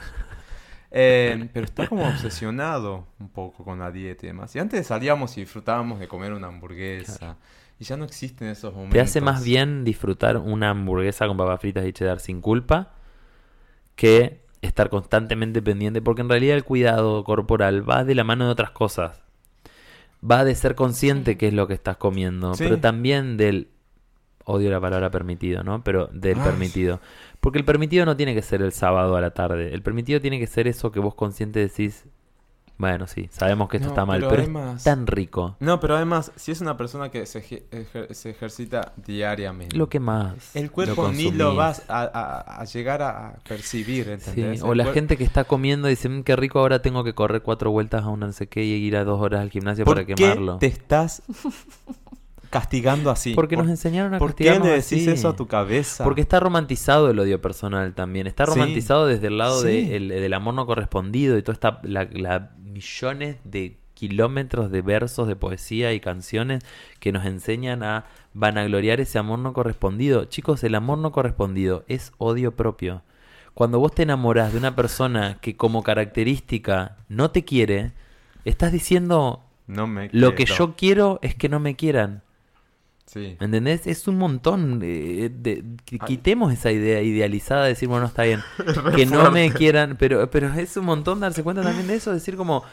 Eh, pero está como obsesionado un poco con la dieta y demás. Y antes salíamos y disfrutábamos de comer una hamburguesa. Y ya no existen esos momentos. Te hace más bien disfrutar una hamburguesa con papas fritas y cheddar sin culpa que estar constantemente pendiente, porque en realidad el cuidado corporal va de la mano de otras cosas. Va de ser consciente qué es lo que estás comiendo, Sí. pero también del odio la palabra permitido, ¿no? Pero del Ay. permitido. Porque el permitido no tiene que ser el sábado a la tarde. El permitido tiene que ser eso que vos consciente decís, bueno, sí, sabemos que esto No, está mal, pero pero, además- es tan rico. No, pero además, si es una persona que se, eje- ejer- se ejercita diariamente. Lo que más. El cuerpo ni lo vas a, a- a llegar a percibir, Sí, o El la gente que está comiendo dice, "Mm, qué rico, ahora tengo que correr cuatro vueltas a un no sé qué y ir a dos horas al gimnasio ¿Por para qué quemarlo. te estás castigando así? Porque ¿Por- nos enseñaron a ¿Por qué le decís así. eso a tu cabeza? Porque está romantizado el odio personal también. Está Sí. romantizado desde el lado Sí. de el- del amor no correspondido y toda esta la, la millones de kilómetros de versos de poesía y canciones que nos enseñan a vanagloriar ese amor no correspondido. Chicos, el amor no correspondido es odio propio. Cuando vos te enamorás de una persona que como característica no te quiere, estás diciendo No me lo que yo quiero es que no me quieran. Sí. ¿Entendés? Es un montón. eh, de, que quitemos esa idea idealizada de decir, bueno, está bien. que no me quieran. Pero, pero es un montón darse cuenta también de eso. Decir como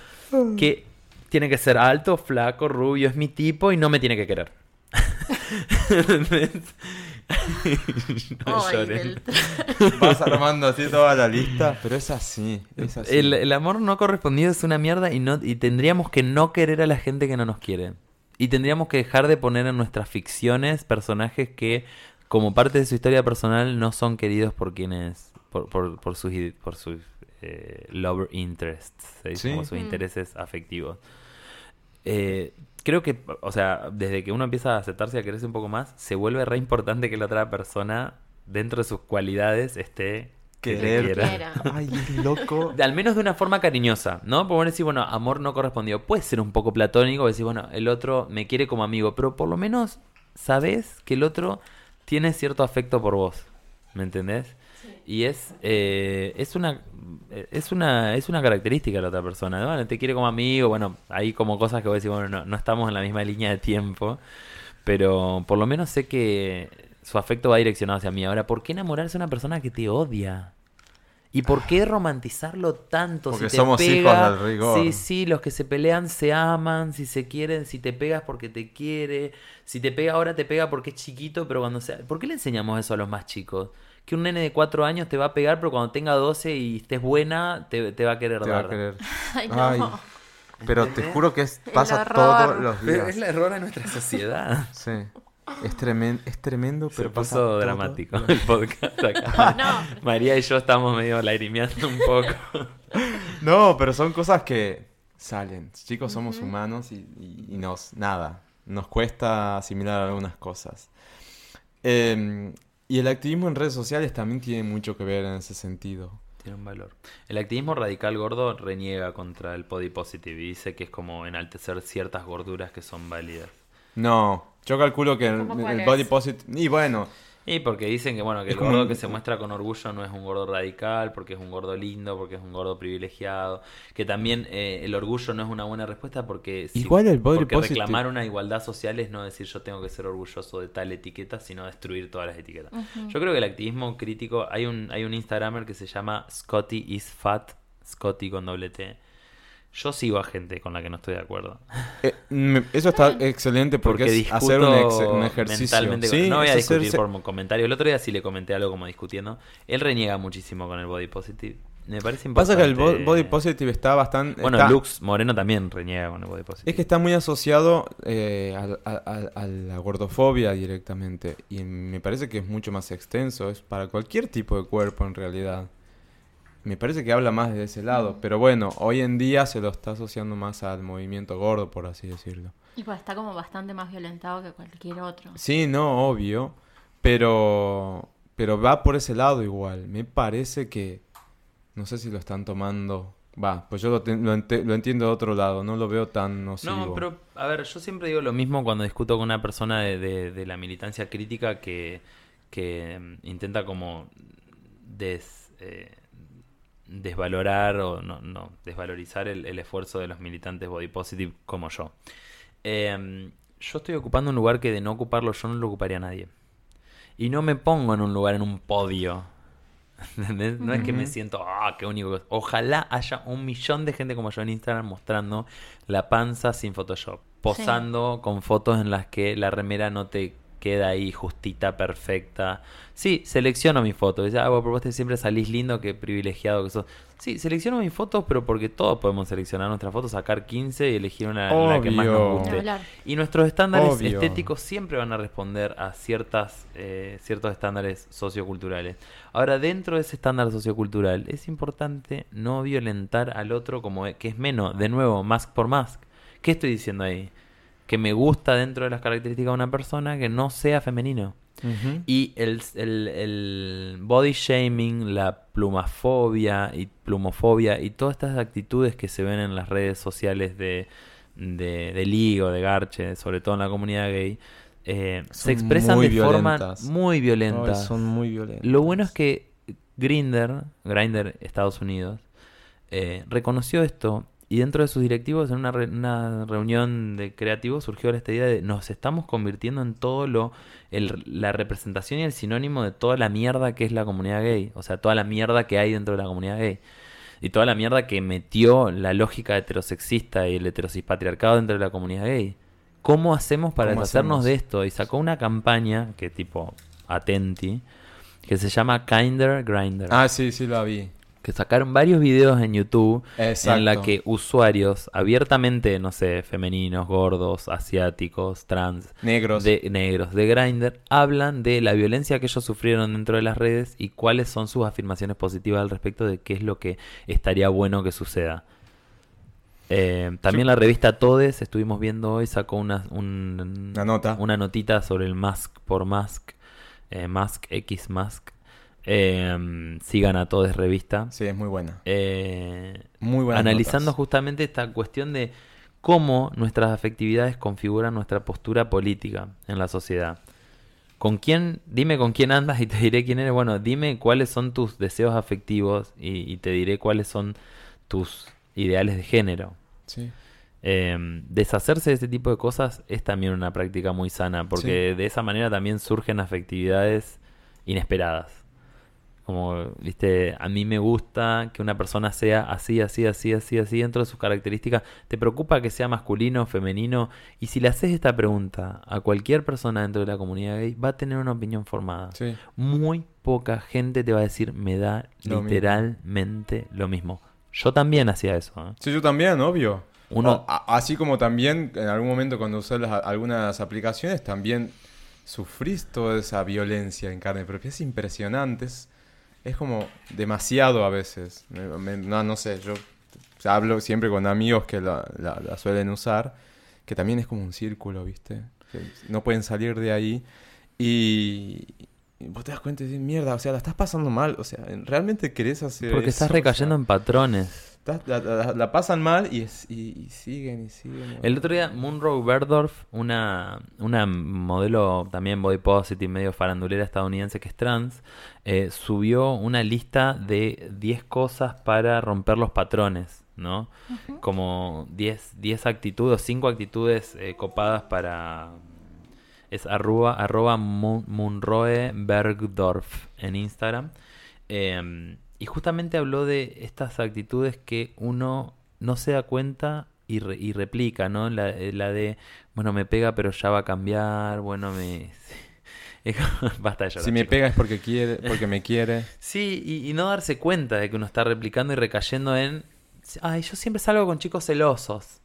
que tiene que ser alto, flaco, rubio, es mi tipo y no me tiene que querer. ¿Entendés? no Ay, lloren. del- Vas armando así toda la lista, pero es así, es así. El, el amor no correspondido es una mierda y, no, y tendríamos que no querer a la gente que no nos quiere. Y tendríamos que dejar de poner en nuestras ficciones personajes que, como parte de su historia personal, no son queridos por quienes. por, por, por sus, por sus eh, lover interests, Sí. como sus Mm. intereses afectivos. Eh, creo que, o sea, desde que uno empieza a aceptarse y a quererse un poco más, se vuelve re importante que la otra persona, dentro de sus cualidades, esté. Querer. quiera. Ay, es loco. De- Al menos de una forma cariñosa, ¿no? Por decir, bueno, amor no correspondido. Puede ser un poco platónico, decir, bueno, el otro me quiere como amigo, pero por lo menos sabes que el otro tiene cierto afecto por vos. ¿Me entendés? Y es, eh, es una es una es una característica de la otra persona. ¿no? Bueno, te quiere como amigo, bueno, hay como cosas que voy a decir, bueno, no, no estamos en la misma línea de tiempo, pero por lo menos sé que su afecto va direccionado hacia mí. Ahora, ¿por qué enamorarse de una persona que te odia? ¿Y por qué romantizarlo tanto? Porque si te somos pega, hijos del rigor. Sí, sí, los que se pelean se aman, si se quieren, si te pegas porque te quiere, si te pega ahora te pega porque es chiquito, pero cuando sea... ¿Por qué le enseñamos eso a los más chicos? Que un nene de cuatro años te va a pegar, pero cuando tenga 12 y estés buena, te, te va a querer Te va a dar. querer. Ay, no. Ay. Pero te juro que es, El pasa todos los Pero días. es el error de nuestra sociedad. Sí. Es, tremen- es tremendo, Se pero pasa puso dramático el podcast acá. No, María y yo estamos medio lagrimeando un poco. No, pero son cosas que salen. Chicos, somos humanos y, y- y nos, nada, nos cuesta asimilar algunas cosas. Eh, Y el activismo en redes sociales también tiene mucho que ver en ese sentido. Tiene un valor. El activismo radical gordo reniega contra el body positive y dice que es como enaltecer ciertas gorduras que son válidas. No, yo calculo que el, ¿Cómo cuál el es? body positive... Y bueno, Y porque dicen que bueno, que Es el gordo un- que se muestra con orgullo no es un gordo radical, porque es un gordo lindo, porque es un gordo privilegiado, que también eh, el orgullo no es una buena respuesta porque si- Igual el body porque positive- reclamar una igualdad social es no decir yo tengo que ser orgulloso de tal etiqueta, sino destruir todas las etiquetas. Yo creo que el activismo crítico, hay un hay un Instagramer que se llama Scotty is fat, Scotty con doble T. Yo sigo a gente con la que no estoy de acuerdo. eh, me- eso está excelente porque, Porque es hacer un, ex- un ejercicio. mentalmente con- Sí, no voy a discutir hacerse- por comentarios. El otro día sí le comenté algo como discutiendo. Él reniega muchísimo con el body positive. Me parece Pasa importante. que el bo- body positive está bastante... Bueno, está- Lux Moreno también reniega con el body positive. Es que está muy asociado eh, al- a, a- a la gordofobia directamente. Y me parece que es mucho más extenso. Es para cualquier tipo de cuerpo en realidad. Me parece que habla más de ese lado. Pero bueno, hoy en día se lo está asociando más al movimiento gordo, por así decirlo. Y pues está como bastante más violentado que cualquier otro. Sí, no, obvio. Pero, pero va por ese lado igual. Me parece que... No sé si lo están tomando... Va, pues yo lo, lo ente- lo entiendo de otro lado. No lo veo tan nocivo. No, pero a ver, yo siempre digo lo mismo cuando discuto con una persona de, de- de la militancia crítica que, que mm, intenta como des, eh, desvalorar o no, no desvalorizar el, el esfuerzo de los militantes body positive como yo. Eh, yo estoy ocupando un lugar que de no ocuparlo yo no lo ocuparía nadie. Y no me pongo en un lugar en un podio. ¿Entendés? No es que me siento, ah, qué único. Ojalá haya un millón de gente como yo en Instagram mostrando la panza sin Photoshop. Posando con fotos en las que la remera no te queda ahí justita, perfecta. Sí, selecciono mis fotos. Dice, ah, vos, vos siempre salís lindo, qué privilegiado que sos. Sí, selecciono mis fotos, pero porque todos podemos seleccionar nuestras fotos, sacar 15 y elegir una que más nos guste. Y nuestros estándares Obvio. estéticos siempre van a responder a ciertas, eh, ciertos estándares socioculturales. Ahora, dentro de ese estándar sociocultural, es importante no violentar al otro como e- que es menos. De nuevo, mask por mask. ¿Qué estoy diciendo ahí? Que me gusta dentro de las características de una persona que no sea femenino. Y el, el- el body shaming, la plumafobia y plumofobia y todas estas actitudes que se ven en las redes sociales de, de, de Ligo, de Garche, sobre todo en la comunidad gay, eh, se expresan de forma violentas. muy violenta. Son muy violentos. Lo bueno es que Grinder, Grinder Estados Unidos, eh, reconoció esto y dentro de sus directivos en una, re- una reunión de creativos surgió esta idea de nos estamos convirtiendo en todo lo el- la representación y el sinónimo de toda la mierda que es la comunidad gay, o sea, toda la mierda que hay dentro de la comunidad gay. Y toda la mierda que metió la lógica heterosexista y el heterosispatriarcado dentro de la comunidad gay. ¿Cómo hacemos para ¿Cómo deshacernos hacemos? de esto? Y sacó una campaña que tipo atenti, que se llama Kinder Grinder. Ah, sí, sí la vi. Que sacaron varios videos en YouTube Exacto. en la que usuarios abiertamente, no sé, femeninos, gordos, asiáticos, trans, Negros. de negros, de Grindr, hablan de la violencia que ellos sufrieron dentro de las redes y cuáles son sus afirmaciones positivas al respecto de qué es lo que estaría bueno que suceda. Eh, también la revista Todes, estuvimos viendo hoy, sacó una, un- Una nota. una notita sobre el mask por mask, eh, mask x mask. Eh, sigan a Todes revista. Sí, es muy buena. Eh, Muy buena. analizando justamente esta cuestión de cómo nuestras afectividades configuran nuestra postura política en la sociedad. ¿Con quién? Dime con quién andas y te diré quién eres. Bueno, dime cuáles son tus deseos afectivos y, y te diré cuáles son tus ideales de género. Sí. Eh, deshacerse de ese tipo de cosas es también una práctica muy sana, porque de esa manera también surgen afectividades inesperadas. Como, viste, a mí me gusta que una persona sea así, así, así, así, así, dentro de sus características. ¿Te preocupa que sea masculino, femenino? Y si le haces esta pregunta a cualquier persona dentro de la comunidad gay, va a tener una opinión formada. Sí. Muy poca gente te va a decir, me da Lo mismo. literalmente lo mismo. Yo también hacía eso. ¿eh? Sí, yo también, obvio. Uno- a- así como también en algún momento cuando usé las- algunas aplicaciones, también sufrís toda esa violencia en carne propia. Es impresionante. Es, es como demasiado a veces. Me- me- no, no sé, yo hablo siempre con amigos que la, la- la suelen usar, que también es como un círculo, ¿viste? Que no pueden salir de ahí. Y, y vos te das cuenta y dices, mierda, o sea, la estás pasando mal, o sea, realmente querés hacer Porque eso? estás O recayendo sea, en patrones. La, la- la pasan mal y, es- y, y siguen y siguen. El otro día, Monroe Berdorf, una, una modelo también body positive, medio farandulera estadounidense que es trans, eh, subió una lista de 10 cosas para romper los patrones, ¿no? Como 10, 10 actitudes, 5 actitudes eh, copadas para... Es arroba, arroba Mun- Munroe Bergdorf en Instagram. Eh, y justamente habló de estas actitudes que uno no se da cuenta y, re- y replica, ¿no? La, eh, la de, bueno, me pega pero ya va a cambiar, bueno, me... Basta de llorar, Si me chicos. pega es porque quiere, porque me quiere. Sí, y, y no darse cuenta de que uno está replicando y recayendo en, ay, yo siempre salgo con chicos celosos.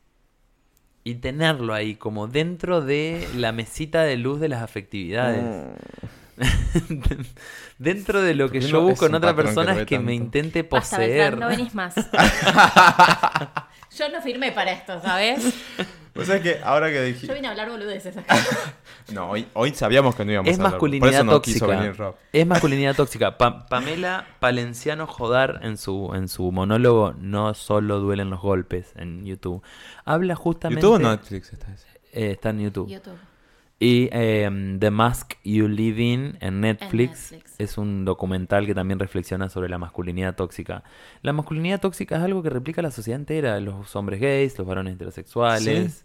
Y tenerlo ahí como dentro de la mesita de luz de las afectividades. dentro de lo que yo no busco en otra que persona ve es que me intente Basta, poseer. No venís más. Yo no firmé para esto, ¿sabes? O sea que ahora que Yo dije... vine a hablar boludeces acá. No, hoy, hoy sabíamos que no íbamos Es a hablar. masculinidad Por eso no tóxica. quiso venir Rob. Es masculinidad tóxica. Pa- Pamela Palenciano Jodar en su, en su monólogo No solo duelen los golpes en YouTube. Habla justamente. ¿YouTube o Netflix está ese? Eh, está en YouTube. YouTube. Y eh, The Mask You Live In en Netflix, Netflix. es un documental que también reflexiona sobre la masculinidad tóxica. La masculinidad tóxica es algo que replica la sociedad entera, los hombres gays, los varones heterosexuales.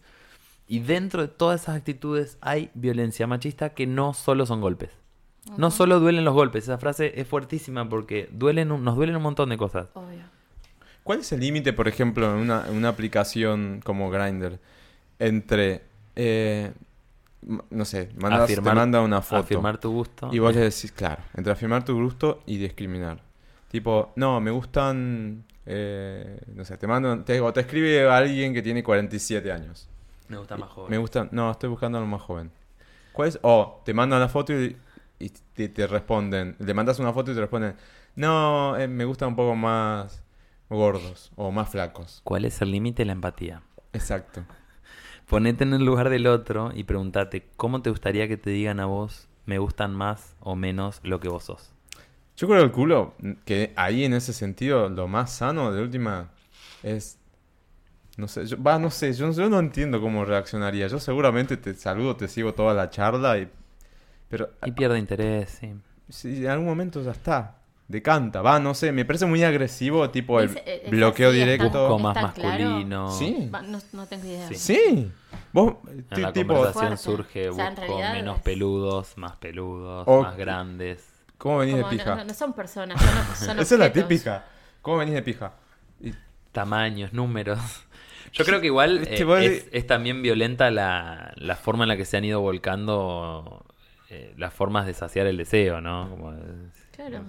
Y dentro de todas esas actitudes hay violencia machista que no solo son golpes. No solo duelen los golpes, esa frase es fuertísima porque duelen un- nos duelen un montón de cosas. Obvio. ¿Cuál es el límite, por ejemplo, en una, en una aplicación como Grindr entre, eh, no sé, mandas, te manda una foto Afirmar tu gusto. y vos le decís, claro, entre afirmar tu gusto y discriminar. Tipo, no, me gustan, eh, no sé, te mando, te, o te escribe alguien que tiene 47 años. Me gusta más joven. Me gusta, no, estoy buscando a lo más joven. ¿Cuál es? O te mandan la foto y, y te, te responden, le mandas una foto y te responden, no, eh, me gustan un poco más gordos o más flacos. ¿Cuál es el límite de la empatía? Exacto. Ponete en el lugar del otro y pregúntate, ¿cómo te gustaría que te digan a vos me gustan más o menos lo que vos sos? Yo creo el culo, que ahí en ese sentido lo más sano de última es... No sé, yo, no sé, yo, yo no entiendo cómo reaccionaría. Yo seguramente te saludo, te sigo toda la charla y... Pero Y pierde interés, sí. si en algún momento ya está, decanta, va, no sé, me parece muy agresivo, tipo el Es- es- es bloqueo así, está- directo. Busco más masculino. Sí. Va, no, no tengo idea. Sí. Sí, vos, En la tipo, conversación Fuerte. surge, O sea, en busco realidad menos es- peludos, más peludos, O- más grandes. ¿cómo venís de Como pija? no- no son personas, son, son Esa es la típica. ¿Cómo venís de pija? Y- Tamaños, números. Yo creo que igual eh, es, es también violenta la, la forma en la que se han ido volcando eh, las formas de saciar el deseo, ¿no? Como, Claro.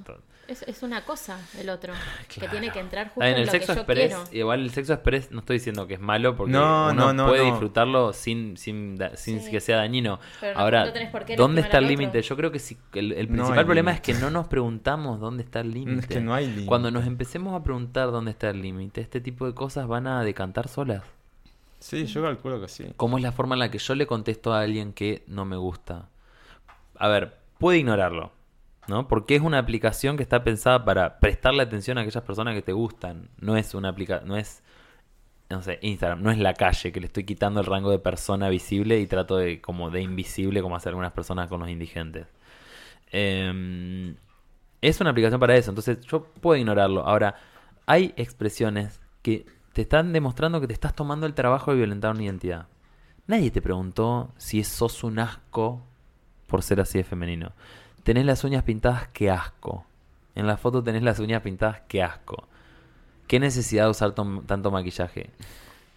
Es, es una cosa el otro. Que Claro. tiene que entrar justo Ah, en, en el lo sexo que yo express, quiero. igual el sexo express no estoy diciendo que es malo porque No, uno no, no, puede no. disfrutarlo sin, sin, da- sin Sí. que sea dañino. Pero Ahora, no tenés por qué ¿dónde está el límite? Yo creo que si, el, principal problema es que no nos preguntamos dónde está el límite. Es que no hay límite. Cuando nos empecemos a preguntar dónde está el límite, este tipo de cosas van a decantar solas. Sí, yo calculo que sí. ¿Cómo es la forma en la que yo le contesto a alguien que no me gusta? A ver, puede ignorarlo, ¿no? Porque es una aplicación que está pensada para prestarle atención a aquellas personas que te gustan. No es una aplicación, no es, no sé, Instagram, no es la calle que le estoy quitando el rango de persona visible y trato de como de invisible como hacen algunas personas con los indigentes. Em, es una aplicación para eso, entonces yo puedo ignorarlo. Ahora, hay expresiones que te están demostrando que te estás tomando el trabajo de violentar una identidad. Nadie te preguntó si sos un asco por ser así de femenino. Tenés las uñas pintadas, qué asco. En la foto tenés las uñas pintadas, qué asco. ¿Qué necesidad de usar tanto maquillaje?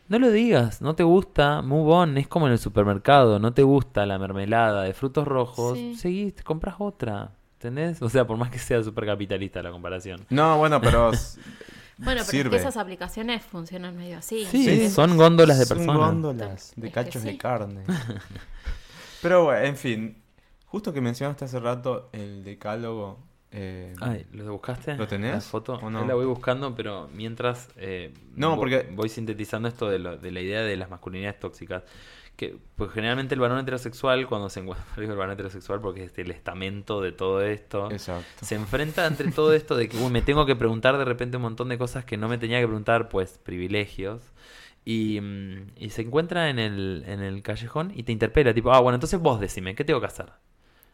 No lo digas, no te gusta, move on, es como en el supermercado, no te gusta la mermelada de frutos rojos, Sí. seguís, te compras otra, ¿entendés? O sea, por más que sea súper capitalista la comparación. No, bueno, pero... Bueno, pero es que esas aplicaciones funcionan medio así. Sí, son góndolas de Son personas. góndolas de Es que cachos sí. de carne. Pero bueno, en fin. Justo que mencionaste hace rato el decálogo. eh, Ay, ¿lo buscaste? ¿Lo tenés La foto. o no? La voy buscando, pero mientras. eh, No, porque- Voy sintetizando esto de, lo- de la idea de las masculinidades tóxicas. que pues generalmente el varón heterosexual, cuando se encuentra, el varón heterosexual porque es el estamento de todo esto, Exacto. se enfrenta entre todo esto de que uy, me tengo que preguntar de repente un montón de cosas que no me tenía que preguntar, pues privilegios. Y, mm, y se encuentra en el, en el callejón y te interpela, tipo, ah, bueno, entonces vos decime, ¿qué tengo que hacer?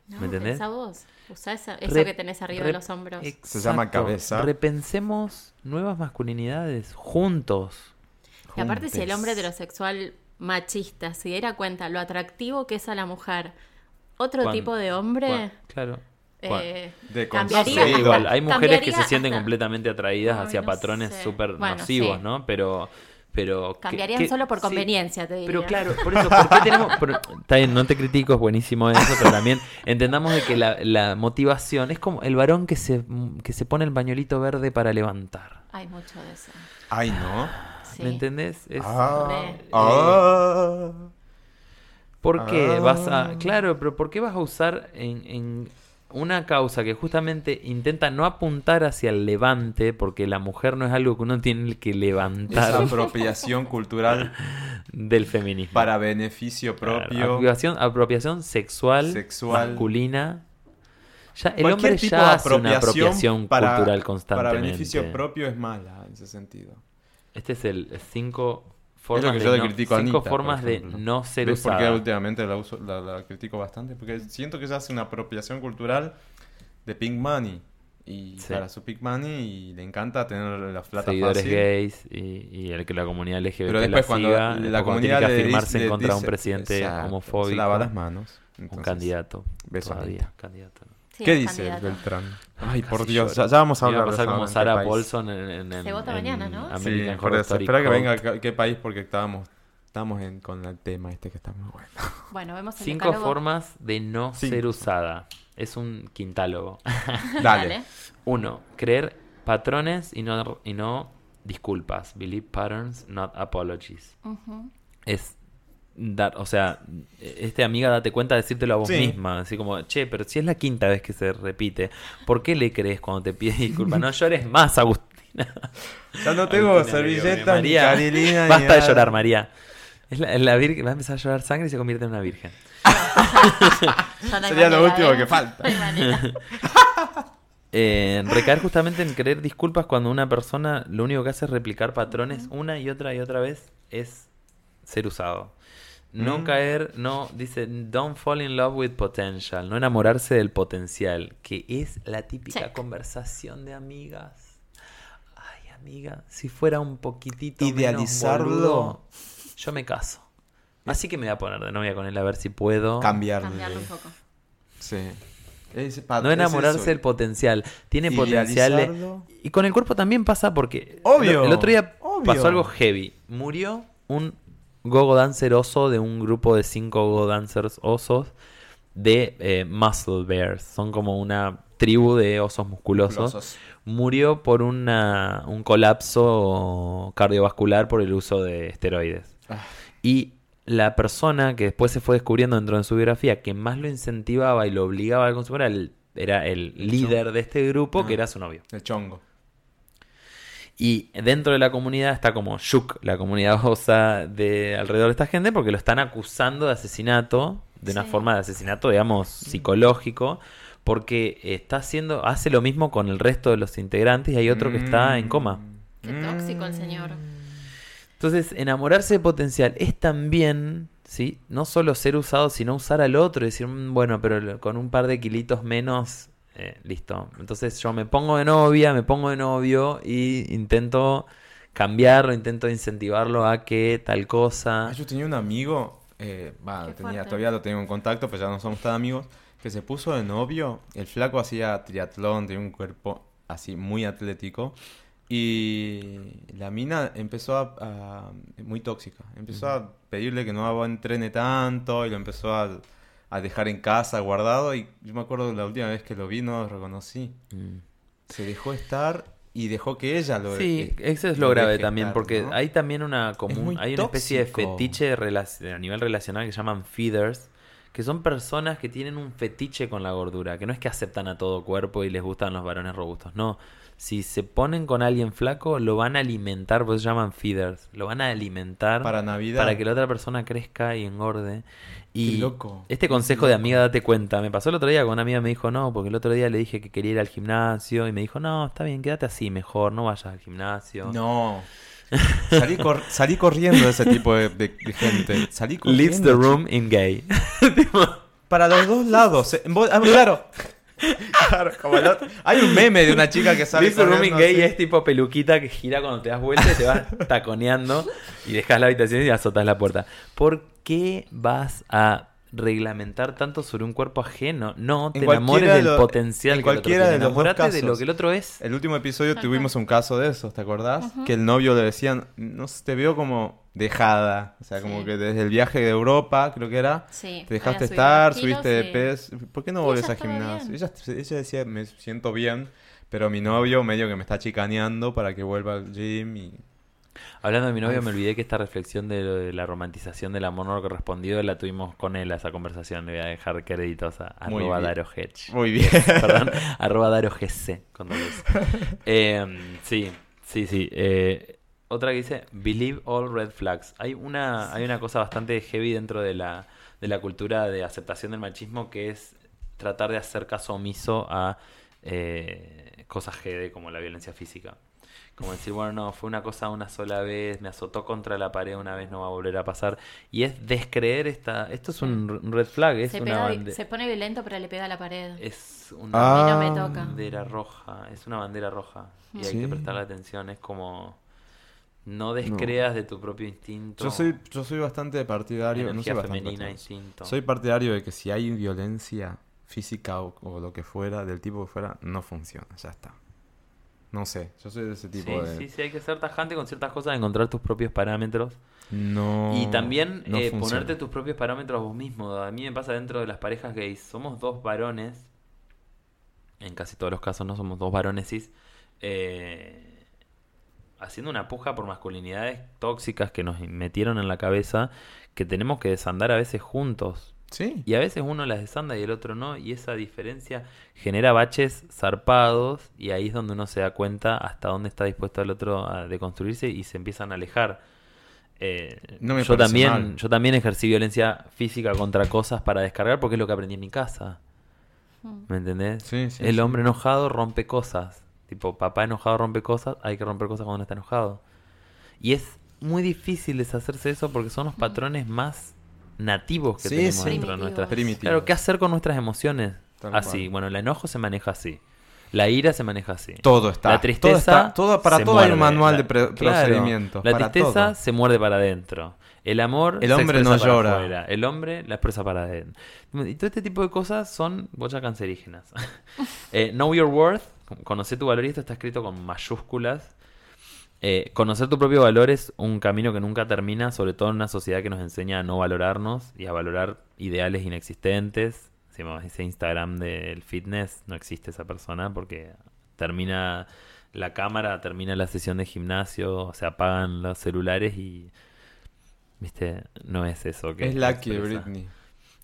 No, ¿Me entendés? pensá vos. Usá esa- eso Re- que tenés arriba re- de los hombros. Se llama cabeza. Repensemos nuevas masculinidades juntos. Y aparte, si el hombre heterosexual machista se diera cuenta lo atractivo que es a la mujer, otro tipo de hombre, Claro. Eh, De cambiaría. consejo. Sí, hasta- igual, hay mujeres que se sienten hasta- completamente atraídas Ay, hacia no patrones súper Bueno, nocivos, sí. ¿no? Pero, pero... ¿qué- Cambiarían solo por sí, conveniencia, te diría. Pero claro, por eso, ¿por qué tenemos...? está bien, no te critico, es buenísimo eso, pero también entendamos de que la, la motivación es como el varón que se, que se pone el pañuelito verde para levantar. Hay mucho de eso. Ay, no. Sí. ¿Me entendés? Es, Ah, Re. ah. ¿Por qué Ah. vas a.? Claro, pero ¿por qué vas a usar en, en una causa que justamente intenta no apuntar hacia el levante? Porque la mujer no es algo que uno tiene que levantar apropiación cultural del feminismo. para beneficio Claro, propio. apropiación, apropiación sexual, Sexual. masculina. Ya, el Cualquier hombre ya hace una apropiación para, cultural Para constantemente. beneficio propio es mala en ese sentido. Este es el cinco formas, que de, yo le no, critico cinco Anita, formas de no ser ¿Ves por usada. qué últimamente la, uso, la, la critico bastante? Porque siento que ella hace una apropiación cultural de Pink Money. Y Sí. para su Pink Money y le encanta tener la plata seguidores fácil. gays y, y el que la comunidad LGBT Pero la después cuando siga, la, la comunidad tiene que le afirmarse dice- en contra de un presidente Exacto, homofóbico, Se lava las manos. un Entonces, candidato beso todavía, candidato. ¿no? Sí, ¿Qué dice candidato. Beltrán? Ay, por Casi Dios, ya, ya vamos a hablar de pasar eso como país. Paulson en, en, en- Se vota en mañana, ¿no? Sí, American por Horror eso. Espera que venga qué, qué país porque estábamos, estamos en, con el tema este que está muy bueno. Bueno, vemos el Cinco decálogo. formas de no Cinco. ser usada. Es un quintálogo. Dale. Uno, creer patrones y no, y no disculpas. Believe patterns, not apologies. Es dar, o sea, este amiga date cuenta de decírtelo a vos Sí. misma, así como, che, pero si es la quinta vez que se repite, ¿por qué le crees cuando te pide disculpas? No llores más, Agustina. Ya no tengo Agustina, servilleta ni María, carilina ni Basta de llorar, María. Es la, la virgen, va a empezar a llorar sangre y se convierte en una virgen. No Sería lo último ¿eh? que falta. No. Eh, recaer justamente en creer disculpas cuando una persona lo único que hace es replicar patrones una y otra y otra vez es ser usado. No Mm. caer, no, dice, don't fall in love with potential, no enamorarse del potencial, que es la típica Check. conversación de amigas. Ay, amiga, si fuera un poquitito Idealizarlo. menos boludo, yo me caso. Así que me voy a poner de novia con él a ver si puedo. Cambiarle. Cambiarlo un poco. Sí. Es pa- No enamorarse del potencial. Tiene potencial. Y con el cuerpo también pasa porque. Obvio, El, el otro día obvio. pasó algo heavy. Murió un gogo dancer oso de un grupo de cinco gogo dancers osos de eh, Muscle Bears. Son como una tribu de osos musculosos. Musculosos. Murió por una, un colapso cardiovascular por el uso de esteroides. Ah. Y la persona que después se fue descubriendo dentro de su biografía que más lo incentivaba y lo obligaba al consumo era el, era el líder de este grupo, que Ah. era su novio. El chongo. Y dentro de la comunidad está como shook, la comunidad osa de alrededor de esta gente, porque lo están acusando de asesinato, de una Sí. forma de asesinato, digamos, psicológico, porque está haciendo, hace lo mismo con el resto de los integrantes y hay otro que está en coma. Qué tóxico el señor. Entonces, enamorarse de potencial es también, ¿sí? No solo ser usado, sino usar al otro y decir, "Mm, bueno, pero con un par de kilitos menos, eh, listo. Entonces yo me pongo de novia, me pongo de novio y intento cambiarlo, intento incentivarlo a que tal cosa... Ah, yo tenía un amigo, eh, tenía, todavía lo tengo en contacto, pero ya no somos tan amigos, que se puso de novio. El flaco hacía triatlón, tenía un cuerpo así muy atlético. Y la mina empezó a, a- muy tóxica. Empezó a pedirle que no entrene tanto y lo empezó a, a dejar en casa guardado. Y yo me acuerdo la última vez que lo vi, no lo reconocí. Mm. Se dejó estar y dejó que ella lo Sí, eh, eso es lo grave también, estar, porque ¿no? hay también una común, hay una especie de fetiche a nivel relacional que se llaman feeders, que son personas que tienen un fetiche con la gordura, que no es que aceptan a todo cuerpo y les gustan los varones robustos, no, si se ponen con alguien flaco, lo van a alimentar, pues se llaman feeders, lo van a alimentar Para Navidad. para que la otra persona crezca y engorde. Y Qué loco. este consejo de amiga, date cuenta, me pasó el otro día con una amiga me dijo, no, porque el otro día le dije que quería ir al gimnasio y me dijo, no, está bien, quédate así mejor, no vayas al gimnasio. No. Salí, cor- salí corriendo de ese tipo de, de- gente. Salí corriendo. Leaves the room in gay. Para los dos lados. claro. Claro, como el otro. Hay un meme de una chica que sale Leaves the room in corriendo gay así. es tipo peluquita que gira cuando te das vuelta y te vas taconeando y dejas la habitación y azotas la puerta. ¿Por qué vas a reglamentar tanto sobre un cuerpo ajeno? No, te En enamores del lo- potencial en que el otro cualquiera tiene. de los dos Enamorate de lo que el otro es. El último episodio tuvimos un caso de esos, ¿te acordás? Que el novio le decían, no sé, te veo como dejada. O sea, como Sí. que desde el viaje de Europa, creo que era, Sí, te dejaste estar, subiste de peso. ¿Por qué no volvés estaba gimnasio? Ella, ella decía, me siento bien, pero mi novio medio que me está chicaneando para que vuelva al gym y... Hablando de mi novio, me olvidé que esta reflexión de, lo de la romantización del amor no correspondido la tuvimos con él, a esa conversación. Le voy a dejar créditos a Muy arroba. Daro Hedge. Muy bien. Perdón, arroba Daro GC. Eh, sí, sí, sí. Eh, otra que dice, believe all red flags. Hay una, hay una cosa bastante heavy dentro de la, de la cultura de aceptación del machismo que es tratar de hacer caso omiso a eh, cosas GD como la violencia física. Como decir, bueno, no, fue una cosa una sola vez, me azotó contra la pared una vez, no va a volver a pasar. Y es descreer esta... Esto es un un red flag, es Se, una pega- bande- se pone violento, pero le pega a la pared. es una Ah. A mí no me toca. bandera roja, es una bandera roja. Y hay que prestarle atención, es como... No descreas de tu propio instinto. Yo soy, yo soy bastante partidario, no soy energía bastante femenina, instinto. Soy partidario de que si hay violencia física o, o lo que fuera, del tipo que fuera, no funciona, ya está. No sé, yo soy de ese tipo Sí, de... sí, sí, hay que ser tajante con ciertas cosas, encontrar tus propios parámetros. No. Y también no eh, ponerte tus propios parámetros vos mismo. A mí me pasa dentro de las parejas gays. Somos dos varones. En casi todos los casos no somos dos varones cis. eh, haciendo una puja por masculinidades tóxicas que nos metieron en la cabeza. Que tenemos que desandar a veces juntos. Sí. Y a veces uno las desanda y el otro no. Y esa diferencia genera baches zarpados. Y ahí es donde uno se da cuenta hasta dónde está dispuesto el otro a deconstruirse y se empiezan a alejar. Eh, No me yo también, mal. yo también ejercí violencia física contra cosas para descargar porque es lo que aprendí en mi casa. Mm. ¿Me entendés? Sí, sí, el sí. hombre enojado rompe cosas. Tipo, papá enojado rompe cosas, hay que romper cosas cuando uno está enojado. Y es muy difícil deshacerse de eso porque son los patrones más nativos que Sí, tenemos sí. dentro de Primitivos. nuestras Primitivo. Claro, ¿qué hacer con nuestras emociones? Tal así, cual. bueno, el enojo se maneja así. La ira se maneja así. Todo está. La todo tristeza. está- todo- para se todo hay un muerde. manual La- de claro, procedimientos. La para tristeza todo. se muerde para adentro. El amor El hombre no para llora. El hombre la expresa para adentro. Y todo este tipo de cosas son bochas cancerígenas. Eh, know your worth. Conocer tu valor y esto está escrito con mayúsculas. Eh, conocer tu propio valor es un camino que nunca termina, sobre todo en una sociedad que nos enseña a no valorarnos y a valorar ideales inexistentes. Si me ese Instagram del fitness, no existe esa persona porque termina la cámara, termina la sesión de gimnasio, se apagan los celulares y, viste, no es eso que Es Lucky expresa. Britney.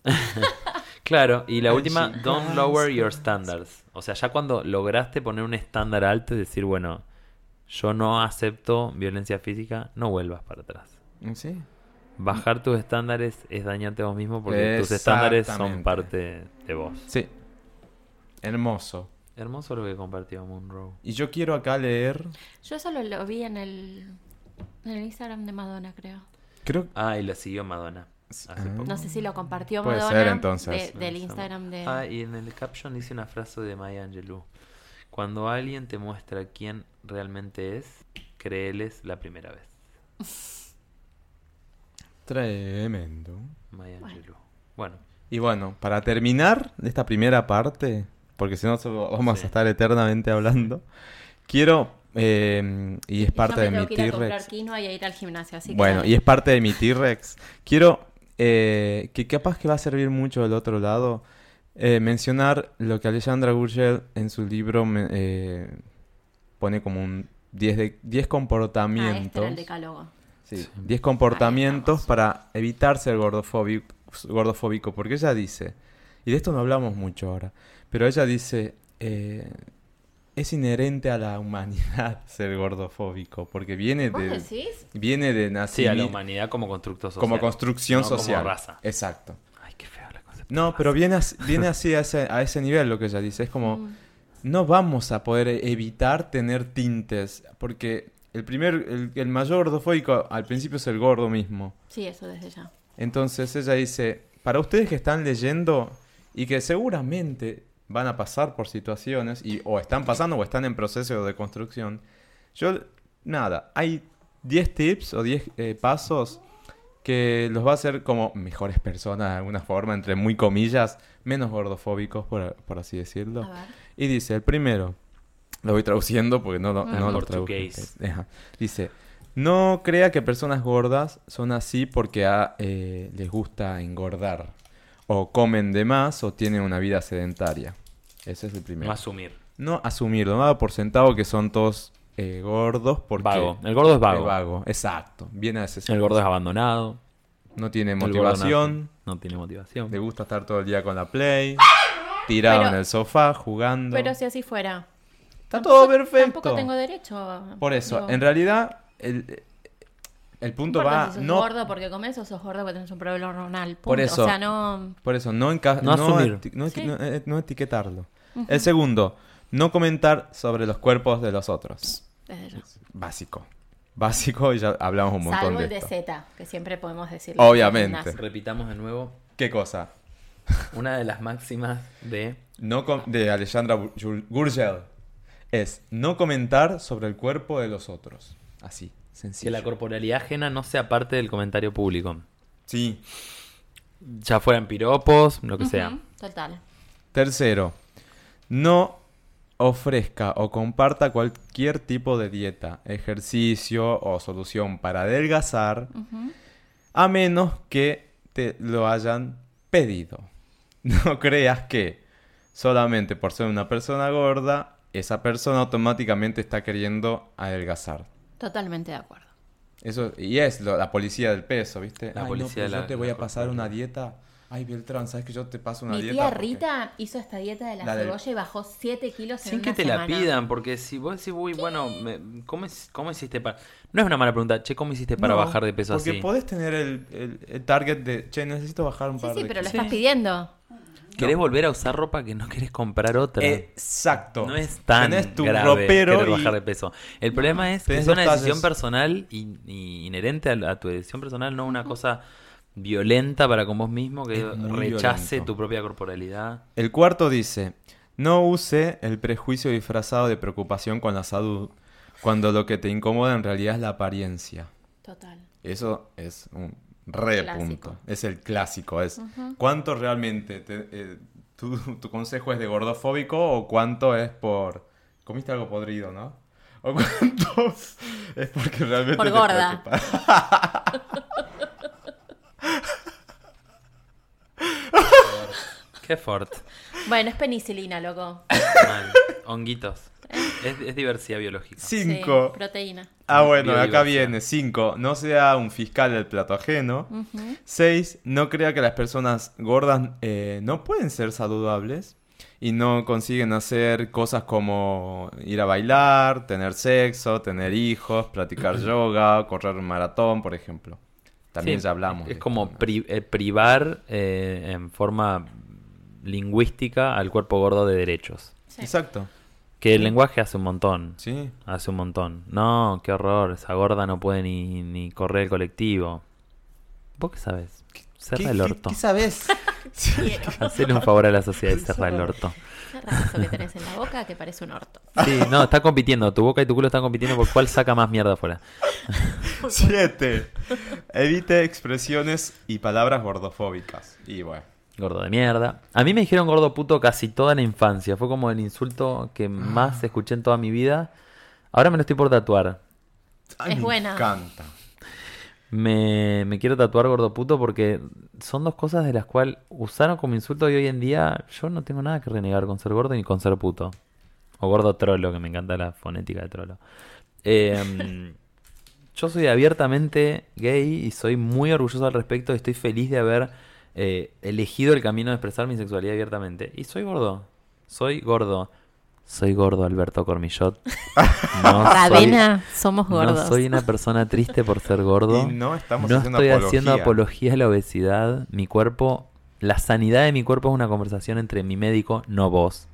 Claro, y la última, don't lower your standards. O sea, ya cuando lograste poner un estándar alto y decir, bueno, yo no acepto violencia física, no vuelvas para atrás. Sí. Bajar tus estándares es dañarte a vos mismo porque tus estándares son parte de vos. Sí. Hermoso. Hermoso lo que compartió Monroe. Y yo quiero acá leer. Yo eso lo, lo vi en el, en el Instagram de Madonna, creo. Creo Ah, y lo siguió Madonna. Hace Ah. poco. No sé si lo compartió Puede Madonna ser, entonces. de- del Instagram de... Ah, y en el caption dice una frase de Maya Angelou. Cuando alguien te muestra quién realmente es, créeles la primera vez. Tremendo. Maya Bueno. Angelou. Bueno, Y bueno, para terminar esta primera parte, porque si no vamos Sí. a estar eternamente hablando, quiero, eh, y es Y parte yo de me mi tengo que ir a comprar T-Rex. quinoa y a ir al gimnasio, así que... Bueno, dale. y es parte de mi T-Rex. Quiero, eh, que capaz que va a servir mucho del otro lado, eh, mencionar lo que Alejandra Gurgel en su libro me- eh, pone como un 10, de, 10 Ah, este comportamientos. era el decálogo. Sí, 10 comportamientos para evitar ser gordofóbico, gordofóbico, porque ella dice, y de esto no hablamos mucho ahora, pero ella dice, eh, es inherente a la humanidad ser gordofóbico, porque viene ¿Vos de decís? viene de Sí, nacer a la humanidad como constructo social. como construcción no como social. raza. Exacto. Ay, qué feo la concepción. No, pero viene así, viene así a ese, a ese nivel lo que ella dice. Es como, Mm. no vamos a poder evitar tener tintes, porque el primer, el, el mayor gordofóbico al principio es el gordo mismo. Sí, eso desde ya. Entonces ella dice, para ustedes que están leyendo y que seguramente van a pasar por situaciones, y, o están pasando o están en proceso de construcción, yo, nada, hay 10 tips o 10 eh, pasos que los va a hacer como mejores personas de alguna forma, entre muy comillas, menos gordofóbicos, por, por así decirlo. Y dice, el primero, lo voy traduciendo porque no, lo- Ah. no lo traduje. Ajá. Dice, no crea que personas gordas son así porque eh, les gusta engordar. O comen de más o tienen una vida sedentaria. Ese es el primero. No asumir. No asumirlo, no dar por sentado que son todos eh, gordos porque... Vago. El gordo es vago. Es vago, exacto. Viene a ese El gordo es abandonado. No tiene motivación. No, no tiene motivación. Le gusta estar todo el día con la Play. Tirado Pero- en el sofá, jugando. Pero si así fuera. Está todo perfecto. Tampoco tengo derecho. a- Por eso, digo, en realidad, el, el punto va. si sos No, gordo porque comes o sos gordo porque tenés un problema hormonal. punto. Por eso. O sea, no... por eso, no, enca- No asumir. eti- no, eti- Sí. no, eh, no etiquetarlo. El segundo, no comentar sobre los cuerpos de los otros. Desde ya. Básico. Básico, y ya hablamos un montón Salvo de el de esto. Z, que siempre podemos decir. Obviamente. Repitamos de nuevo ¿Qué cosa? una de las máximas de... No com- de Alejandra Gur- Gurgel. Es no comentar sobre el cuerpo de los otros. Así, Que la corporalidad ajena no sea parte del comentario público. Sí. Ya fueran piropos, lo que sea. Total. Tercero, no ofrezca o comparta cualquier tipo de dieta, ejercicio o solución para adelgazar, a menos que te lo hayan pedido. No creas que solamente por ser una persona gorda, esa persona automáticamente está queriendo adelgazar. Totalmente de acuerdo. Eso, y es lo- la policía del peso, ¿viste? La Ay, policía no, pero de la- yo te voy a pasar una dieta. Ay, Beltrán, ¿sabes que yo te paso una Mi dieta? tía porque- Rita hizo esta dieta de la, La del- cebolla y bajó 7 kilos en Sin que una te la pidan, porque si vos decís, uy, bueno, me- ¿cómo, ¿cómo hiciste para...? No es una mala pregunta, che, ¿cómo hiciste para No, bajar de peso porque así? podés tener el, el- el target de, che, necesito bajar un Sí, par sí, de pero lo kilos". estás pidiendo. ¿Querés volver a usar ropa que no querés comprar otra? Exacto. No es tan Tenés tu grave ropero querer y- bajar de peso. El problema es que es una decisión talles. personal y, y inherente a, a tu decisión personal, no una cosa violenta para con vos mismo que rechace violento. tu propia corporalidad. El cuarto dice, no use el prejuicio disfrazado de preocupación con la salud, cuando lo que te incomoda en realidad es la apariencia. Total. Eso es un re Clásico. punto. Es el clásico. Es cuánto realmente te- eh, tu, tu consejo es de gordofóbico o cuánto es por comiste algo podrido, ¿no? O cuánto es porque realmente Por te gorda. Qué fort. Bueno, es penicilina, loco. Mal. Honguitos. Es, es diversidad biológica. Cinco. Sí, proteína. Ah, bueno, acá viene. Cinco. No sea un fiscal del plato ajeno. Seis. No crea que las personas gordas eh, no pueden ser saludables y no consiguen hacer cosas como ir a bailar, tener sexo, tener hijos, practicar yoga, correr un maratón, por ejemplo. También Sí, ya hablamos. Es como esto, ¿no? pri- eh, privar eh, en forma lingüística al cuerpo gordo de derechos. Sí. Exacto. Que el lenguaje hace un montón. Sí. Hace un montón. No, qué horror. Esa gorda no puede ni, ni correr el colectivo. ¿Vos qué sabes? Cerra ¿Qué- el orto. ¿Qué sabes? Hacerle un favor a la sociedad y cerra el orto. Qué raro eso que tenés en la boca que parece un orto. Sí, no, está compitiendo. Tu boca y tu culo están compitiendo por cuál saca más mierda afuera. Siete. Evite expresiones y palabras gordofóbicas. Y bueno. Gordo de mierda. A mí me dijeron gordo puto casi toda la infancia. Fue como el insulto que más escuché en toda mi vida. Ahora me lo estoy por tatuar. Ay, Es me buena. encanta. Me, me quiero tatuar gordo puto porque son dos cosas de las cuales usaron como insulto y hoy en día yo no tengo nada que renegar con ser gordo ni con ser puto. O gordo trolo, que me encanta la fonética de trolo. Eh, yo soy abiertamente gay y soy muy orgulloso al respecto. y Estoy feliz de haber eh, elegido el camino de expresar mi sexualidad abiertamente. Y soy gordo. Soy gordo. Soy gordo, Alberto Cormillot. No soy, Radena, somos no gordos. soy una persona triste por ser gordo. Y no estamos No haciendo estoy apología. haciendo apología a la obesidad. Mi cuerpo, la sanidad de mi cuerpo es una conversación entre mi médico, no vos,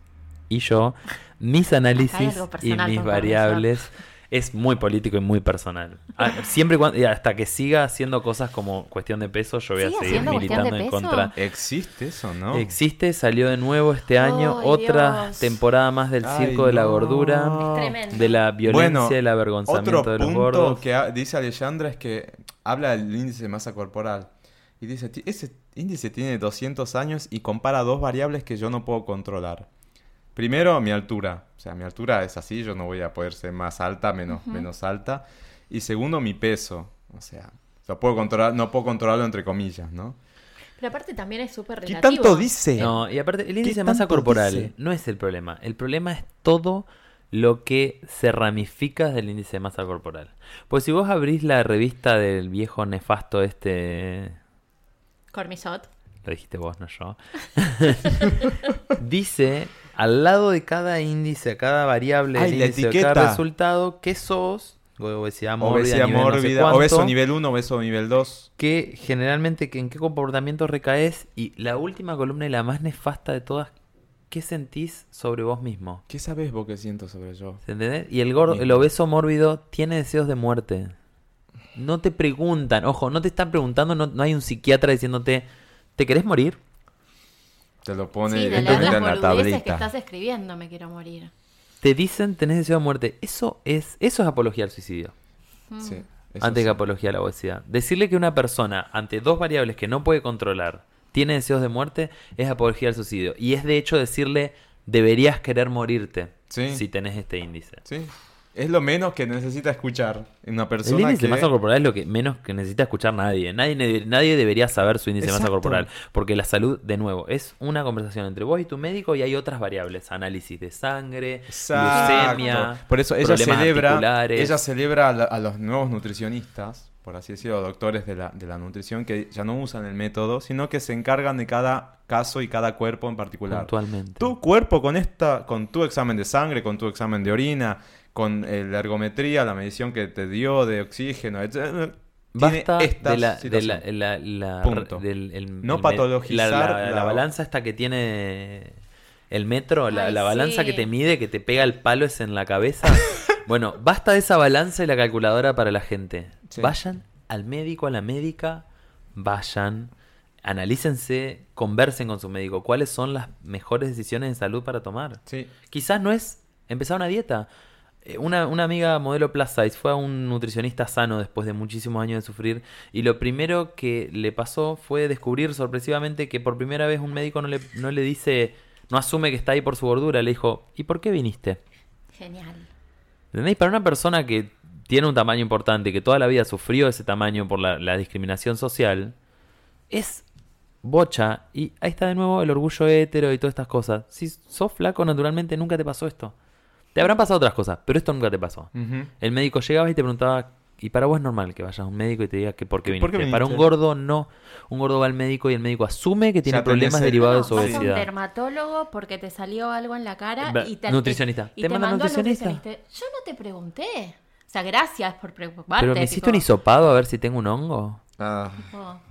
y yo. Mis análisis y mis variables es muy político y muy personal. Ah, Siempre y cuando, y hasta que siga haciendo cosas como cuestión de peso, yo voy a ¿Sigue seguir militando en contra. ¿Existe eso, no? Existe, salió de nuevo este año otra Dios. temporada más del Ay, circo de la gordura, Es tremendo. de la violencia, Bueno, el avergonzamiento Otro de los punto gordos. que ha- dice Alejandra es que habla del índice de masa corporal. Y dice, "Ti- ese índice tiene 200 años y compara dos variables que yo no puedo controlar. Primero, mi altura. O sea, mi altura es así, yo no voy a poder ser más alta, menos, menos alta. Y segundo, mi peso. O sea, lo puedo controlar, no puedo controlarlo entre comillas, ¿no? Pero aparte también es súper ¿Qué relativo. tanto dice? No, y aparte, el índice ¿Qué de masa corporal dice? no es el problema. El problema es todo lo que se ramifica del índice de masa corporal. Pues si vos abrís la revista del viejo nefasto este... Cormisot. Lo dijiste vos, no yo. Dice, al lado de cada índice, cada variable Ay, índice, cada resultado, que sos, obesidad mórbida, Obesidad nivel no sé mórbida, cuánto, obeso nivel 1, obeso nivel 2. que generalmente que en qué comportamiento recaes y la última columna y la más nefasta de todas, ¿qué sentís sobre vos mismo? ¿Qué sabes vos que siento sobre yo? ¿Se entiende? Y el gordo, el obeso mórbido tiene deseos de muerte. No te preguntan, ojo, no te están preguntando, no, no hay un psiquiatra diciéndote, ¿te querés morir? Te lo pone Sí, directamente en la boludeces que tablita. estás escribiendo, me quiero morir. Te dicen tenés deseo de muerte. Eso es, eso es apología al suicidio. Sí, eso antes que sí. apología a la obesidad. Decirle que una persona, ante dos variables que no puede controlar, tiene deseos de muerte, es apología al suicidio. Y es de hecho decirle, deberías querer morirte Sí. si tenés este índice. Sí. Es lo menos que necesita escuchar una persona El índice que... de masa corporal es lo que menos que necesita escuchar nadie. Nadie, nadie debería saber su índice de masa corporal. Porque la salud, de nuevo, es una conversación entre vos y tu médico y hay otras variables. Análisis de sangre, Exacto. leucemia, Por eso ella problemas celebra, ella celebra a, la- a los nuevos nutricionistas, por así decirlo, doctores de la, de la nutrición, que ya no usan el método, sino que se encargan de cada caso y cada cuerpo en particular. puntualmente. Tu cuerpo con esta, con tu examen de sangre, con tu examen de orina, con eh, la ergometría, la medición que te dio de oxígeno, etc. tiene Basta de la, de la, la- la- Punto. del- el- No el patologizar la, la- la la- balanza esta que tiene el metro, la, Ay, la balanza sí. que te mide, que te pega el palo es en la cabeza. bueno, basta de esa balanza y la calculadora para la gente. Sí. Vayan al médico, a la médica, vayan, analícense, conversen con su médico. ¿Cuáles son las mejores decisiones de salud para tomar? Sí. Quizás no es empezar una dieta. Eh, Una, una amiga modelo plus size fue a un nutricionista sano después de muchísimos años de sufrir y lo primero que le pasó fue descubrir sorpresivamente que por primera vez un médico no le, no le dice, no asume que está ahí por su gordura, le dijo, ¿y por qué viniste? Genial. ¿Entendéis? Para una persona que tiene un tamaño importante, que toda la vida sufrió ese tamaño por la, la discriminación social, es bocha. Y ahí está de nuevo el orgullo hétero y todas estas cosas. Si sos flaco, naturalmente nunca te pasó esto. Te habrán pasado otras cosas, pero esto nunca te pasó. El médico llegaba y te preguntaba, y para vos es normal que vayas a un médico y te diga que por qué ¿Y viniste. por qué Para un gordo no. Un gordo va al médico y el médico asume que tiene problemas derivados No, de su vas a un obesidad. dermatólogo porque te salió algo en la cara Va- y te, nutricionista. y ¿Te te, mandó nutricionista? nutricionista. Yo no te pregunté. O sea, gracias por preocuparte. Pero me hiciste tipo, un hisopado a ver si tengo un hongo. Ah,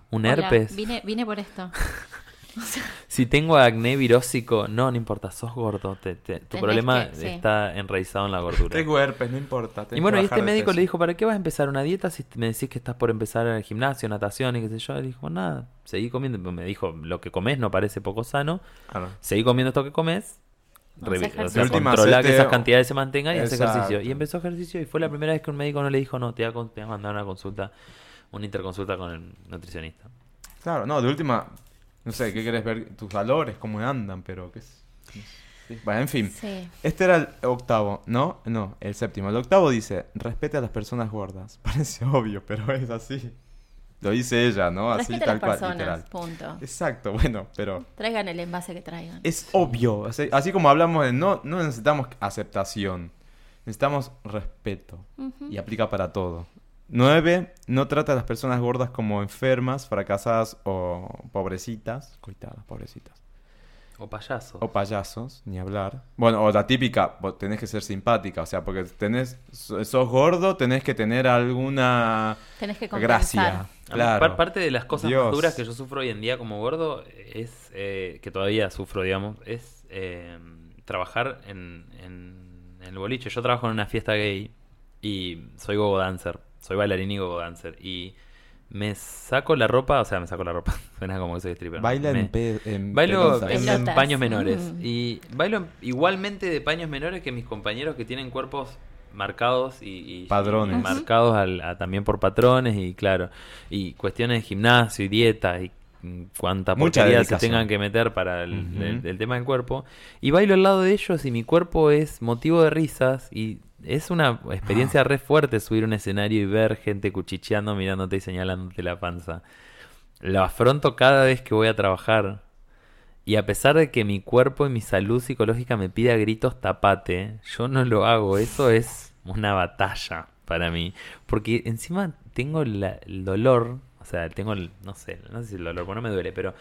un hola, herpes. Vine, vine por esto. Si tengo acné virósico, no, no importa, sos gordo. te- te- tu Tenés problema que- sí. está enraizado en la gordura. tengo herpes, no importa. tenés Y bueno, que y este de médico peso. le dijo, ¿para qué vas a empezar una dieta si me decís que estás por empezar al gimnasio, natación y qué sé yo? Le dijo, nada, seguí comiendo. Me dijo, lo que comes no parece poco sano, Claro. seguí comiendo esto que comes. Haz revi- o ejercicio. sea, De última, controla hacete- que esas cantidades se mantengan y hace Exacto. ejercicio. Y empezó ejercicio y fue la primera vez que un médico no le dijo, no, te voy a, con- te voy a mandar una consulta, una interconsulta con el nutricionista. Claro, no, de última, no sé, ¿qué querés ver? Tus valores, cómo andan, pero qué es... sí. Bueno, en fin. Sí. Este era el octavo, ¿no? No, el séptimo. El octavo dice, respete a las personas gordas. Parece obvio, pero es así. Lo dice ella, ¿no? Así Respeta a tal las cual, personas, literal. punto. Exacto, bueno, pero Traigan el envase que traigan. es obvio. Así, así como hablamos de no, no necesitamos aceptación, necesitamos respeto. Y aplica para todo. Nueve, no trata a las personas gordas como enfermas, fracasadas o pobrecitas. Coitadas, pobrecitas. O payaso. O payasos, ni hablar. Bueno, o la típica, vos tenés que ser simpática, o sea, porque tenés, so- sos gordo, tenés que tener alguna Tenés que gracia. mí, Claro. par- parte de las cosas Dios. más duras que yo sufro hoy en día como gordo es, eh, que todavía sufro, digamos, es eh, trabajar en, en- en el boliche. Yo trabajo en una fiesta gay y soy gogo dancer, soy bailarín y gogo dancer. Y me saco la ropa, o sea, me saco la ropa, suena como que soy stripper. Baila Me- en, pe- en Bailo en, paños menores. Mm. Y bailo en- igualmente de paños menores que mis compañeros que tienen cuerpos marcados y, y- Padrones. y marcados al- a- también por patrones y claro. Y cuestiones de gimnasio y dieta y cuánta porquería se tengan que meter para el- el tema del cuerpo. Y bailo al lado de ellos y mi cuerpo es motivo de risas y es una experiencia re fuerte subir un escenario y ver gente cuchicheando, mirándote y señalándote la panza. Lo afronto cada vez que voy a trabajar. Y a pesar de que mi cuerpo y mi salud psicológica me pide a gritos tapate, yo no lo hago. Eso es una batalla para mí. Porque encima tengo la- el dolor, o sea, tengo el, no sé, no sé si el dolor, porque no me duele, pero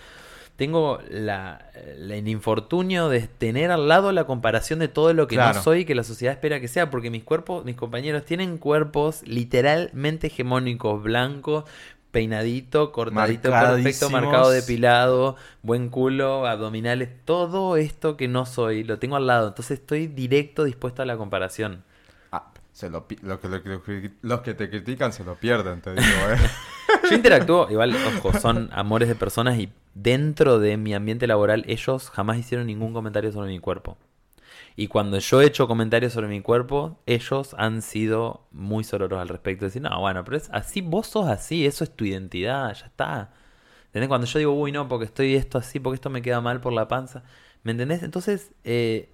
tengo la, la- el infortunio de tener al lado la comparación de todo lo que Claro. no soy y que la sociedad espera que sea, porque mis cuerpos, mis compañeros tienen cuerpos literalmente hegemónicos, blancos, peinadito, cortadito, perfecto, marcado, depilado, buen culo, abdominales, todo esto que no soy, lo tengo al lado, entonces estoy directo dispuesto a la comparación. Se lo lo que- los que te critican se lo pierden, te digo, ¿eh? Yo interactúo, igual, ojo, son amores de personas y dentro de mi ambiente laboral ellos jamás hicieron ningún comentario sobre mi cuerpo. Y cuando yo he hecho comentarios sobre mi cuerpo, ellos han sido muy sororos al respecto. Decir, no, bueno, pero es así, vos sos así, eso es tu identidad, ya está. ¿Entendés? Cuando yo digo, uy, no, porque estoy esto así, porque esto me queda mal por la panza. ¿Me entendés? Entonces, eh,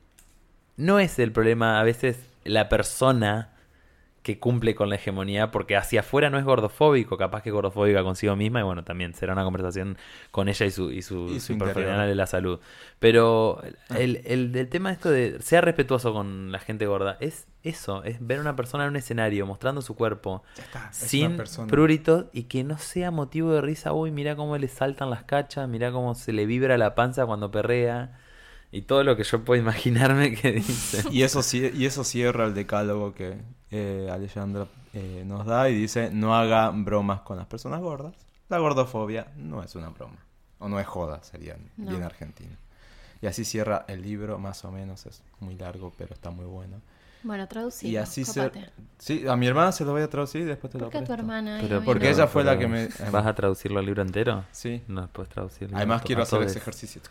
no es el problema a veces la persona que cumple con la hegemonía, porque hacia afuera no es gordofóbico, capaz que es gordofóbica consigo misma, y bueno, también será una conversación con ella y su, y su, Y profesional de la salud. Pero el, el, del tema esto de sea respetuoso con la gente gorda, es eso, es ver a una persona en un escenario mostrando su cuerpo Ya está, sin pruritos y que no sea motivo de risa, uy, mira cómo le saltan las cachas, mira cómo se le vibra la panza cuando perrea. Y todo lo que yo puedo imaginarme que dice. Y eso, y eso cierra el decálogo que eh, Alejandra eh, nos da y dice, no haga bromas con las personas gordas. La gordofobia no es una broma. O no es joda, sería No. bien argentino. Y así cierra el libro, más o menos. Es muy largo, pero está muy bueno. Bueno, traducilo. y así se... Sí, a mi hermana se lo voy a traducir y después te lo ¿Por qué a tu presto. hermana? Pero porque no? ella fue la que me- ¿Vas a traducirlo al libro entero? Sí. No puedes traducirlo. Además quiero hacer ese ejercicio.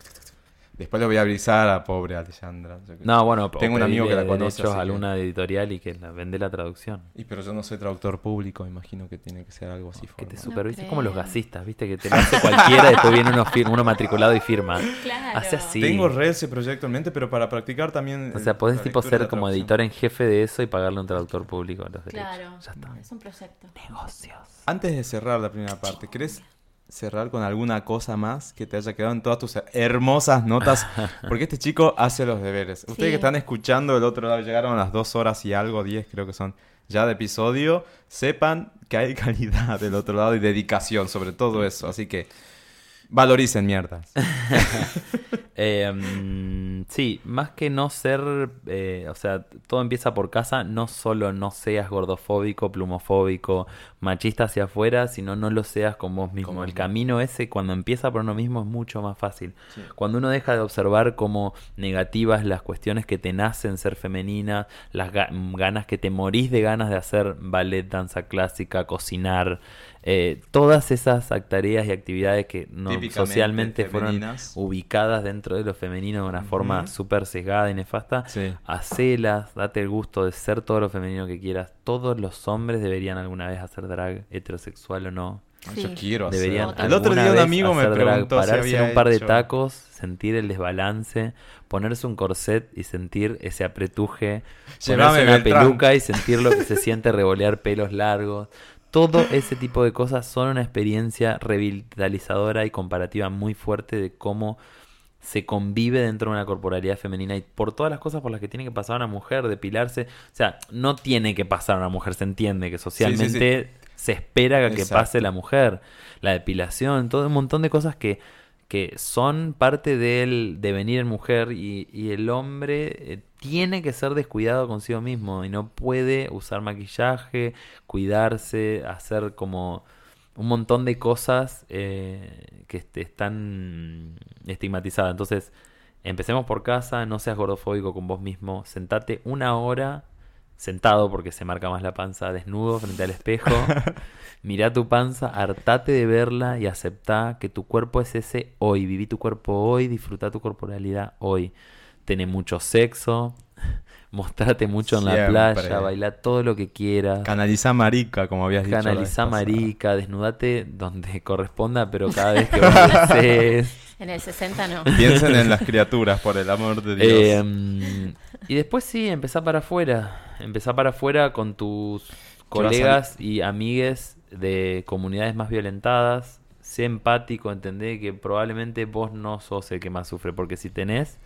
Después le voy a avisar a pobre Alejandra. No, bueno, Tengo un amigo que la conoce, a que- editorial y que la vende la traducción. Y pero yo no soy traductor público, imagino que tiene que ser algo así. Que te creo. como los gasistas, viste, que te lo hace cualquiera, después viene uno, matriculado y firma. Claro. Hace así. Tengo re ese proyecto en mente, pero para practicar también. O sea, eh, podés la tipo ser como editor en jefe de eso y pagarle a un traductor público los derechos. Claro. Ya está. Es un proyecto. Negocios. Antes de cerrar la primera parte, ¿querés cerrar con alguna cosa más que te haya quedado en todas tus hermosas notas? Porque este chico hace los deberes. Ustedes Sí. que están escuchando del otro lado, llegaron a las dos horas y algo, diez creo que son ya de episodio, sepan que hay calidad del otro lado y dedicación sobre todo eso. Así que valoricen mierdas. Eh, sí, más que no ser, eh, o sea, todo empieza por casa, no solo no seas gordofóbico, plumofóbico, machista hacia afuera, sino no lo seas con vos mismo. Como El camino ese, cuando empieza por uno mismo, es mucho más fácil. Cuando uno deja de observar como negativas las cuestiones que te nacen ser femenina, las ga- ganas que te morís de ganas de hacer ballet, danza clásica, cocinar, eh, todas esas tareas y actividades que no, socialmente fueron femeninas. ubicadas dentro de lo femenino de una forma Ujú. súper sesgada y nefasta, Sí. hacelas, date el gusto de ser todo lo femenino que quieras. Todos los hombres deberían alguna vez hacer drag, heterosexual o no. Sí. Yo quiero hacer. Deberían Otra El otro día un amigo me hacer drag, preguntó si pararse había en un par de tacos, sentir el desbalance, ponerse un corset y sentir ese apretuje, Llévame, ponerse una Beltrán. peluca y sentir lo que se siente revolear pelos largos. Todo ese tipo de cosas son una experiencia revitalizadora y comparativa muy fuerte de cómo se convive dentro de una corporalidad femenina y por todas las cosas por las que tiene que pasar una mujer, depilarse. O sea, no tiene que pasar una mujer, se entiende que socialmente se espera que pase la mujer. La depilación, todo un montón de cosas que, que son parte del devenir en mujer y, y el hombre eh, tiene que ser descuidado consigo mismo y no puede usar maquillaje, cuidarse, hacer como un montón de cosas eh, que est- están estigmatizadas. Entonces, empecemos por casa, no seas gordofóbico con vos mismo, sentate una hora sentado porque se marca más la panza, desnudo frente al espejo. Mirá tu panza, hartate de verla y aceptá que tu cuerpo es ese hoy. Viví tu cuerpo hoy, disfruta tu corporalidad hoy. Tené mucho sexo, mostrate mucho en la playa, bailá todo lo que quieras. Canaliza marica, como habías dicho. pasada. marica, desnudate donde corresponda, pero cada vez que desees. En el 60 no. Piensen en las criaturas, por el amor de Dios. Eh, y después sí, empezá para afuera. Empezá para afuera con tus colegas y amigues de comunidades más violentadas. Sé empático, entendé que probablemente vos no sos el que más sufre, porque si tenés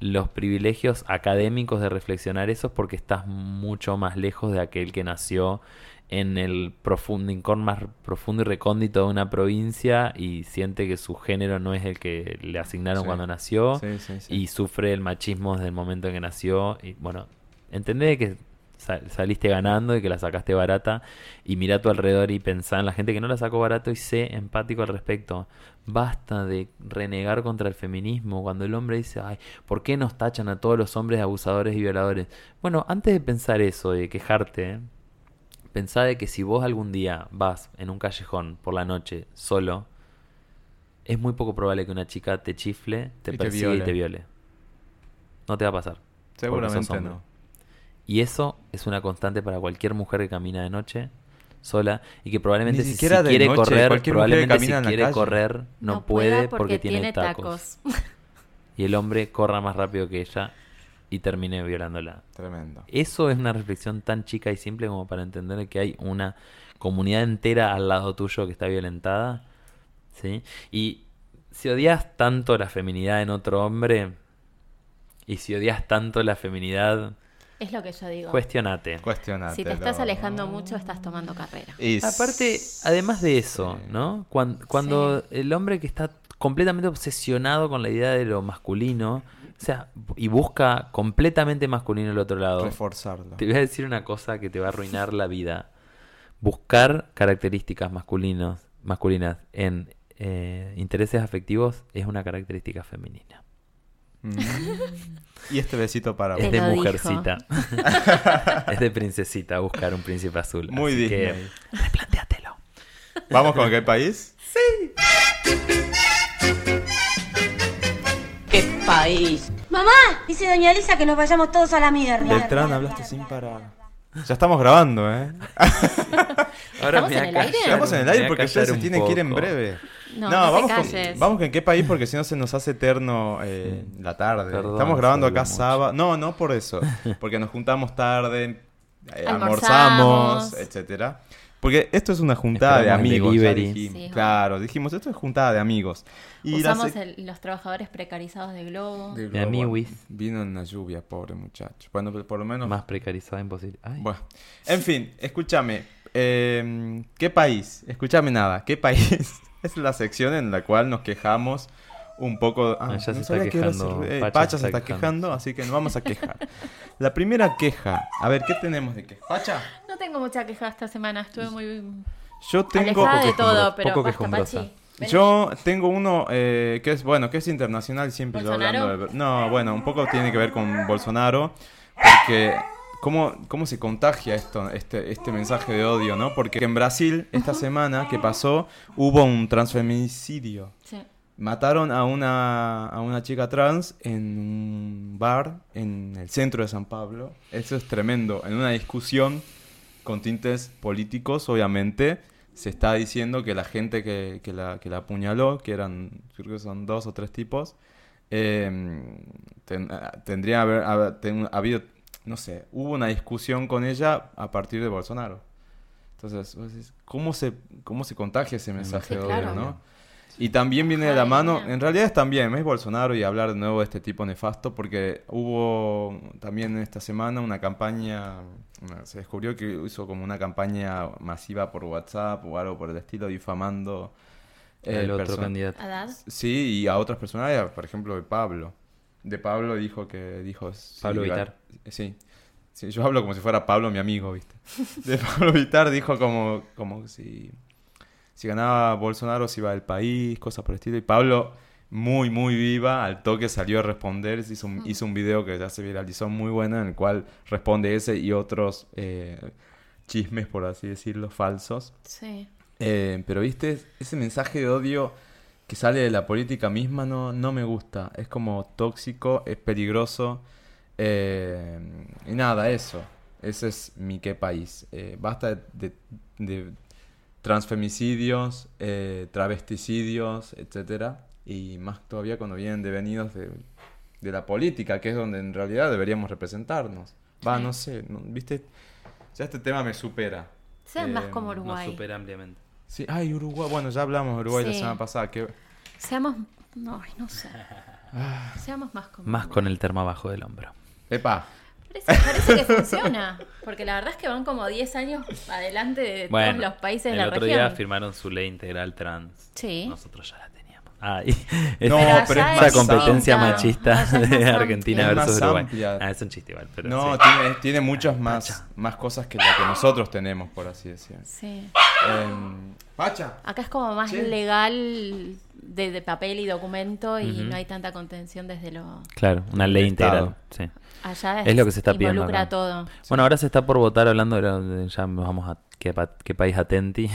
los privilegios académicos de reflexionar eso es porque estás mucho más lejos de aquel que nació en el profundo, rincón más profundo y recóndito de una provincia y siente que su género no es el que le asignaron Sí. cuando nació Sí, sí, sí. y sufre el machismo desde el momento en que nació. Y bueno, entendé que sa- saliste ganando y que la sacaste barata y mira a tu alrededor y pensá en la gente que no la sacó barato y sé empático al respecto. Basta de renegar contra el feminismo cuando el hombre dice, ay, ¿por qué nos tachan a todos los hombres de abusadores y violadores? Bueno, antes de pensar eso, de quejarte, pensá de que si vos algún día vas en un callejón por la noche solo, es muy poco probable que una chica te chifle, te Y te persiga y te viole. No te va a pasar. Seguramente no. Y eso es una constante para cualquier mujer que camina de noche sola y que probablemente Ni si, siquiera si de quiere noche, correr, probablemente si quiere calle. correr no, puede porque, tiene tacos. Y el hombre corra más rápido que ella y termine violándola. Tremendo. Eso es una reflexión tan chica y simple como para entender que hay una comunidad entera al lado tuyo que está violentada. ¿sí? Y si odias tanto la feminidad en otro hombre y si odias tanto la feminidad, Es lo que yo digo. cuestionate. Cuestionate. Si te estás alejando mucho, estás tomando carrera. Aparte, además de eso, Sí. ¿no? Cuan- Cuando, el hombre que está completamente obsesionado con la idea de lo masculino, o sea, y busca completamente masculino el otro lado, Reforzarlo. te voy a decir una cosa que te va a arruinar la vida. Buscar características masculinos, masculinas en eh, intereses afectivos es una característica femenina. Mm. Y este besito para Te Es vos. de mujercita. es de princesita buscar un príncipe azul. Muy Así que Disney. replantéatelo. ¿Vamos con qué país? ¡Qué país! Mamá, dice doña Elisa que nos vayamos todos a la mierda. Beltrán, hablaste sin parar. Ya estamos grabando, ¿eh? Ahora ¿Estamos me en el aire? Estamos en el aire porque ustedes se tienen que ir en poco. breve. No, no vamos, con, vamos con en qué país porque si no se nos hace eterno eh, la tarde. Perdón, Estamos grabando acá sábado. No, no por eso. Porque nos juntamos tarde, eh, Almorzamos. almorzamos, etcétera. Porque esto es una juntada de Esperamos amigos. ya dijimos. Sí, claro, dijimos, esto es juntada de amigos. Y Usamos el- los trabajadores precarizados de Globo. de De Globo, amiguis. Vino en la lluvia, pobre muchacho. Bueno, pero por lo menos Más precarizada imposible. Ay. Bueno, en fin, escúchame. eh, ¿Qué país? Escúchame nada. ¿Qué país? Es la sección en la cual nos quejamos un poco. Ah, ya se no está sabía que era eh, Pacha Pacha se está está quejando. así que nos vamos a quejar. la primera queja. A ver, ¿qué tenemos de queja? Pacha. No tengo mucha queja esta semana. Estuve muy Yo tengo. alejada de poco todo, quejumbrosa, pero poco basta, quejumbrosa. Pachi. Ven. Yo tengo uno eh, que es, bueno, que es internacional, siempre yo hablando de... No, bueno, un poco tiene que ver con Bolsonaro, porque cómo, cómo se contagia esto, este, este mensaje de odio, ¿no? Porque en Brasil, esta semana que pasó, hubo un transfeminicidio. Sí. Mataron a una, a una chica trans en un bar en el centro de San Pablo. Eso es tremendo. En una discusión con tintes políticos, obviamente, se está diciendo que la gente que, que la, que la apuñaló, que eran, creo que son dos o tres tipos, eh, ten- tendría haber, haber- ten- habido, no sé, hubo una discusión con ella a partir de Bolsonaro. Entonces, ¿cómo se, cómo se contagia ese mensaje Sí, de odio, claro. no? Y también viene de la mano, en realidad es también, es Bolsonaro y hablar de nuevo de este tipo nefasto, porque hubo también esta semana una campaña, se descubrió que hizo como una campaña masiva por WhatsApp o algo por el estilo, difamando eh, el otro perso- candidato. Sí, y a otras personalidades, por ejemplo, de Pablo. De Pablo dijo que dijo... sí, Pablo Vittar. Sí. Sí, yo hablo como si fuera Pablo mi amigo, ¿viste? De Pablo Vittar dijo como, como si, si ganaba Bolsonaro se iba del país, cosas por el estilo. Y Pablo, muy, muy viva, al toque salió a responder, hizo un, hizo un video que ya se viralizó muy bueno en el cual responde ese y otros eh, chismes, por así decirlo, falsos. Sí. Eh, pero viste, ese mensaje de odio que sale de la política misma no, no me gusta. Es como tóxico, es peligroso. eh, y nada, eso. Ese es mi qué país. Eh, basta de, de transfemicidios, eh, travesticidios, etcétera. Y más todavía cuando vienen devenidos de, de la política, que es donde en realidad deberíamos representarnos. Va, no sé, viste, ya este tema me supera. Sean más Eh, como Nos Uruguay. supera ampliamente. Sí, ay, Uruguay. Bueno, ya hablamos de Uruguay la semana pasada. Que... Seamos. No, ay, no sé. Seamos más como. Más con el termo abajo del hombro. Epa, Parece, parece que funciona. Porque la verdad es que van como 10 años adelante de Bueno, todos los países de el la otro región. día firmaron su ley integral trans. Sí. Nosotros ya la teníamos. Ah, y- es- No, pero es esa competencia amplia. machista es de Argentina. Es versus Uruguay. amplia. Ah, es un chiste igual, pero no, sí. tiene, tiene muchas más, más cosas que las que nosotros tenemos, por así decir. Sí. Em, Pacha. Acá es como más Sí. legal de, de papel y documento y Ujú. no hay tanta contención desde lo. Claro, una ley integral. Sí. Allá Es lo que se está pidiendo acá. todo. Bueno, ahora se está por votar, hablando de, lo- de- ya vamos a qué, qué país atenti.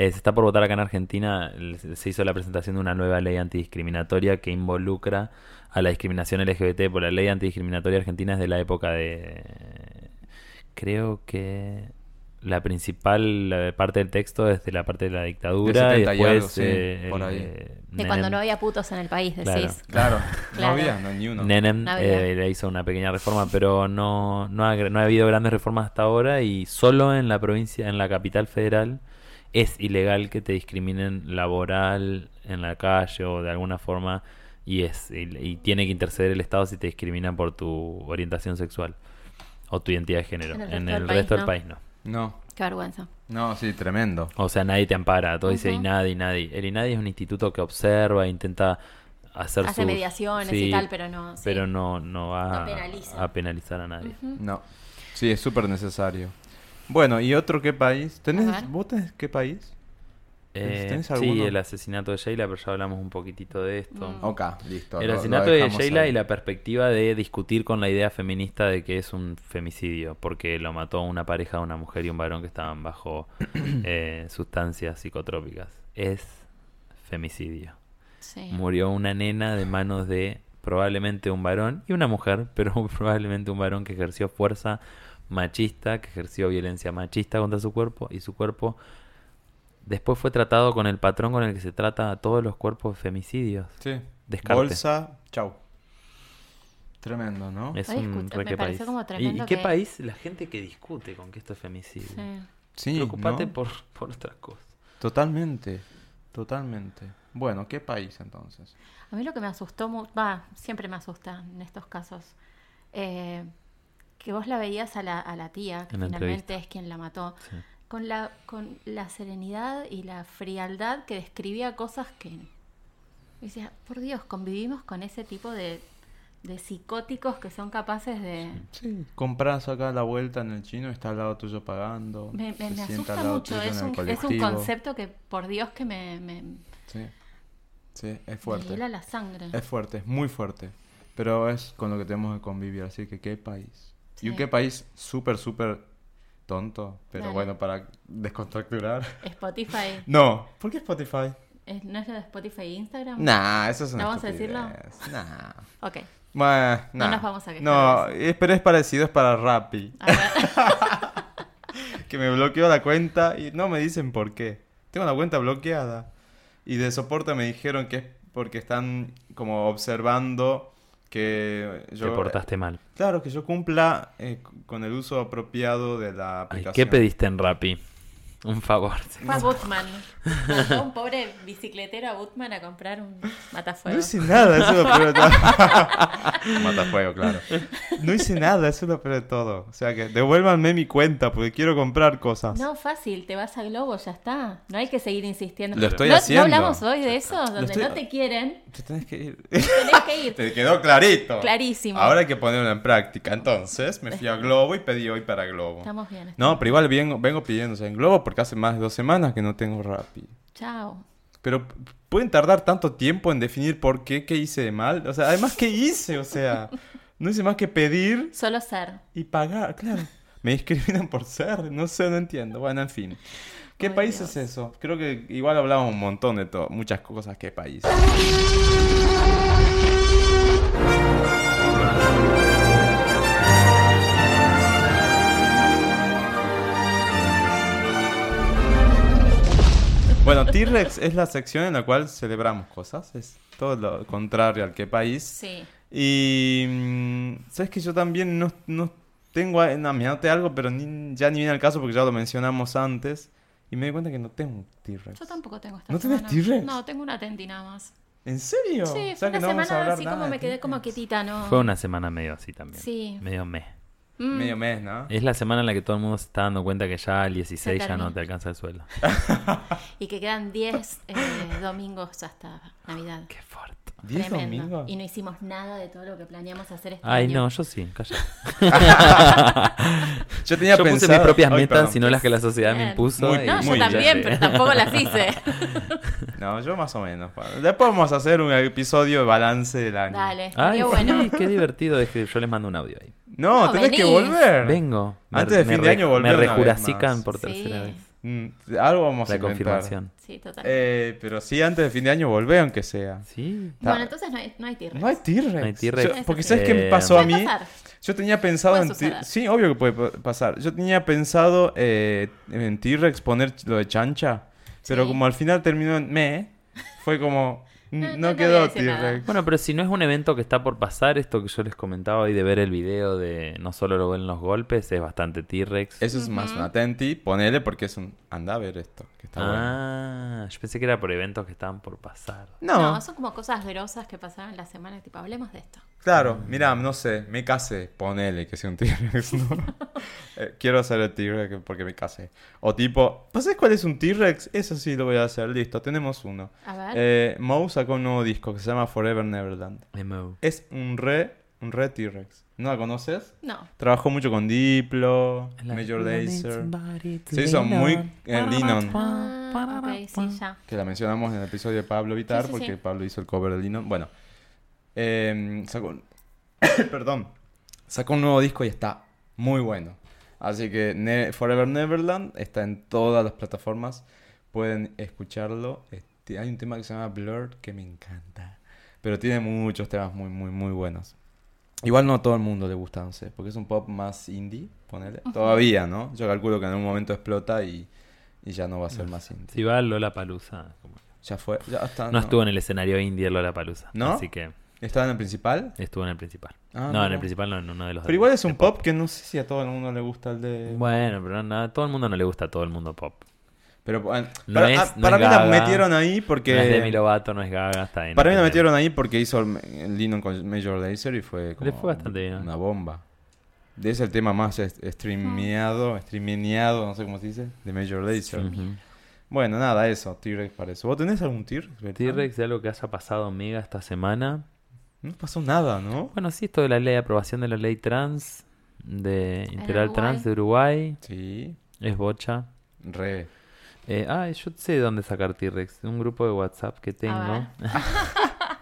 Eh, se está por votar acá en Argentina, se hizo la presentación de una nueva ley antidiscriminatoria que involucra a la discriminación LGBT, por la ley antidiscriminatoria argentina es de la época de... Creo que la principal parte del texto es de la parte de la dictadura y 70 y después... algo, sí, eh, por el, ahí. eh, De cuando no había putos en el país, Claro. decís. Claro, no había, no, ni uno. Nenem No había. eh, le hizo una pequeña reforma, pero no, no, ha, no ha habido grandes reformas hasta ahora y solo en la provincia, en la capital federal, es ilegal que te discriminen laboral en la calle o de alguna forma y es y, y tiene que interceder el Estado si te discriminan por tu orientación sexual o tu identidad de género. En el En resto el del resto país, del no. país no. No, Qué vergüenza. no, sí, tremendo. O sea, nadie te ampara. Todo dice. INADI, INADI. El INADI es un instituto que observa, intenta hacer Hace sus- mediaciones y sí, tal, pero no, sí. Pero no, no va No penaliza. a penalizar a nadie. No. Sí, es súper necesario. Bueno, ¿y otro qué país? ¿Tenés. ¿Vos tenés qué país? Eh, ¿Tenés sí, el asesinato de Sheila, pero ya hablamos un poquitito de esto. Mm. Ok, listo. El lo- lo asesinato de Sheila ahí. y la perspectiva de discutir con la idea feminista de que es un femicidio, porque lo mató una pareja, una mujer y un varón que estaban bajo eh, sustancias psicotrópicas. Es femicidio. Sí. Murió una nena de manos de probablemente un varón y una mujer, pero probablemente un varón que ejerció fuerza machista, que ejerció violencia machista contra su cuerpo y su cuerpo después fue tratado con el patrón con el que se trata a todos los cuerpos femicidios. Sí. Descarte. Bolsa, chau. Tremendo, ¿no? Es Ay, un re me país. como ¿Y- ¿Y, tremendo qué que- país? La gente que discute con que esto es femicidio. Sí. Sí, Preocupate ¿no? por, por otras cosas. Totalmente, totalmente. Bueno, ¿qué país entonces? A mí lo que me asustó, va, siempre me asusta en estos casos, eh, que vos la veías a la, a la tía, que En finalmente entrevista. es quien la mató, Sí. con la, con la serenidad y la frialdad que describía cosas que... y decía, por Dios, convivimos con ese tipo de, de psicóticos que son capaces de... Sí. Compras acá la vuelta en el chino, está al lado tuyo pagando. Me, asusta mucho, es un, es un concepto que por Dios que me, me, Sí, sí, es fuerte. hiela la sangre. Es fuerte, es muy fuerte. Pero es con lo que tenemos que convivir, así que qué país. Y Sí. qué país súper, súper tonto, pero Dale. bueno, para descontracturar. Spotify, No, ¿por qué Spotify? ¿es- ¿no es lo de Spotify e Instagram? Nah, eso es una ¿No vamos a decirlo? Nah. Ok, Bueno, No nos vamos a quejar No, pero es parecido, es para Rappi. a ver. que me bloqueó la cuenta y no me dicen por qué. Tengo la cuenta bloqueada. Y de soporte me dijeron que es porque están como observando que yo... Te portaste mal. Claro, que yo cumpla eh, con el uso apropiado de la Ay, aplicación. ¿Qué pediste en Rappi? Un favor. sí. Fue a Butman. Mandó un pobre bicicletero a Butman a comprar un No matafuego. hice nada, eso es lo peor de todo. Matafuego, claro. No hice nada, eso es lo peor de todo. O sea que devuélvanme mi cuenta porque quiero comprar cosas. No, fácil, te vas a Globo, ya está. No hay que seguir insistiendo. Lo estoy ¿No, haciendo. ¿No hablamos hoy de eso? Donde estoy- no te quieren, Te tenés que ir. tenés que ir. Te quedó clarito. Clarísimo. Ahora hay que ponerlo en práctica. Entonces me fui a Globo y pedí hoy para Globo. Estamos bien. No, pero igual vengo, vengo pidiéndose en Globo porque hace más de dos semanas que no tengo Rappi. Chao. Pero pueden tardar tanto tiempo en definir por qué, qué hice de mal. O sea, además, ¿qué hice? O sea, no hice más que pedir Solo ser. y pagar, claro. Me discriminan por ser, no sé, no entiendo. Bueno, en fin. ¿Qué país Dios. es eso? Creo que igual hablamos un montón de todo, muchas cosas. ¿Qué país? Bueno, T-Rex es la sección en la cual celebramos cosas. Es todo lo contrario al qué país. Sí. Y. mm, ¿Sabes que yo también no, no tengo. a- No, me anoté algo, pero ni- ya ni viene al caso porque ya lo mencionamos antes. Y me di cuenta que no tengo un T-Rex. Yo tampoco tengo esta ¿No tenés semana. T-Rex? No, tengo una tenti nada más. ¿En serio? Sí, O fue sea una que no semana así como me quedé como quietita, ¿no? Fue una semana medio así también. Sí. Medio mes. Mm, Medio mes, ¿no? Es la semana en la que todo el mundo se está dando cuenta que ya al 16 ya no te alcanza el suelo. Y que quedan 10 eh, domingos hasta Navidad. Qué fuerte. ¿Diez Tremendo. domingos? Y no hicimos nada de todo lo que planeamos hacer este Ay, año. no, yo sí, calla. Yo tenía Yo puse pensado. mis propias Ay, metas, sino las que la sociedad me impuso. Muy- y- No, muy yo también, bien. pero tampoco las hice. No, yo más o menos. Después vamos a hacer un episodio de balance del año. Dale, Ay, estaría bueno. sí, qué divertido. Es que yo les mando un audio ahí. No, No, tenés que volver. Vengo. Me- Antes de me fin de año volver Me rejuracican por Sí. tercera vez. Mm, algo vamos a La inventar. confirmación. Sí, total. Eh, pero sí, antes de fin de año volvé, aunque sea. Sí. bueno, entonces no hay, no hay T-Rex. No hay T-Rex. No hay T-Rex. Yo- Porque ¿sabes qué me Eh, pasó a mí? pasar. Yo tenía pensado en... T- suceder. Sí, obvio que puede pa- pasar. Yo tenía pensado eh, en T-Rex poner lo de chancha. Pero Sí. como al final terminó en me, fue como... No, a quedó. T-Rex. Bueno, pero si no es un evento que está por pasar, esto que yo les comentaba hoy de ver el video de no solo lo ven los golpes, es bastante T-Rex. Eso es más una tenti. Ponele porque es un... Anda a ver esto, que está bueno. Ah, yo pensé que era por eventos que estaban por pasar. No, No, son como cosas grosas que pasaron en la semana. Tipo, hablemos de esto. claro. Mira, no sé, me casé. Ponele que sea un T-Rex, ¿no? Eh, quiero hacer el T-Rex porque me casé. O tipo, ¿no sabes cuál es un T-Rex? Eso sí lo voy a hacer. Listo, tenemos uno. A ver. Eh, Moe sacó un nuevo disco que se llama Forever Neverland. Es un re, un re T-Rex. ¿No la conoces? no. Trabajó mucho con Diplo, Major Lazer. Se hizo muy eh, Lennon. Ah, ok, sí, ya. Que la mencionamos en el episodio de Pablo Vitar, Sí, sí, porque sí. Pablo hizo el cover de Lennon. Bueno, eh, sacó. Perdón. Sacó un nuevo disco y está muy bueno. Así que Ne- Forever Neverland está en todas las plataformas. Pueden escucharlo. Este, hay un tema que se llama Blurred que me encanta. Pero tiene muchos temas muy, muy, muy buenos. Igual no a todo el mundo le gusta, no sé, porque es un pop más indie, ponele. Todavía, ¿no? Yo calculo que en algún momento explota y, y ya no va a ser más indie. Si va Lola Palusa. Ya fue, ya está. No estuvo en el escenario indie Lola Palusa. ¿No? Así que ¿Estaba en el principal? estuvo en el principal. Ah, no, en el principal no, en uno de los Pero de- igual es un pop que no sé si a todo el mundo le gusta el de... Bueno, pero no, a todo el mundo no le gusta a todo el mundo pop. Pero bueno, No para, es- ah, no para es mí la Gaga, metieron ahí porque... No es Demi Lovato, no es Gaga, está bien. Para mí la metieron ahí porque hizo el, el Lennon con Major Lazer y fue como Le fue bastante bien. una bomba. Es el tema más streameado, streameado, no sé cómo se dice, de Major Lazer. Ujú. Bueno, nada, eso, T-Rex para eso. ¿Vos tenés algún T-Rex? T-Rex de algo que haya pasado mega esta semana. No pasó nada, ¿no? Bueno, sí, esto de la ley de aprobación de la ley trans, de Integral. Trans de Uruguay, Sí, es bocha. re. Eh, ah, yo sé de dónde sacar T-Rex, un grupo de WhatsApp que tengo.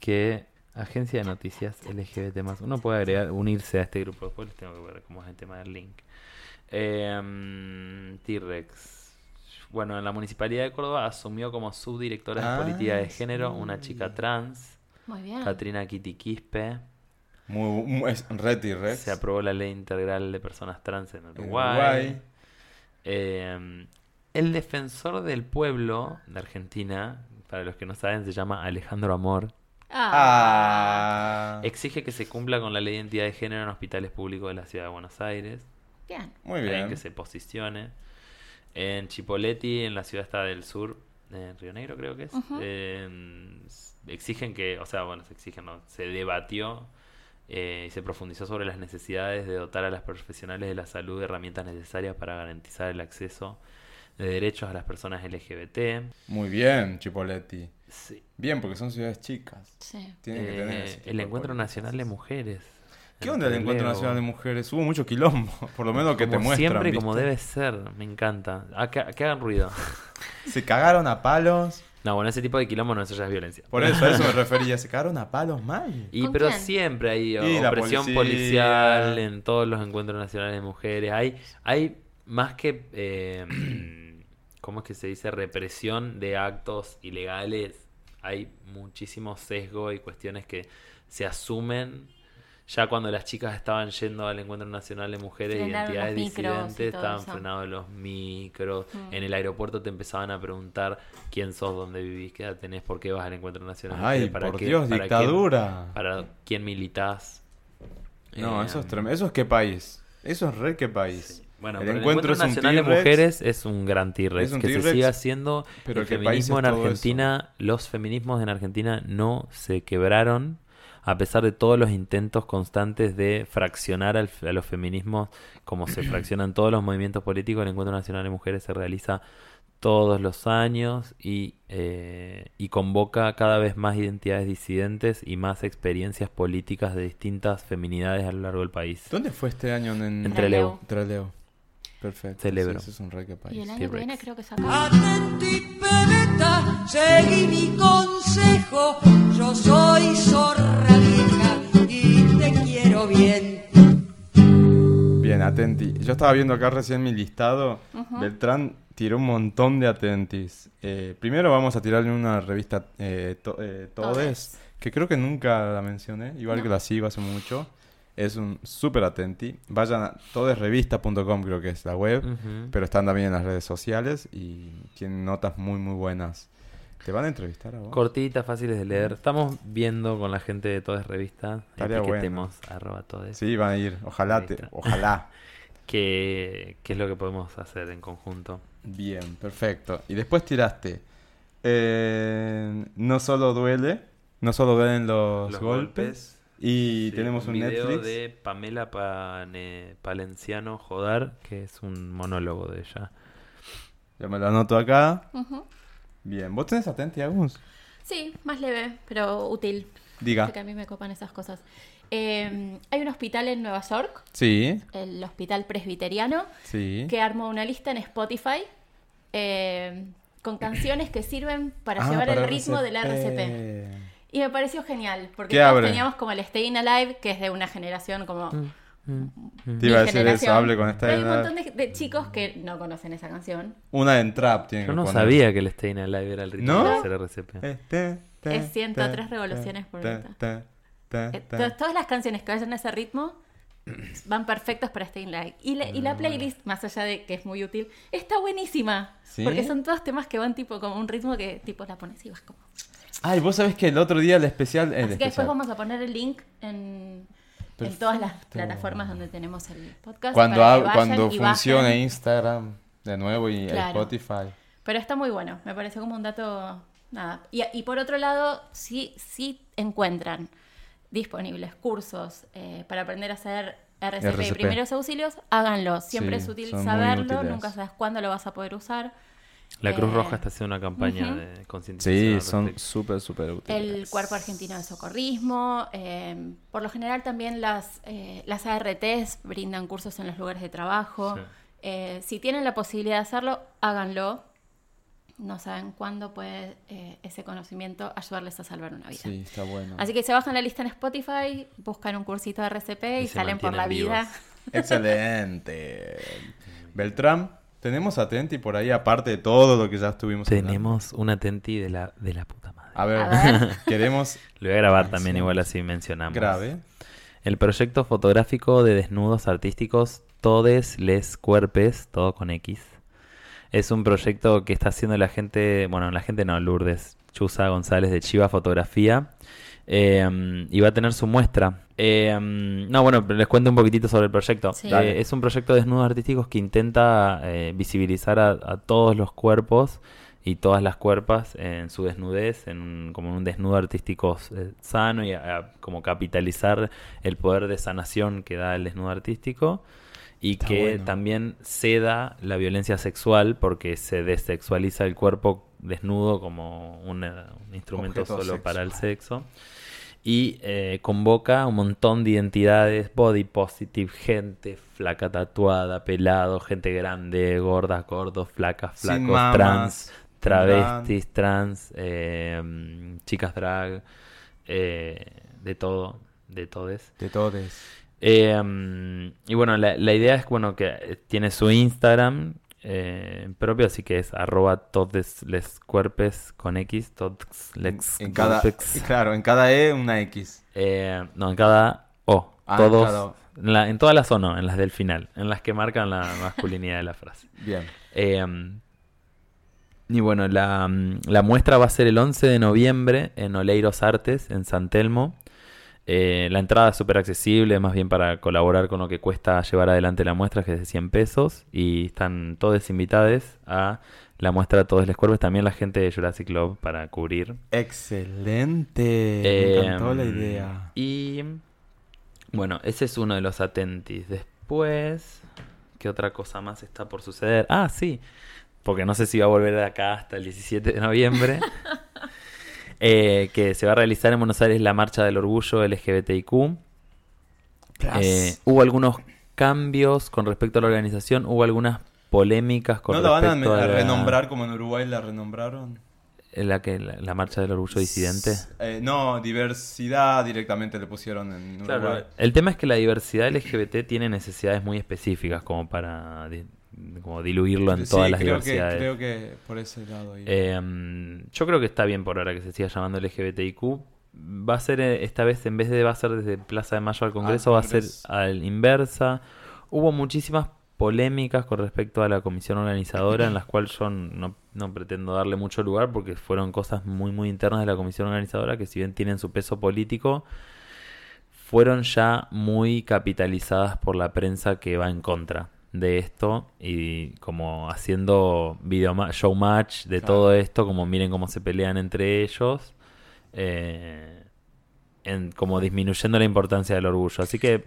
que Agencia de Noticias LGBT más. Uno puede agregar, unirse a este grupo. Después les tengo que ver cómo es el tema del link. Eh, mm, T-Rex. Bueno, en la Municipalidad de Córdoba asumió como subdirectora de Ah, política de género sí. una chica trans, Muy bien. Katrina Kitty Quispe. Muy, muy- es re T-Rex. Se aprobó la ley integral de personas trans en En Uruguay. Uruguay. Eh, el defensor del pueblo de Argentina, para los que no saben, se llama Alejandro Amor. Ah. Exige que se cumpla con la ley de identidad de género en hospitales públicos de la ciudad de Buenos Aires. Bien. Muy bien. que se posicione. En Chipoleti, en la ciudad está del sur, en Río Negro creo que es, eh, exigen que, o sea, bueno, se exigen, no, se debatió eh, y se profundizó sobre las necesidades de dotar a las profesionales de la salud de herramientas necesarias para garantizar el acceso de derechos a las personas LGBT. Muy bien, Chipoletti. Sí. Bien, porque son ciudades chicas. Sí. Tienen que tener Eh, ese el Encuentro políticas. Nacional de Mujeres. ¿Qué onda el Encuentro. Nacional de Mujeres? Hubo mucho quilombo, por lo menos que te Como muestran. siempre, como ¿viste? debe ser, me encanta. Ah, que, que hagan ruido. Se cagaron a palos. No, bueno, ese tipo de quilombo no, eso ya es violencia. Por eso, a eso me refería. Se cagaron a palos mal. Y ¿Con pero quién? siempre hay Y opresión policía. policial en todos los encuentros nacionales de mujeres. Hay, hay más que, eh, ¿cómo es que se dice? Represión de actos ilegales. Hay muchísimo sesgo y cuestiones que se asumen. Ya cuando las chicas estaban yendo al Encuentro Nacional de Mujeres y Frenaron y Disidentes, estaban eso. frenados los micros. Mm. En el aeropuerto te empezaban a preguntar quién sos, dónde vivís, qué edad tenés, por qué vas al Encuentro Nacional de Ay, Mujeres, para por qué- Dios, para qué- dictadura. para quién militás. No, Eh, eso es tremendo. ¿Eso es qué país? Eso es re qué país. sí. Bueno, el pero encuentro, Nacional de Mujeres es un gran T-Rex. Que se siga haciendo. pero el ¿qué país feminismo en Argentina, los feminismos en Argentina no se quebraron. A pesar de todos los intentos constantes de fraccionar al- a los feminismos, como se fraccionan todos los movimientos políticos, el Encuentro Nacional de Mujeres se realiza todos los años y, eh, y convoca cada vez más identidades disidentes y más experiencias políticas de distintas feminidades a lo largo del país. ¿Dónde fue este año en, En Trelew. Trelew? Perfecto. Celebro. Sí, ese es un re qué país. Y el año que viene creo que saca. Seguí mi consejo. Yo soy zorra vieja y te quiero bien. Bien, atenti. Yo estaba viendo acá recién mi listado. Beltrán tiró un montón de atentis. Eh, primero vamos a tirarle una revista eh, to- eh, Todes, Todes. que creo que nunca la mencioné, igual que la sigo hace mucho. Es un súper atenti. Vayan a todesrevista.com creo que es la web, pero están también en las redes sociales y tienen notas muy muy buenas. ¿Te van a entrevistar a vos? Cortitas, fáciles de leer. Estamos viendo con la gente de todas revistas. Estaría arroba todes. Sí, van a ir. Ojalá, te, Revista. ojalá. ¿Qué, qué es lo que podemos hacer en conjunto? Bien, perfecto. Y después tiraste. eh, no solo duele, no solo duelen los, golpes. Y Sí, tenemos un, video Netflix. de Pamela Pane- Palenciano Jodar, que es un monólogo de ella. Ya me lo anoto acá. Ujú. Bien, ¿vos tenés atenti, Agus? Sí, más leve, pero útil. Diga. Porque a mí me copan esas cosas. Eh, hay un hospital en Nueva York, Sí, el Hospital Presbiteriano, sí. que armó una lista en Spotify eh, con canciones que sirven para Ah, llevar para el ritmo del RCP. Y me pareció genial, porque ¿Qué todos teníamos como el Staying Alive, que es de una generación como... Te iba a decir generación. eso, hable con esta Pero Hay un montón de, de chicos que no conocen esa canción. Una en trap tiene Yo que no poner. sabía que el Stay Alive era el ritmo ¿No? de hacer RCP. Te, te, Es 103 te, revoluciones por minuto. Eh, todas las canciones que vayan a ese ritmo van perfectos para Staying Alive. Y, la- y Ah. la playlist, más allá de que es muy útil, está buenísima. ¿Sí? Porque son todos temas que van tipo como un ritmo que tipo la pones y vas como... Ay, vos sabés que el otro día el especial. El Así que después vamos a poner el link en, en todas las plataformas donde tenemos el podcast. Cuando, para que hab- vayan cuando y funcione bajen. Instagram de nuevo y Claro. Spotify. Pero está muy bueno, me pareció como un dato, nada. Y, y por otro lado, sí, sí encuentran disponibles cursos eh, para aprender a hacer RCP, y primeros auxilios, háganlo. Siempre Sí, es útil saberlo, nunca sabes cuándo lo vas a poder usar. La Cruz Eh, Roja está haciendo una campaña de concientización. Sí, son súper, súper útiles. El Cuerpo Argentino de Socorrismo. eh, por lo general también las, eh, las ARTs brindan cursos en los lugares de trabajo. Sí. Eh, si tienen la posibilidad de hacerlo, háganlo. No saben cuándo puede eh, ese conocimiento ayudarles a salvar una vida. Sí, está bueno. Así que se bajan la lista en Spotify, buscan un cursito de RCP y, salen por la vida. Excelente. Beltrán, tenemos atenti por ahí, aparte de todo lo que ya estuvimos hablando? Tenemos una tenti de la, de la puta madre. A ver, A ver. queremos Lo voy a grabar también, sí. igual así mencionamos. grave. El proyecto fotográfico de desnudos artísticos Todes Les Cuerpes, todo con X. Es un proyecto que está haciendo la gente, bueno, la gente no, Lourdes Chuza González de Chiva Fotografía. Eh, y va a tener su muestra. Eh, no, bueno, les cuento un poquitito sobre el proyecto. Sí. Eh, es un proyecto de desnudos artísticos que intenta eh, visibilizar a, a todos los cuerpos y todas las cuerpas en su desnudez, en un- como en un desnudo artístico eh, sano y a- a como capitalizar el poder de sanación que da el desnudo artístico y Está que bueno. también ceda la violencia sexual porque se desexualiza el cuerpo desnudo como una- un instrumento Objeto solo para el sexo y eh, convoca un montón de identidades body positive, gente flaca tatuada, pelado, gente grande, gorda, gordos, flacas, flacos, mamas, trans, travestis, trans, eh, mm, chicas drag, eh, de todo, de todes. De todos. Eh, mm, y bueno, la, la idea es bueno que eh, tiene su Instagram eh, propio, así que es arroba todes les cuerpes con X, les En cada, claro, en cada E una X. Eh, no, en cada O. Ah, en todos. cada O. En, la- en todas las O no, en las del final, en las que marcan la masculinidad de la frase. Bien. Eh, y bueno, la, la muestra va a ser el 11 de noviembre en Oleiros Artes, en San Telmo. Eh, la entrada es súper accesible, más bien para colaborar con lo que cuesta llevar adelante la muestra, que es de 100 pesos. Y están todos invitados a la muestra Todos les Cuerpos, también la gente de Jurassic Club para cubrir. Excelente. Eh, Me encantó la idea. Y bueno, ese es uno de los atentis. Después, ¿qué otra cosa más está por suceder? Ah, sí, porque no sé si va a volver de acá hasta el 17 de noviembre. Eh, que se va a realizar en Buenos Aires la marcha del orgullo LGBTIQ. Eh, hubo algunos cambios con respecto a la organización, hubo algunas polémicas con ¿No la van a, respecto a a, la, renombrar como en Uruguay la renombraron? en la que la, la marcha del orgullo disidente. Eh, no, diversidad directamente le pusieron en Uruguay. Claro, el tema es que la diversidad LGBT tiene necesidades muy específicas como para como diluirlo en Sí, todas las creo que, diversidades. creo que por ese lado. Eh, yo creo que está bien por ahora que se siga llamando LGBTIQ. Va a ser eh, esta vez, en vez de va a ser desde Plaza de Mayo al Congreso, va a ser al inversa. Hubo muchísimas polémicas con respecto a la comisión organizadora, en las cuales yo no, no pretendo darle mucho lugar porque fueron cosas muy, muy internas de la comisión organizadora que si bien tienen su peso político, fueron ya muy capitalizadas por la prensa que va en contra de esto y como haciendo video ma- show match de Claro. todo esto, como miren cómo se pelean entre ellos, eh, en, como disminuyendo la importancia del orgullo. Así que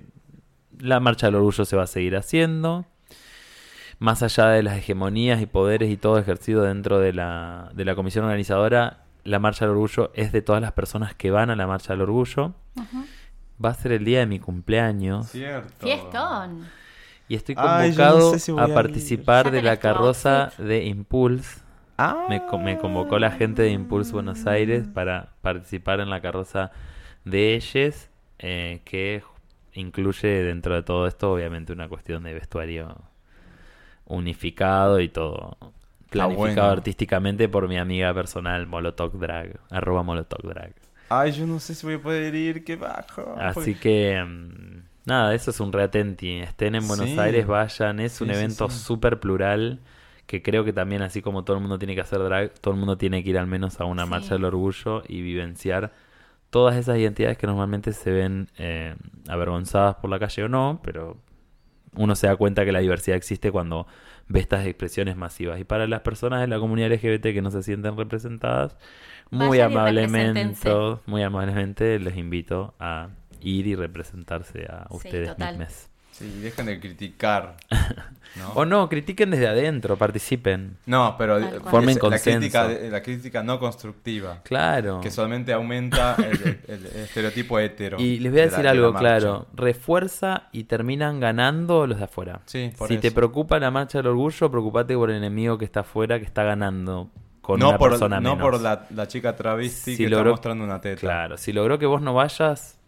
la marcha del orgullo se va a seguir haciendo. Más allá de las hegemonías y poderes y todo ejercido dentro de la, de la comisión organizadora, la marcha del orgullo es de todas las personas que van a la marcha del orgullo. Va a ser el día de mi cumpleaños. Cierto. Fiestón. Y estoy Ay, convocado no sé si voy a participar de la carroza de Impulse. Ah. Me, co- me convocó la gente de Impulse Buenos Aires para participar en la carroza de ellos, eh, que incluye dentro de todo esto, obviamente, una cuestión de vestuario unificado y todo planificado bueno. artísticamente por mi amiga personal Molotov Drag, arroba Molotov Drag. Ay, yo no sé si voy a poder ir, qué bajo. Así que mm, nada, eso es un reatenti. Estén en Buenos Sí. Aires, vayan. Es un Sí, evento sí. súper plural. Que creo que también, así como todo el mundo tiene que hacer drag, todo el mundo tiene que ir al menos a una Sí. marcha del orgullo y vivenciar todas esas identidades que normalmente se ven eh, avergonzadas por la calle o no, pero uno se da cuenta que la diversidad existe cuando ve estas expresiones masivas. Y para las personas de la comunidad LGBT que no se sienten representadas, muy Vayan amablemente, muy amablemente les invito a ir y representarse a Sí, ustedes total. mismos. Sí, dejen de criticar. ¿no? O no, critiquen desde adentro, participen. No, pero. Formen la consenso. crítica, la crítica no constructiva. Claro. Que solamente aumenta el, el- el estereotipo hetero. Y les voy a de decir la algo claro, refuerza y terminan ganando los de afuera. Sí, por si te preocupa la marcha del orgullo, preocupate por el enemigo que está afuera, que está ganando con no una por, persona no menos. por la, la chica travesti Si que logró- está mostrando una teta. Claro, si logró que vos no vayas,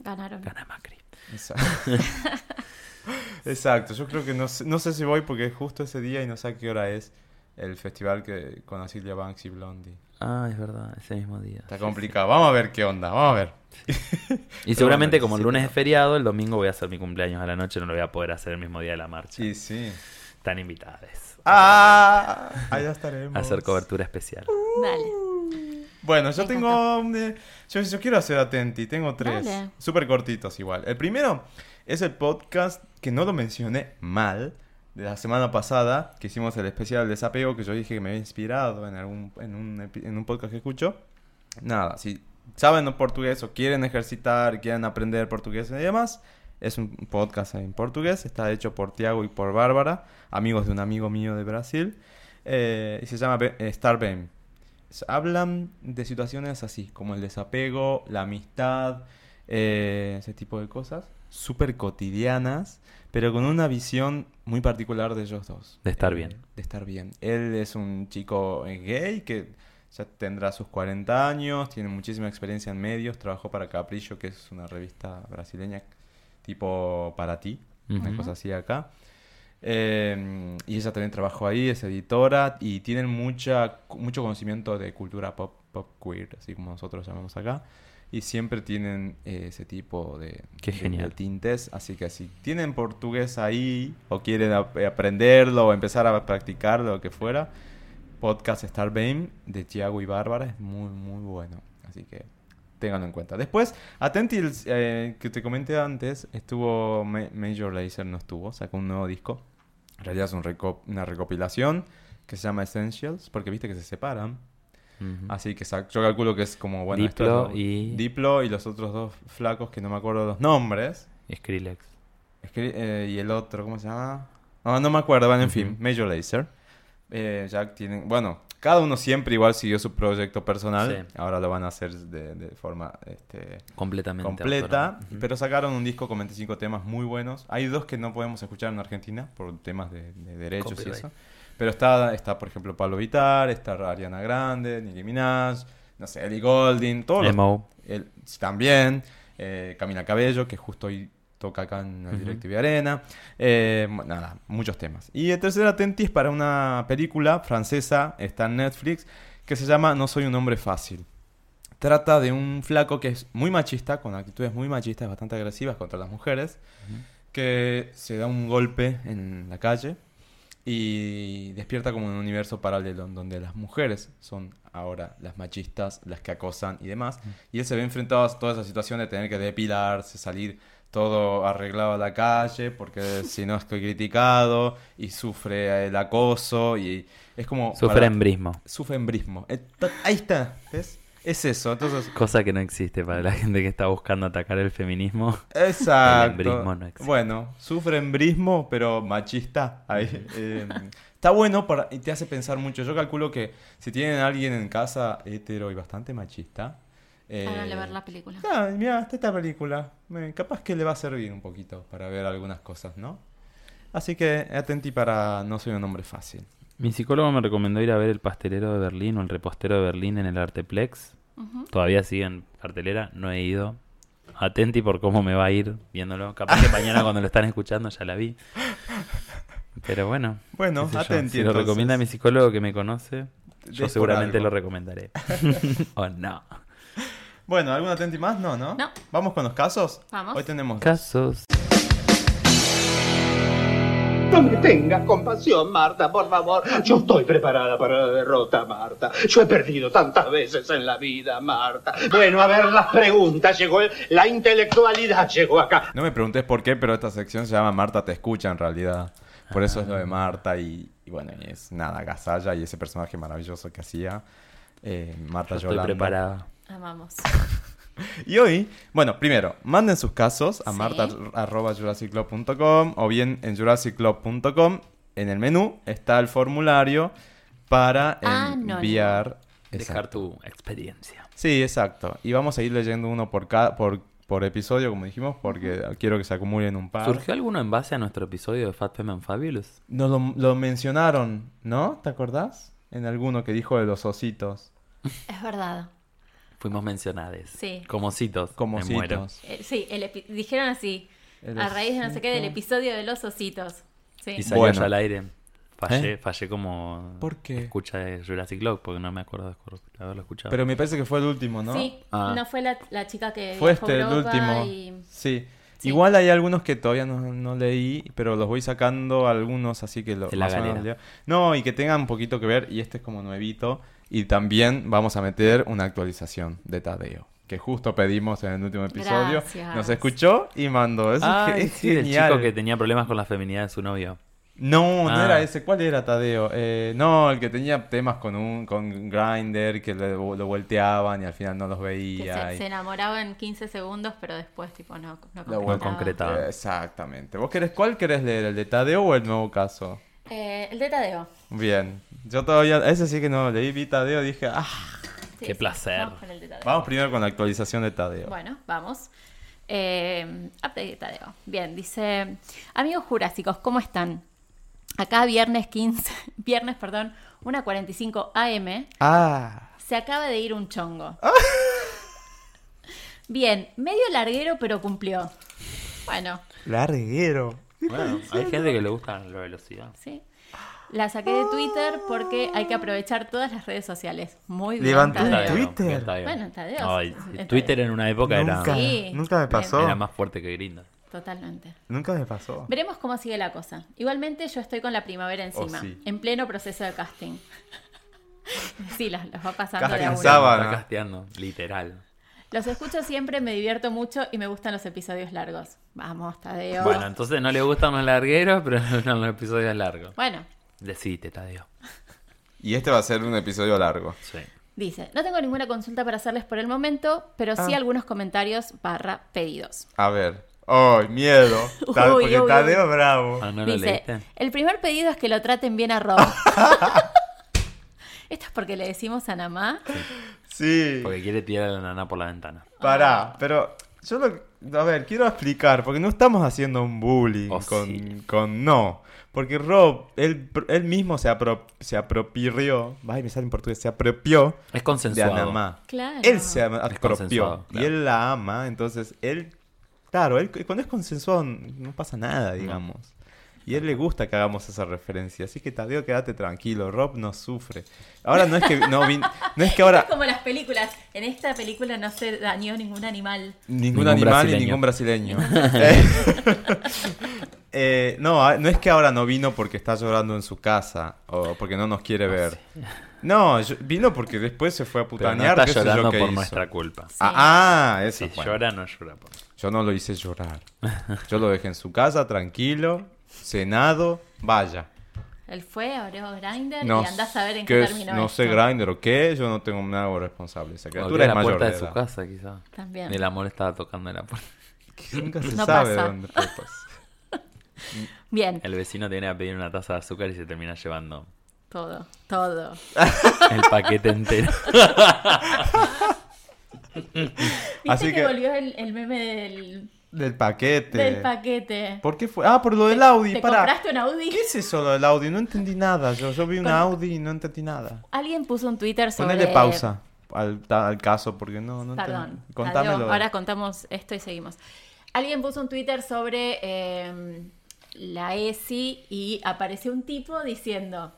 Ganaron. gana Macri. Exacto. Exacto, yo creo que no sé, no sé si voy porque es justo ese día y no sé a qué hora es el festival que con Asilia Banks y Blondie. Ah, es verdad, ese mismo día. Está complicado. Vamos a ver qué onda, vamos a ver. Y seguramente bueno, como el lunes es feriado, el domingo voy a hacer mi cumpleaños a la noche, no lo voy a poder hacer el mismo día de la marcha. Sí, sí. Están invitadas Ah, allá estaremos. a hacer cobertura especial. Dale. Bueno, yo tengo. de- Yo, yo quiero hacer Atenti, tengo tres. Súper cortitos igual. El primero es el podcast que no lo mencioné mal. De la semana pasada, que hicimos el especial desapego, que yo dije que me había inspirado en, algún, en, un, en un podcast que escucho. Nada, si saben portugués o quieren ejercitar, quieren aprender portugués y demás, es un podcast en portugués. Está hecho por Tiago y por Bárbara, amigos de un amigo mío de Brasil. eh, y se llama eh, Star Bem. Hablan de situaciones así, como el desapego, la amistad, eh, ese tipo de cosas, súper cotidianas, pero con una visión muy particular de ellos dos. De estar Eh, bien. De estar bien. Él es un chico eh, gay que ya tendrá sus 40 años, tiene muchísima experiencia en medios, trabajó para Capricho, que es una revista brasileña tipo para ti, una cosa así acá. Eh, y ella también trabajó ahí, es editora y tienen mucha, mucho conocimiento de cultura pop, pop queer, así como nosotros llamamos acá. Y siempre tienen eh, ese tipo de, Qué de- genial. de tintes. Así que si tienen portugués ahí o quieren ap- aprenderlo o empezar a practicarlo, lo que fuera, podcast Star Bame de Tiago y Bárbara es muy, muy bueno. Así que ténganlo en cuenta. Después, Atenti, el- eh, que te comenté antes, estuvo Ma- Major Lazer, no estuvo, sacó un nuevo disco. En realidad es un reco- una recopilación que se llama Essentials, porque viste que se separan. Así que yo calculo que es como, bueno, Diplo y- Diplo y los otros dos flacos que no me acuerdo los nombres. Skrillex. Eh, y el otro, ¿cómo se llama? No, no me acuerdo, bueno, en fin, Major Lazer. Eh, ya tienen, bueno, cada uno siempre igual siguió su proyecto personal. Sí. Ahora lo van a hacer de, de forma este, Completamente. completa. Pero sacaron un disco con 25 temas muy buenos. Hay dos que no podemos escuchar en Argentina por temas de, de derechos Copyright. y eso. Pero está, está, por ejemplo, Pablo Vittar, está Ariana Grande, Nicki Minaj, no sé, Ellie Goulding, todos los también, eh, Camila Cabello, que justo hoy toca acá en el Ujú. DirecTV Arena. Eh, nada, muchos temas. Y el tercer Atenti es para una película francesa, está en Netflix, que se llama No soy un hombre fácil. Trata de un flaco que es muy machista, con actitudes muy machistas, bastante agresivas contra las mujeres, que se da un golpe en la calle y despierta como un universo paralelo donde las mujeres son ahora las machistas, las que acosan y demás. Y él se ve enfrentado a toda esa situación de tener que depilarse, salir todo arreglado a la calle, porque si no es que criticado y sufre el acoso y es como... Sufre para- embrismo. Sufre embrismo. Eh, Ahí está, ¿ves? Es eso, entonces... Cosa que no existe para la gente que está buscando atacar el feminismo. Exacto. El embrismo no existe. Bueno, sufre embrismo, pero machista. Ahí. eh, está bueno para, y te hace pensar mucho. Yo calculo que si tienen a alguien en casa hetero y bastante machista. Eh, Háganle ver la película. ah, mira, está esta película. Eh, capaz que le va a servir un poquito para ver algunas cosas, ¿no? Así que atenti para No soy un hombre fácil. Mi psicólogo me recomendó ir a ver El pastelero de Berlín o El repostero de Berlín en el Arteplex. Todavía sigue en cartelera, no he ido. Atenti por cómo me va a ir viéndolo. Capaz que mañana cuando lo están escuchando ya la vi. Pero bueno. Bueno, atenti. Si lo recomienda mi psicólogo que me conoce, yo seguramente lo recomendaré. o no. Bueno, ¿algún atenti más? No, ¿no? No. ¿Vamos con los casos? Vamos. Hoy tenemos dos. Casos. No me tengas compasión, Marta, por favor. Yo estoy preparada para la derrota, Marta. Yo he perdido tantas veces en la vida, Marta. Bueno, a ver las preguntas. Llegó el- la intelectualidad, llegó acá. No me preguntes por qué, pero esta sección se llama Marta te escucha en realidad. Por eso es lo de Marta y, y bueno, y es nada, Gasalla y ese personaje maravilloso que hacía eh, Marta Yo estoy Yolanda. preparada. Amamos. Y hoy, bueno, primero, manden sus casos a Sí. marta.jurassicclub.com o bien en jurassicclub.com. En el menú está el formulario para Anónimo. enviar... Dejar tu experiencia. Sí, exacto. Y vamos a ir leyendo uno por cada por, por episodio, como dijimos, porque quiero que se acumulen un par. ¿Surgió alguno en base a nuestro episodio de Fat Femme and Fabulous? Nos lo, lo mencionaron, ¿no? ¿Te acordás? En alguno que dijo de los ositos. Es verdad. Fuimos mencionadas. Sí. Como ositos. Como me muero. ositos. Eh, sí, el dijeron así. El a raíz de no sé qué del episodio de los ositos. Sí. Y salió Bueno. al aire. Fallé, ¿Eh? fallé como ¿Por qué? escucha de Jurassic Log, porque no me acuerdo de haberlo escuchado. Pero me parece que fue el último, ¿no? Sí, Ah. no fue la, la chica que Fue este el último. y- Sí. Sí. Igual hay algunos que todavía no, no leí, pero los voy sacando algunos, así que lo De la más o menos. No, y que tengan un poquito que ver, y este es como nuevito, Y también vamos a meter una actualización de Tadeo. Que justo pedimos en el último episodio. Gracias. Nos escuchó y mandó. Eso es, Ay, es sí, el genial. chico que tenía problemas con la feminidad de su novio. No, no Ah. era ese. ¿Cuál era Tadeo? Eh, no, el que tenía temas con un con Grinder que le- lo volteaban y al final no los Que veía. se, y- se enamoraba en 15 segundos, pero después, tipo, no, no concretaba. Exactamente. ¿Vos querés cuál querés leer? ¿El de Tadeo o el nuevo caso? Eh, el de Tadeo. Bien. Yo todavía, ese sí que no leí, vi Tadeo, dije, ah. Sí, Qué sí, placer. vamos con el de Tadeo. Vamos primero con la actualización de Tadeo. Bueno, vamos. Eh, update de Tadeo. Bien, dice, amigos jurásicos, ¿cómo están? Acá viernes 15, viernes, perdón, 1.45 AM, Ah. se acaba de ir un chongo. Bien, medio larguero, pero cumplió. Bueno, Larguero. Bueno, hay gente que le gusta la velocidad. sí. La saqué de Twitter porque hay que aprovechar todas las redes sociales. Muy bien, Levantó. Twitter. Bueno, Tadeo. Ay, Tadeo. Twitter en una época Nunca, era, Sí. nunca me pasó. era más fuerte que Grindr. Totalmente. Nunca me pasó. Veremos cómo sigue la cosa. Igualmente yo estoy con la primavera encima, Oh, sí. en pleno proceso de casting. sí, los, los va pasando Casting sábana. Casteando, literal. Los escucho siempre, me divierto mucho y me gustan los episodios largos. Vamos, Tadeo. Bueno, entonces no le gustan los largueros, pero gustan los episodios largos. Bueno, Decite, Tadeo. Y este va a ser un episodio largo. Sí. dice, no tengo ninguna consulta para hacerles por el momento, pero sí Ah. algunos comentarios barra pedidos. A ver. ¡Ay, miedo! Uy, porque uy, Tadeo uy. es bravo. Ah, ¿no lo dice, leíste? el primer pedido es que lo traten bien a Rob. Esto es porque le decimos a Namá. Sí. Porque quiere tirar a la nana por la ventana. Pará, pero yo lo... A ver, quiero explicar, porque no estamos haciendo un bullying Oh, con, sí. con no. Porque Rob, él, él mismo se, apro, se apropió, ay, me sale en portugués, se apropió Es de consensuado. Anamá. Claro. Él se apropió y claro. él la ama, entonces él, claro, él cuando es consensuado no pasa nada, digamos. Y a él le gusta que hagamos esa referencia, así que Tadeo, quédate tranquilo, Rob no sufre. Ahora no es que no, vin- no es que ahora Es como las películas. En esta película no se dañó ningún animal. ningún, Ningún animal ni brasileño. ningún brasileño. Eh, eh, no, a- no es que ahora no vino porque está llorando en su casa o porque no nos quiere ver. No, yo- vino porque después se fue a Pero no putanear. está llorando por hizo. nuestra culpa. Ah, ah, eso Si fue. llora, no llora por Yo no lo hice llorar. Yo lo dejé en su casa, tranquilo, cenado, vaya. Él fue, abrió Grindr No, y andás a ver en qué qué terminó no esto. sé Grindr o qué, yo no tengo nada responsable. Esa criatura es la mayor puerta de de su edad. casa, quizá. También. El amor estaba tocando la puerta. Nunca se No sabe pasa. dónde fue, pues. Bien, El vecino tiene que pedir una taza de azúcar y se termina llevando todo, todo. el paquete entero. ¿Viste Así que, que- volvió el, el meme del, Del paquete. del paquete? ¿Por qué fue? Ah, por lo del Audi, ¿Te compraste un Audi? ¿Qué es eso lo del Audi? No entendí nada. Yo, yo vi una Con- Audi y no entendí nada. Alguien puso un Twitter sobre... Ponele pausa al, al caso porque no, no Perdón. Contámelo. Ahora contamos esto y seguimos. Alguien puso un Twitter sobre eh, la ESI y apareció un tipo diciendo,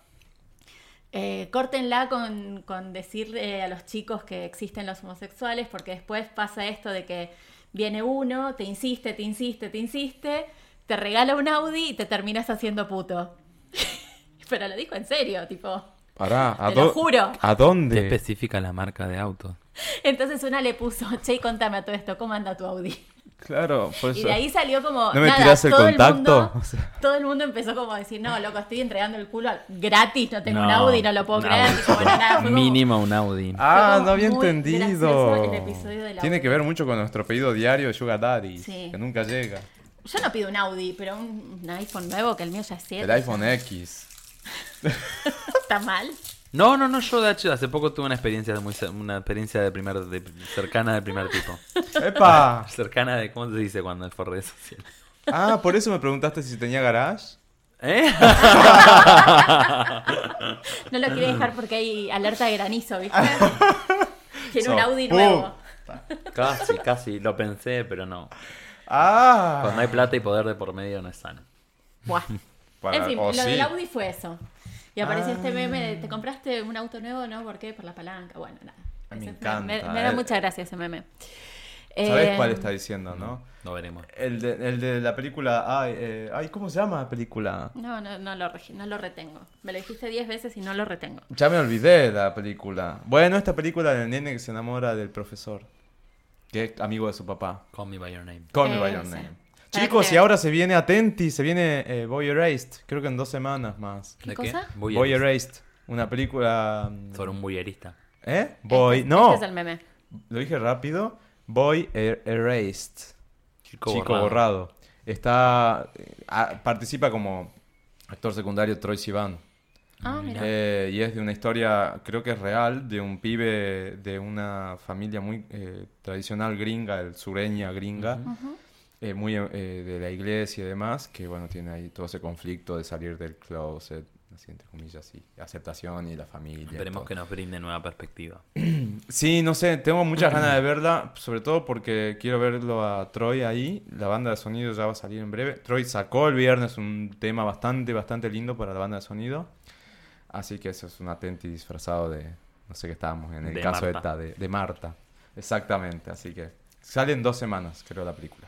eh, córtenla con, con decirle a los chicos que existen los homosexuales porque después pasa esto de que viene uno, te insiste, te insiste, te insiste, te regala un Audi y te terminas haciendo puto. Pero lo dijo en serio, tipo... Pará, ¿a Te lo juro. ¿A Te dónde? especifica la marca de auto. Entonces una le puso, che, contame a todo esto, ¿cómo anda tu Audi? Claro, por Y eso. de ahí salió como. ¿No me nada, el todo contacto? mundo, O sea- todo el mundo empezó como a decir, no, loco, estoy entregando el culo gratis, no tengo un Audi, no lo puedo creer. Bueno, nada, como- Mínimo un Audi. Ah, como no había entendido. el episodio Tiene Audi. que ver mucho con nuestro pedido diario de Sugar Daddy, Sí. que nunca llega. Yo no pido un Audi, pero un, un iPhone nuevo, que el mío ya es 7. El iPhone X. Está mal. No, no, no, yo de hecho hace poco tuve una experiencia muy una experiencia de primer de- cercana del primer tipo. ¡Epa! Cercana de cómo se dice cuando es por redes sociales. Ah, por eso me preguntaste si tenía garage. ¿Eh? No lo quiere dejar porque hay alerta de granizo, ¿viste? Tiene un Audi ¡pum! nuevo. casi, casi, lo pensé, pero no. Ah. Cuando hay plata y poder de por medio no es sano. Buah. Para- en fin, lo sí. del Audi fue eso. Y apareció Ah. este meme de, ¿te compraste un auto nuevo? ¿No? ¿Por qué? Por la palanca. Bueno, nada. Me encanta, Me, me da eh. mucha gracia ese meme. ¿Sabes Eh, cuál está diciendo, no? Lo veremos. El de, el de la película. Ay, eh, ay, ¿cómo se llama la película? No, no, no lo, no lo retengo. Me lo dijiste 10 veces y no lo retengo. Ya me olvidé de la película. Bueno, esta película del nene que se enamora del profesor. Que es amigo de su papá. Call me by your name. Call me Eh, by your sí. name. Chicos, y ahora se viene Atenti, se viene eh, Boy Erased. Creo que en dos semanas más. ¿Qué ¿De cosa? Voy Boy Erased. Una película. mm, Sobre un bullerista. ¿Eh? Boy. Este- no. Este es el meme. Lo dije rápido. Boy Er- Erased. Chico, Chico borrado. borrado. Está. eh, ah, participa como actor secundario Troy Sivan. Ah, mira. Eh, y es de una historia, creo que es real, de un pibe de una familia muy eh, tradicional gringa, el sureña gringa, eh, muy eh, de la iglesia y demás, que bueno, tiene ahí todo ese conflicto de salir del closet, así entre comillas, y aceptación y la familia. Esperemos que nos brinde nueva perspectiva. Sí, no sé, tengo muchas ganas de verla, sobre todo porque quiero verlo a Troy ahí. La banda de sonido ya va a salir en breve. Troy sacó el viernes un tema bastante, bastante lindo para la banda de sonido. Así que eso es un atenti disfrazado de, no sé qué estábamos, en el De caso de, Marta. esta, de, de Marta. Exactamente, así que sale en dos semanas, creo, la película.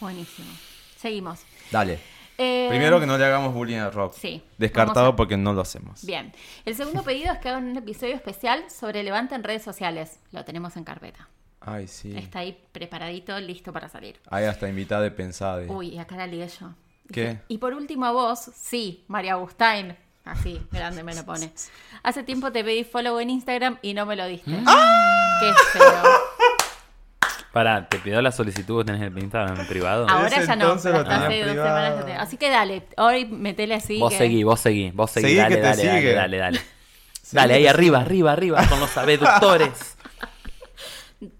Buenísimo. Seguimos. Dale. Eh, Primero que no le hagamos bullying a Rob. Sí. Descartado a- porque no lo hacemos. Bien. El segundo pedido es que hagan un episodio especial sobre Levante en redes sociales. Lo tenemos en carpeta. Ay, sí. Está ahí preparadito, listo para salir. Hay hasta invitada de pensada. Uy, acá la lié yo. ¿Qué? Y por último a vos, sí, María Agustain. Así, grande me lo pone. Hace tiempo te pedí follow en Instagram y no me lo diste. ¡Ah! Qué feo. Pará, ¿te pidió la solicitud que tenés en el Instagram en privado? Ahora Ese ya no, entonces pero lo hasta tenía hace dos privado. semanas te- Así que dale, hoy metele así. vos que- seguí, vos seguí, vos seguí, Seguí dale, que te dale, dale, sigue. dale, dale. Dale, ahí arriba, arriba, arriba, con los abductores.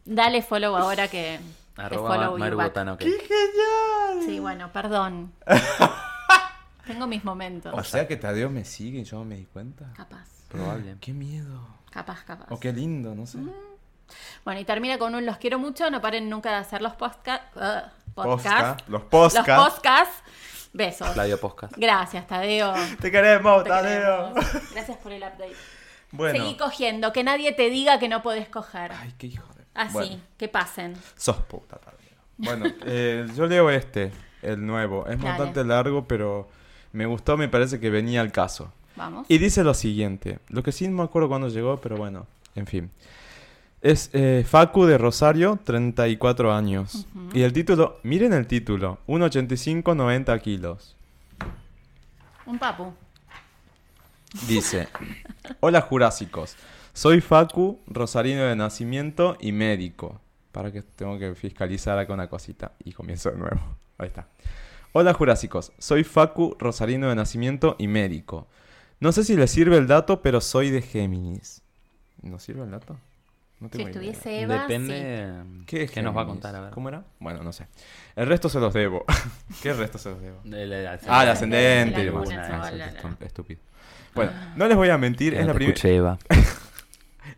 Dale follow ahora que. que Arroba follow you Maru back. Botano, ok. Sí, bueno, perdón. Tengo mis momentos. O sea que Tadeo me sigue y yo no me di cuenta. Capaz, Probable. Qué miedo. capaz, capaz. O qué lindo, no sé. Bueno, y termina con un los quiero mucho, no paren nunca de hacer los podcast, uh, Posca, podcast. los podcast. Los podcasts. Besos. Flavio Posca. Gracias, Tadeo. Te queremos, Te Tadeo. queremos. Gracias por el update. Bueno. Seguí cogiendo, que nadie te diga que no podés coger. Ay, qué hijo de... Así, Bueno, que pasen. sos puta, Tadeo. Bueno, eh, yo leo este, el nuevo. Es Dale. bastante largo, pero me gustó, me parece que venía al caso. Vamos. Y dice lo siguiente, lo que sí no me acuerdo cuándo llegó, pero bueno, en fin. Es eh, Facu de Rosario, 34 años. Y el título, miren el título, 1,85, 90 kilos. Un papu. Dice, hola Jurásicos, soy Facu, rosarino de nacimiento y médico. Para que tengo que fiscalizar acá una cosita y comienzo de nuevo. Ahí está. Hola Jurásicos, soy Facu, rosarino de nacimiento y médico. No sé si les sirve el dato, pero soy de Géminis. ¿No sirve el dato? No Si tengo idea. estuviese Eva, sí. Depende ¿Qué, es qué nos va a contar, a ver. ¿Cómo era? Bueno, no sé. El resto se los debo. ¿Qué resto se los debo? El- el Ah, el ascendente. ascendente y La demás. luna, Ah, la- la- estum- estúpido. Bueno, no les voy a mentir, Que es no la primera... escuché, Eva.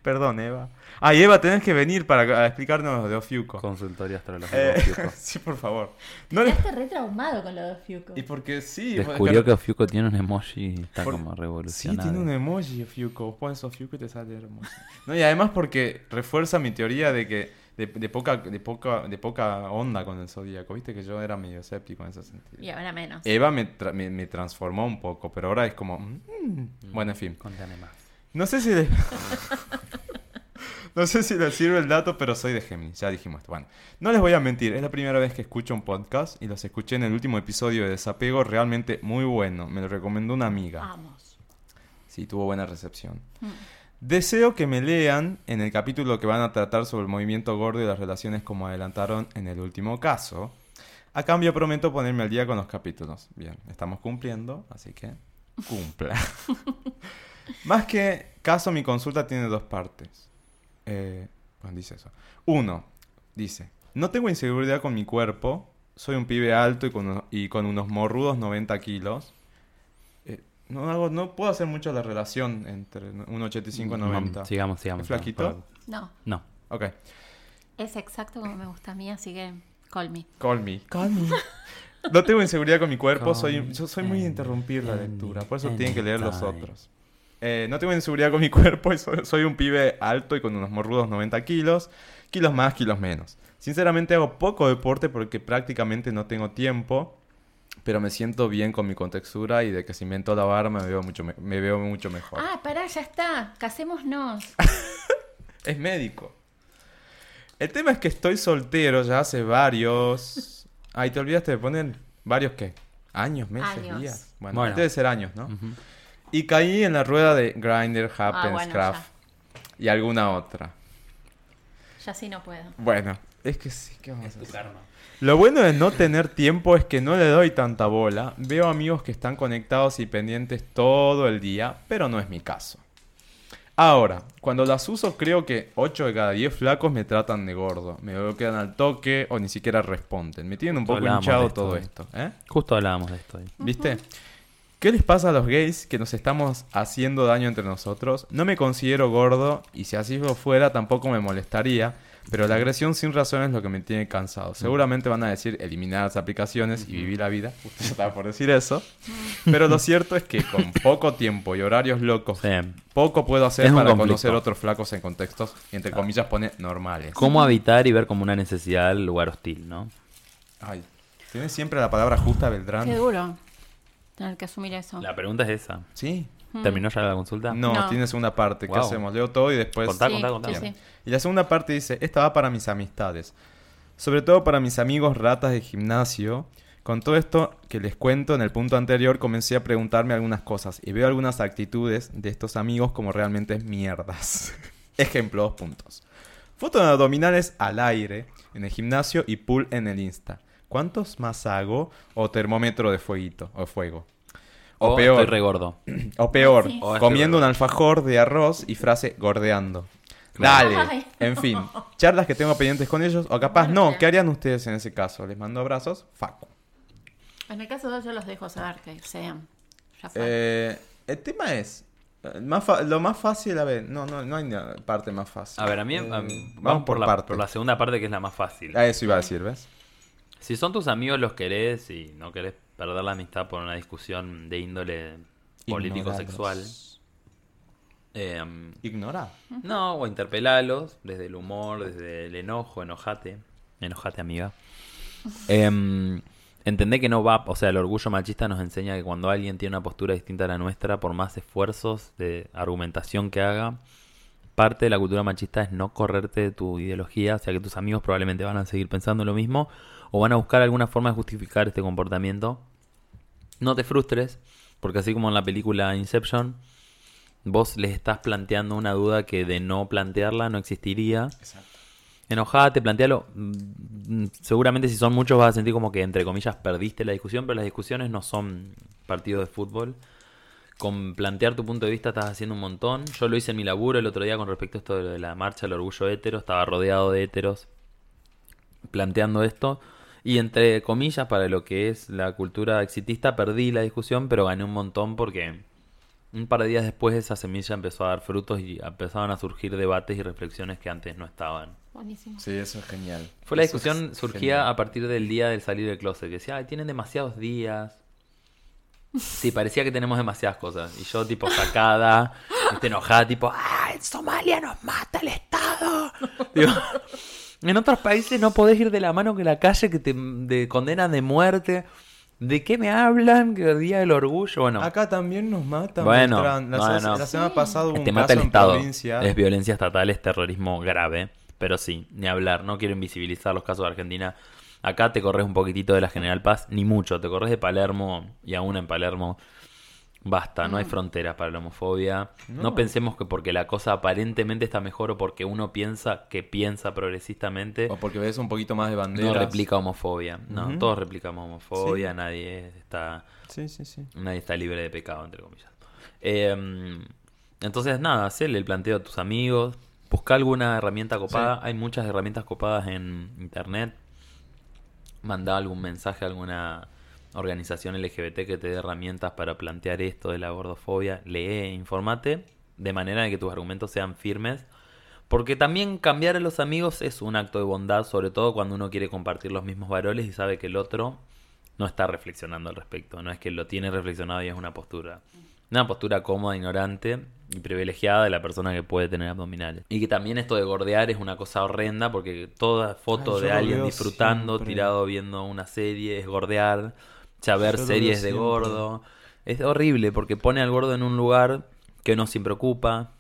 Perdón, Eva. Ay, Eva, tenés que venir para a explicarnos de Ofiuco. Consultorio astrológico. Eh, Ofiuco. sí, por favor. No les... Quedaste re traumado con lo de Fiuco. Y porque sí... Descubrió que Ofiuco tiene un emoji y está Por- como Sí, revolucionado. tiene un emoji Ofiuco. Vos pones Ofiuco y te sale hermoso. No, y además porque refuerza mi teoría de que de, de poca de poca de poca onda con el zodíaco. Viste que yo era medio escéptico en ese sentido. Y ahora menos. Eva me, tra- me, me transformó un poco, pero ahora es como... mm, Bueno, en fin. Contame más. No sé si le... no sé si les sirve el dato, pero soy de Géminis, ya dijimos esto. Bueno, no les voy a mentir, es la primera vez que escucho un podcast y los escuché en el último episodio de Desapego, realmente muy bueno. Me lo recomendó una amiga. Vamos. Sí, tuvo buena recepción. Deseo que me lean en el capítulo que van a tratar sobre el movimiento gordo y las relaciones como adelantaron en el último caso. A cambio prometo ponerme al día con los capítulos. Bien, estamos cumpliendo, así que cumpla. Más que caso, mi consulta tiene dos partes. Eh, bueno, dice eso. Uno, dice, no tengo inseguridad con mi cuerpo, soy un pibe alto y con, uno- y con unos morrudos 90 kilos. Eh, no, hago, no puedo hacer mucho la relación entre 1,85 y 90. No, sigamos, sigamos. ¿Es flaquito? No, No. Ok. es exacto como me gusta a mí, así que call me. Call me. Call me. No tengo inseguridad con mi cuerpo, Call soy, yo soy muy interrumpir la lectura, por eso tienen que leer los otros. Eh, no tengo inseguridad con mi cuerpo y soy, soy un pibe alto y con unos morrudos 90 kilos. Kilos más, kilos menos. Sinceramente hago poco deporte porque prácticamente no tengo tiempo. Pero me siento bien con mi contextura y de que si invento la barra me veo mucho, me, me veo mucho mejor. Ah, pará, ya está. Casémonos. Es médico. El tema es que estoy soltero ya hace varios... Ay, te olvidaste de poner varios qué? ¿Años, meses, Años. días? Bueno, Bueno. debe ser años, ¿no? Y caí en la rueda de Grindr, Happens, Ah, bueno, Craft y alguna otra. Ya sí no puedo. Bueno, es que sí, ¿qué vamos a hacer? Lo bueno de no tener tiempo es que no le doy tanta bola. Veo amigos que están conectados y pendientes todo el día, pero no es mi caso. Ahora, cuando las uso creo que 8 de cada 10 flacos me tratan de gordo. Me bloquean al toque o ni siquiera responden. Me tienen un poco hinchado esto todo esto. ¿eh? Justo hablábamos de esto. hoy. ¿Viste? ¿Qué les pasa a los gays que nos estamos haciendo daño entre nosotros? No me considero gordo y si así lo fuera tampoco me molestaría, pero la agresión sin razón es lo que me tiene cansado. Seguramente van a decir eliminar las aplicaciones y vivir la vida. Usted estaba por decir eso. Pero lo cierto es que con poco tiempo y horarios locos, Sí. poco puedo hacer para conflicto. conocer otros flacos en contextos, entre comillas pone normales. ¿Cómo habitar y ver como una necesidad el lugar hostil, no? Ay, ¿tienes siempre la palabra justa, Beltrán? Qué duro tener que asumir eso. La pregunta es esa. Sí. ¿Terminó ya la consulta? No, No. tiene segunda parte. ¿Qué Wow. hacemos? Leo todo y después... Contá, Sí, contá, contá. sí, sí. Y la segunda parte dice, esta va para mis amistades. Sobre todo para mis amigos ratas de gimnasio. Con todo esto que les cuento en el punto anterior, comencé a preguntarme algunas cosas y veo algunas actitudes de estos amigos como realmente mierdas. Ejemplo, dos puntos. Foto de abdominales al aire en el gimnasio y pool en el Insta. ¿Cuántos más hago? O termómetro de fueguito o fuego. O, O peor, estoy regordo. o peor, Sí. Comiendo un alfajor de arroz y frase gordeando. Claro. Dale. Ay, En fin, charlas que tengo pendientes con ellos, o capaz no, ¿qué harían ustedes en ese caso? Les mando abrazos, Facu. En el caso de yo los dejo saber que sean. Ya. Eh, el tema es, eh, más lo más fácil, a ver, no, no, no hay parte más fácil. A ver, a mí, Eh, a mí- vamos, vamos por la, parte. por la segunda parte que es la más fácil. A eso iba a decir, ¿ves? Si son tus amigos, los querés y no querés perder la amistad por una discusión de índole político-sexual. eh, Ignora. no, o interpelalos desde el humor, desde el enojo, enojate. Enojate, amiga. Em, entendé que no va, o sea, el orgullo machista nos enseña que cuando alguien tiene una postura distinta a la nuestra, por más esfuerzos de argumentación que haga, parte de la cultura machista es no correrte de tu ideología, o sea que tus amigos probablemente van a seguir pensando lo mismo o van a buscar alguna forma de justificar este comportamiento. No te frustres, porque así como en la película Inception, vos les estás planteando una duda que de no plantearla no existiría. Enojate, plantealo. Mm, Seguramente si son muchos vas a sentir como que, entre comillas, perdiste la discusión, pero las discusiones no son partidos de fútbol. Con plantear tu punto de vista estás haciendo un montón. Yo lo hice en mi laburo el otro día con respecto a esto de la marcha del orgullo hétero. Estaba rodeado de héteros planteando esto. Y entre comillas, para lo que es la cultura exitista, perdí la discusión, pero gané un montón porque un par de días después esa semilla empezó a dar frutos y empezaban a surgir debates y reflexiones que antes no estaban. Buenísimo. Sí, eso es genial. Fue la Eso discusión surgía genial. a partir del día del salir del closet, que decía, ay, tienen demasiados días. Sí, parecía que tenemos demasiadas cosas. Y yo, tipo, sacada, este, enojada, tipo, ah, en Somalia nos mata el Estado. Digo, en otros países no podés ir de la mano que la calle que te de, condenan de muerte. ¿De qué me hablan? Que el día del orgullo. Bueno, Acá también nos matan. Bueno, la, no, se- no. la semana pasada hubo te un mata caso el en Estado. provincia. Es violencia estatal, es terrorismo grave. Pero sí, ni hablar. No quiero invisibilizar los casos de Argentina. Acá te corres un poquitito de la General Paz, ni mucho. Te corres de Palermo y aún en Palermo. Basta, no hay fronteras para la homofobia. No. pensemos que porque la cosa aparentemente está mejor o porque uno piensa que piensa progresistamente, O porque ves un poquito más de banderas. no replica homofobia. No, Ujú. todos replicamos homofobia, nadie está Sí, sí, sí. Nadie está libre de pecado, entre comillas. Eh, entonces, nada, hacele el planteo a tus amigos. Busca alguna herramienta copada. Hay muchas herramientas copadas en internet. Manda algún mensaje a alguna organización LGBT que te dé herramientas para plantear esto de la gordofobia. Lee, informate de manera de que tus argumentos sean firmes. Porque también cambiar a los amigos es un acto de bondad, sobre todo cuando uno quiere compartir los mismos valores y sabe que el otro no está reflexionando al respecto. No es que lo tiene reflexionado y es una postura. Una postura cómoda, ignorante y privilegiada de la persona que puede tener abdominales. Y que también esto de gordear es una cosa horrenda porque toda foto Ay, de alguien disfrutando, siempre. tirado viendo una serie, es gordear. Ya ver Yo series de gordo. Es horrible porque pone al gordo en un lugar que no siempre ocupa.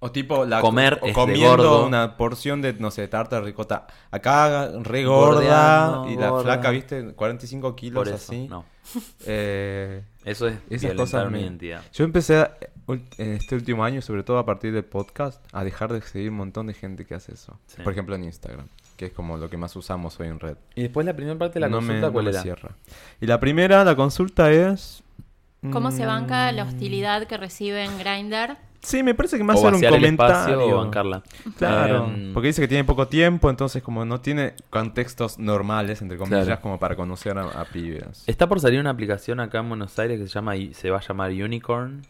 O tipo, la, Comer o es de comiendo gordo. una porción de, no sé, tarta de ricota. Acá, re gorda. Y la gorda. flaca, viste, 45 kilos Por eso, así. no. Eh, Eso es esas cosas me- identidad. Yo empecé a- en este último año, sobre todo a partir del podcast, a dejar de seguir un montón de gente que hace eso. Sí. Por ejemplo, en Instagram, que es como lo que más usamos hoy en red. Y después la primera parte de la no me, consulta, no ¿cuál me era? cierra. Y la primera, la consulta es... ¿Cómo se banca mm, la hostilidad que recibe en Grindr? Sí, me parece que más ser un comentario. o bancarla. Claro, Em, porque dice que tiene poco tiempo, entonces como no tiene contextos normales, entre comillas, Claro. como para conocer a, a pibes. Está por salir una aplicación acá en Buenos Aires que se llama se va a llamar Unicorn,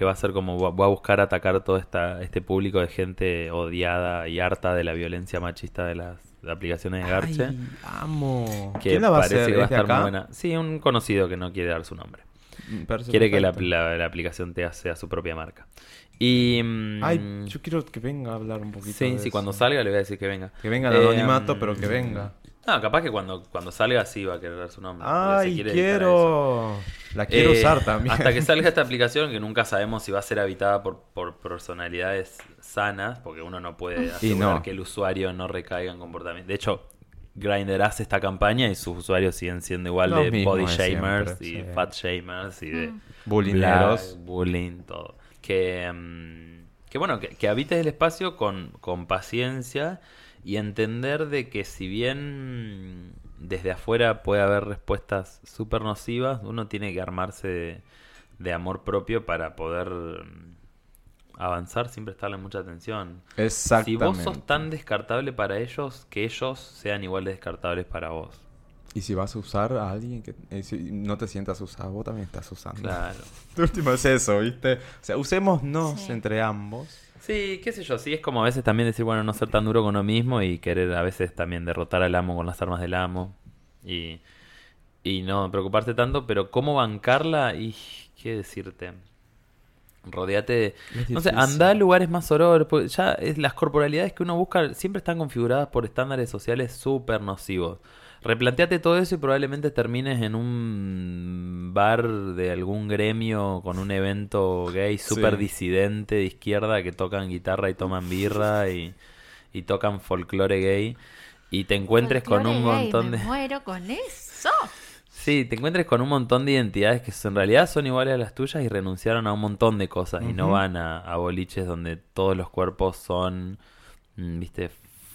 que va a ser como va a buscar atacar todo esta, este público de gente odiada y harta de la violencia machista de las de aplicaciones de Garche. Ay, amo. que ¿Quién la va a parece hacer? que va a ¿Es de estar muy buena. Sí, un conocido que no quiere dar su nombre. Parece Quiere que la, la- la aplicación te sea su propia marca. Y mm, Ay, yo quiero que venga a hablar un poquito sí, de sí, eso. cuando salga le voy a decir que venga. Que venga el Eh, anonimato, pero que venga. No, capaz que cuando, cuando salga sí va a querer dar su nombre. Ay, quiere dedicar a eso. quiero... La quiero Eh, usar también. Hasta que salga esta aplicación, que nunca sabemos si va a ser habitada por, por personalidades sanas, porque uno no puede asegurar no. que el usuario no recaiga en comportamiento. De hecho, Grindr hace esta campaña y sus usuarios siguen siendo igual Los de body de shamers siempre, y sí. fat shamers y de Bulineros. black, bullying, todo. Que, mm, que bueno, que, que habites el espacio con, con paciencia y entender de que si bien desde afuera puede haber respuestas súper nocivas, uno tiene que armarse de, de amor propio para poder mm, avanzar sin prestarle mucha atención. Si Exactamente. vos sos tan descartable para ellos, que ellos sean igual de descartables para vos. Y si vas a usar a alguien que eh, si no te sientas usado, vos también estás usando. Claro. De último es eso, ¿viste? O sea, usémonos Sí. entre ambos. Sí, qué sé yo, sí, es como a veces también decir, bueno, no ser tan duro con uno mismo y querer a veces también derrotar al amo con las armas del amo y, y no preocuparse tanto, pero cómo bancarla y qué decirte. Rodeate de... No sé, anda a lugares más horror, porque ya es, las corporalidades que uno busca siempre están configuradas por estándares sociales súper nocivos. Replanteate todo eso y probablemente termines en un bar de algún gremio con un evento gay súper Sí. disidente de izquierda que tocan guitarra y toman birra y, y tocan folclore gay y te encuentres con un gay, montón me de... muero con eso. Sí, te encuentres con un montón de identidades que en realidad son iguales a las tuyas y renunciaron a un montón de cosas y no van a, a boliches donde todos los cuerpos son, mm, viste,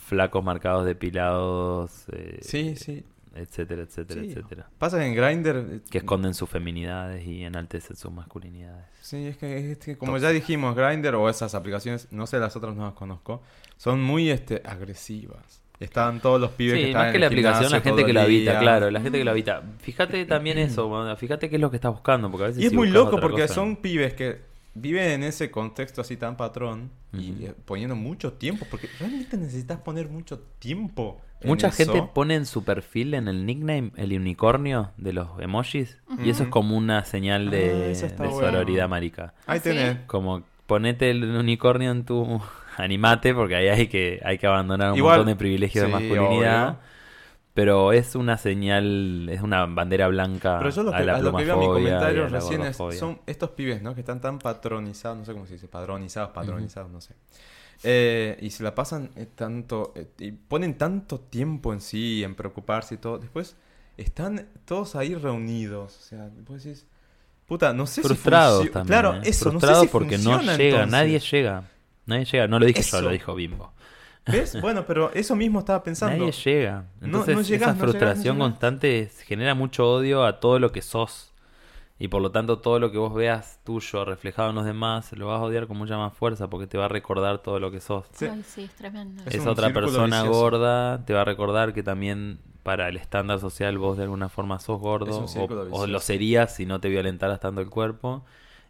flacos marcados depilados, eh, Sí, sí. etcétera, etcétera, Sí. etcétera. Pasa que en Grindr... Que esconden sus feminidades y enaltecen sus masculinidades. Sí, es que, es que como ya dijimos, Grindr o esas aplicaciones, no sé, las otras no las conozco, son muy este agresivas. Están todos los pibes que Sí, están más en que el la aplicación, la gente que lo habita, día. claro, la gente que lo habita. Fíjate también eso, fíjate qué es lo que estás buscando, porque a veces Y es si muy loco porque cosa- son pibes que viven en ese contexto así tan patrón y poniendo mucho tiempo, porque realmente necesitas poner mucho tiempo. Mucha eso. gente pone en su perfil, en el nickname, el unicornio de los emojis. Y eso es como una señal Ah, de, bueno. sororidad marica. Ahí ¿Ah, tenés. Como ponete el unicornio en tu... Animate, porque ahí hay que, hay que abandonar un Igual- montón de privilegios sí, de masculinidad. obvio. Pero es una señal, es una bandera blanca Pero yo lo a que, la a lo que veo en mi comentario a recién es, son estos pibes, ¿no? Que están tan patronizados, no sé cómo se dice, padronizados, patronizados, no sé. Eh, y se la pasan eh, tanto, eh, y ponen tanto tiempo en sí, en preocuparse y todo. Después están todos ahí reunidos. O sea, vos decís, puta, no sé Frustrados si también. Claro, ¿eh? eso, Frustrados no sé si porque no llega, entonces. nadie llega. Nadie llega, no lo dije yo, Eso. lo dijo Bimbo. ¿Ves? Bueno, pero eso mismo estaba pensando. Nadie llega. No- Entonces, no llegás, esa frustración no llegás. constante genera mucho odio a todo lo que sos. Y por lo tanto, todo lo que vos veas tuyo reflejado en los demás, lo vas a odiar con mucha más fuerza porque te va a recordar todo lo que sos. Sí. Ay, sí, es tremendo. Es Esa otra persona vicioso. gorda te va a recordar que también para el estándar social vos de alguna forma sos Es gordo un o, o lo serías si no te violentaras tanto el cuerpo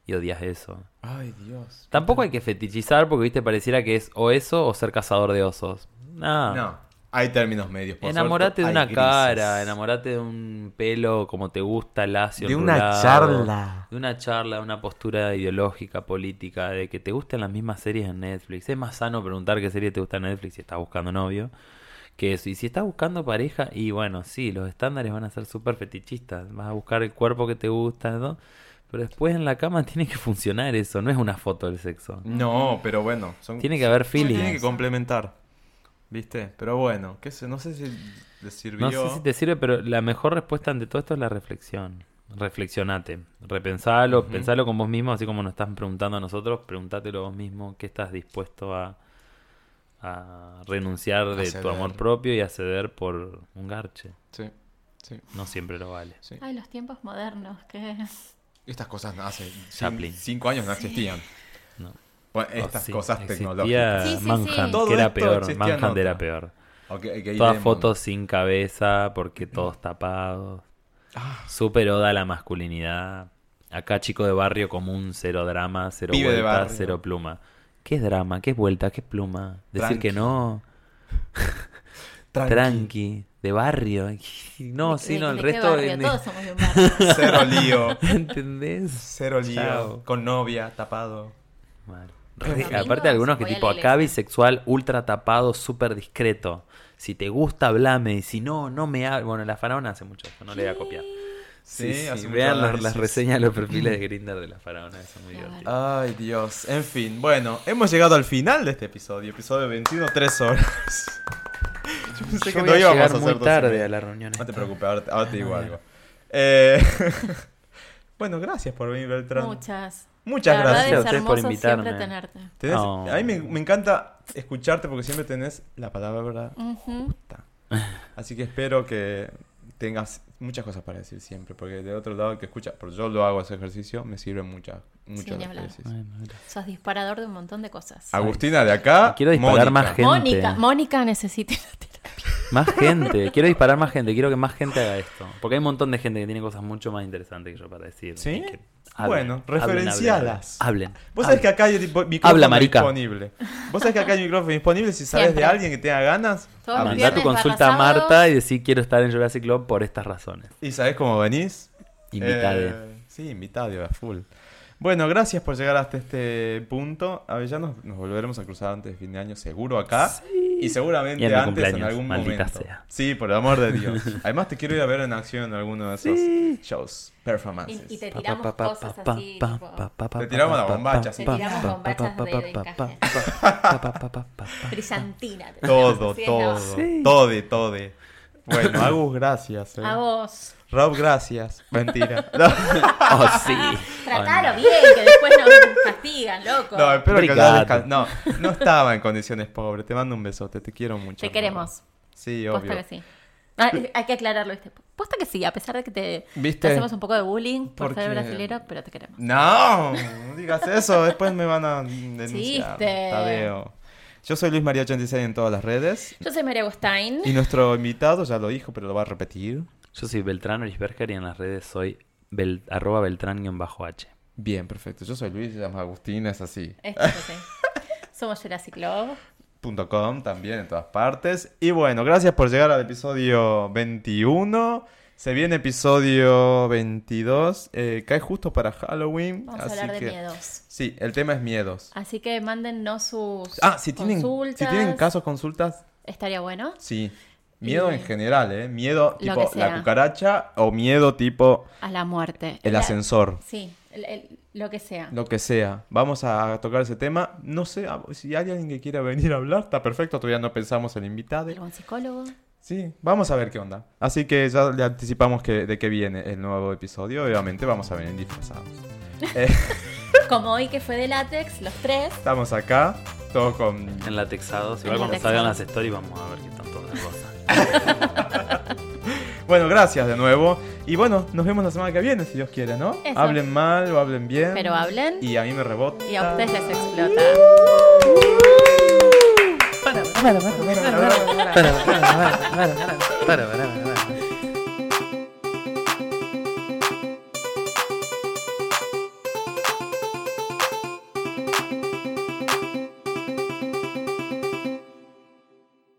y odias eso. Ay, Dios. Tampoco hay que fetichizar porque viste pareciera que es o eso o ser cazador de osos. No. No. Hay términos medios. por Enamorate de una cara, enamorate de un pelo como te gusta, lacio, De una charla. De una charla, de una postura ideológica, política, de que te gusten las mismas series en Netflix. Es más sano preguntar qué serie te gusta en Netflix si estás buscando novio que eso. Y si estás buscando pareja, y bueno, sí, los estándares van a ser súper fetichistas. Vas a buscar el cuerpo que te gusta, ¿no? Pero después en la cama tiene que funcionar eso, no es una foto del sexo. No, pero bueno. son- Tiene que haber se feelings. Tiene que complementar. ¿Viste? Pero bueno, qué sé, no sé si les sirvió. No sé si te sirve, pero la mejor respuesta ante todo esto es la reflexión. Reflexionate, repensalo, Ujú. pensalo con vos mismo, así como nos estás preguntando a nosotros, pregúntatelo vos mismo, qué estás dispuesto a, a renunciar de tu amor propio y a ceder por un garche. Sí, sí, No siempre lo vale. sí. Ay, los tiempos modernos, que Estas cosas hace Chaplin. cinco años no existían. No. Bueno, Oh, estas sí, cosas tecnológicas. Sí. Manhunt, que era peor. Manhunt era peor. Todas fotos sin cabeza, porque todos tapados. Ah. Super oda a la masculinidad. Acá chico de barrio común, cero drama, cero Pibe vuelta, cero pluma. ¿Qué es drama? ¿Qué es vuelta? ¿Qué es pluma? Decir Tranqui. que no, Tranqui. tranqui, de barrio. No, ¿De- sí, de- no, el resto... barrio? en- Todos somos de un barrio. Cero lío. ¿Entendés? Cero lío. Chao. Con novia, tapado. Re- aparte algunos que tipo acá bisexual, ultra tapado, súper discreto. Si te gusta, hablame. Y si no, no me hables. Bueno, la faraona hace mucho esto, no le voy a copiar. Sí, Sí, sí, Vean las, las reseñas de los perfiles de Grindr de la faraona, eso es muy Claro. divertido. Ay, Dios. En fin, bueno, hemos llegado al final de este episodio. Episodio 21, 3 horas. Yo pensé Yo que voy no a íbamos llegar a hacer muy tarde a la reunión. No te preocupes, ahora, te- ahora te digo algo. Eh, bueno, gracias por venir, Beltrán. Muchas. Muchas La gracias a es ustedes por hermoso invitarme. siempre tenerte. Tenés- Oh. A mí me, me encanta escucharte porque siempre tenés la palabra Ujú. justa. Así que espero que tengas muchas cosas para decir siempre. Porque de otro lado, el que escucha, porque yo lo hago ese ejercicio, me sirve muchas, mucho Sí. Bueno. Sos disparador de un montón de cosas. Agustina de acá. Quiero disparar Mónica. más gente. Mónica, Mónica necesita. Más gente. Quiero disparar más gente. Quiero que más gente haga esto. Porque hay un montón de gente que tiene cosas mucho más interesantes que yo para decir. ¿Sí? Que hablen, Bueno, hablen, hablen, referencialas. Hablen. Vos sabés que acá hay tipo, micrófono Habla, marica. disponible. Vos sabés que acá hay micrófono disponible. Si sabes Siempre. de alguien que tenga ganas, Mandá tu consulta a Marta y decir quiero estar en Jurassic Club por estas razones. ¿Y sabés cómo venís? Invitade. Eh, sí, invitade a full. Bueno, gracias por llegar hasta este punto. A ver, ya nos, nos volveremos a cruzar antes de fin de año, seguro acá. Y seguramente Y antes en algún momento. sea. Sí, por el amor de Dios. Además, te quiero ir a ver en acción en alguno de esos shows, performances. Y, y te tiramos cosas así, tipo, Te tiramos la bombacha, sí. Te tiramos bombachas de- brillantina. Todo, todo, todo, todo. Bueno, Agus, gracias. eh. A vos. Rob, gracias. Mentira. No, Oh, sí. Tratalo bien, que después nos castigan, loco. no espero que descan- No, no estaba en condiciones pobre. Te mando un besote, te quiero mucho. Te Rob. queremos. Sí, Posta obvio. que sí. Ah, hay que aclararlo, ¿viste? Posta que sí, a pesar de que te, ¿Viste? te hacemos un poco de bullying por Porque- ser brasilero, pero te queremos. No, no digas eso, después me van a denunciar. Chiste. Tadeo. Yo soy Luis María 86 en todas las redes. Yo soy María Agustín. Y nuestro invitado ya lo dijo, pero lo va a repetir. Yo soy Beltrán Orisberger y en las redes soy bel- arroba beltrán-h. Bien, perfecto. Yo soy Luis, se llama Agustín, es así. Esto es así. Somos Jurassic Love. Punto .com también en todas partes. Y bueno, gracias por llegar al episodio 21. Se viene episodio 22. eh, cae justo para Halloween. Vamos a hablar de que- miedos. Sí, el tema es miedos. Así que mándennos sus Ah, si tienen, consultas. si tienen casos, consultas, Estaría bueno. sí. Miedo Y- en general, ¿eh? Miedo tipo la cucaracha o miedo tipo A la muerte. el La- ascensor. Sí, el- el- lo que sea. Lo que sea. Vamos a tocar ese tema. No sé, a- si hay alguien que quiera venir a hablar, está perfecto. Todavía no pensamos en invitado. ¿Algún psicólogo? Sí, vamos a ver qué onda. Así que ya le anticipamos que, de qué viene el nuevo episodio. Obviamente vamos a venir disfrazados. Eh, Como hoy que fue de látex, los tres. estamos acá, todos con... En latexados. Igual En cuando latexados. salgan las stories vamos a ver qué tanto de cosas. Bueno, gracias de nuevo. Y bueno, nos vemos la semana que viene, si Dios quiere, ¿no? Eso. Hablen mal o hablen bien. Pero hablen. Y a mí me rebota. Y a ustedes les explota. Para, para, para, para, para, para, para, para, para, para, para, para.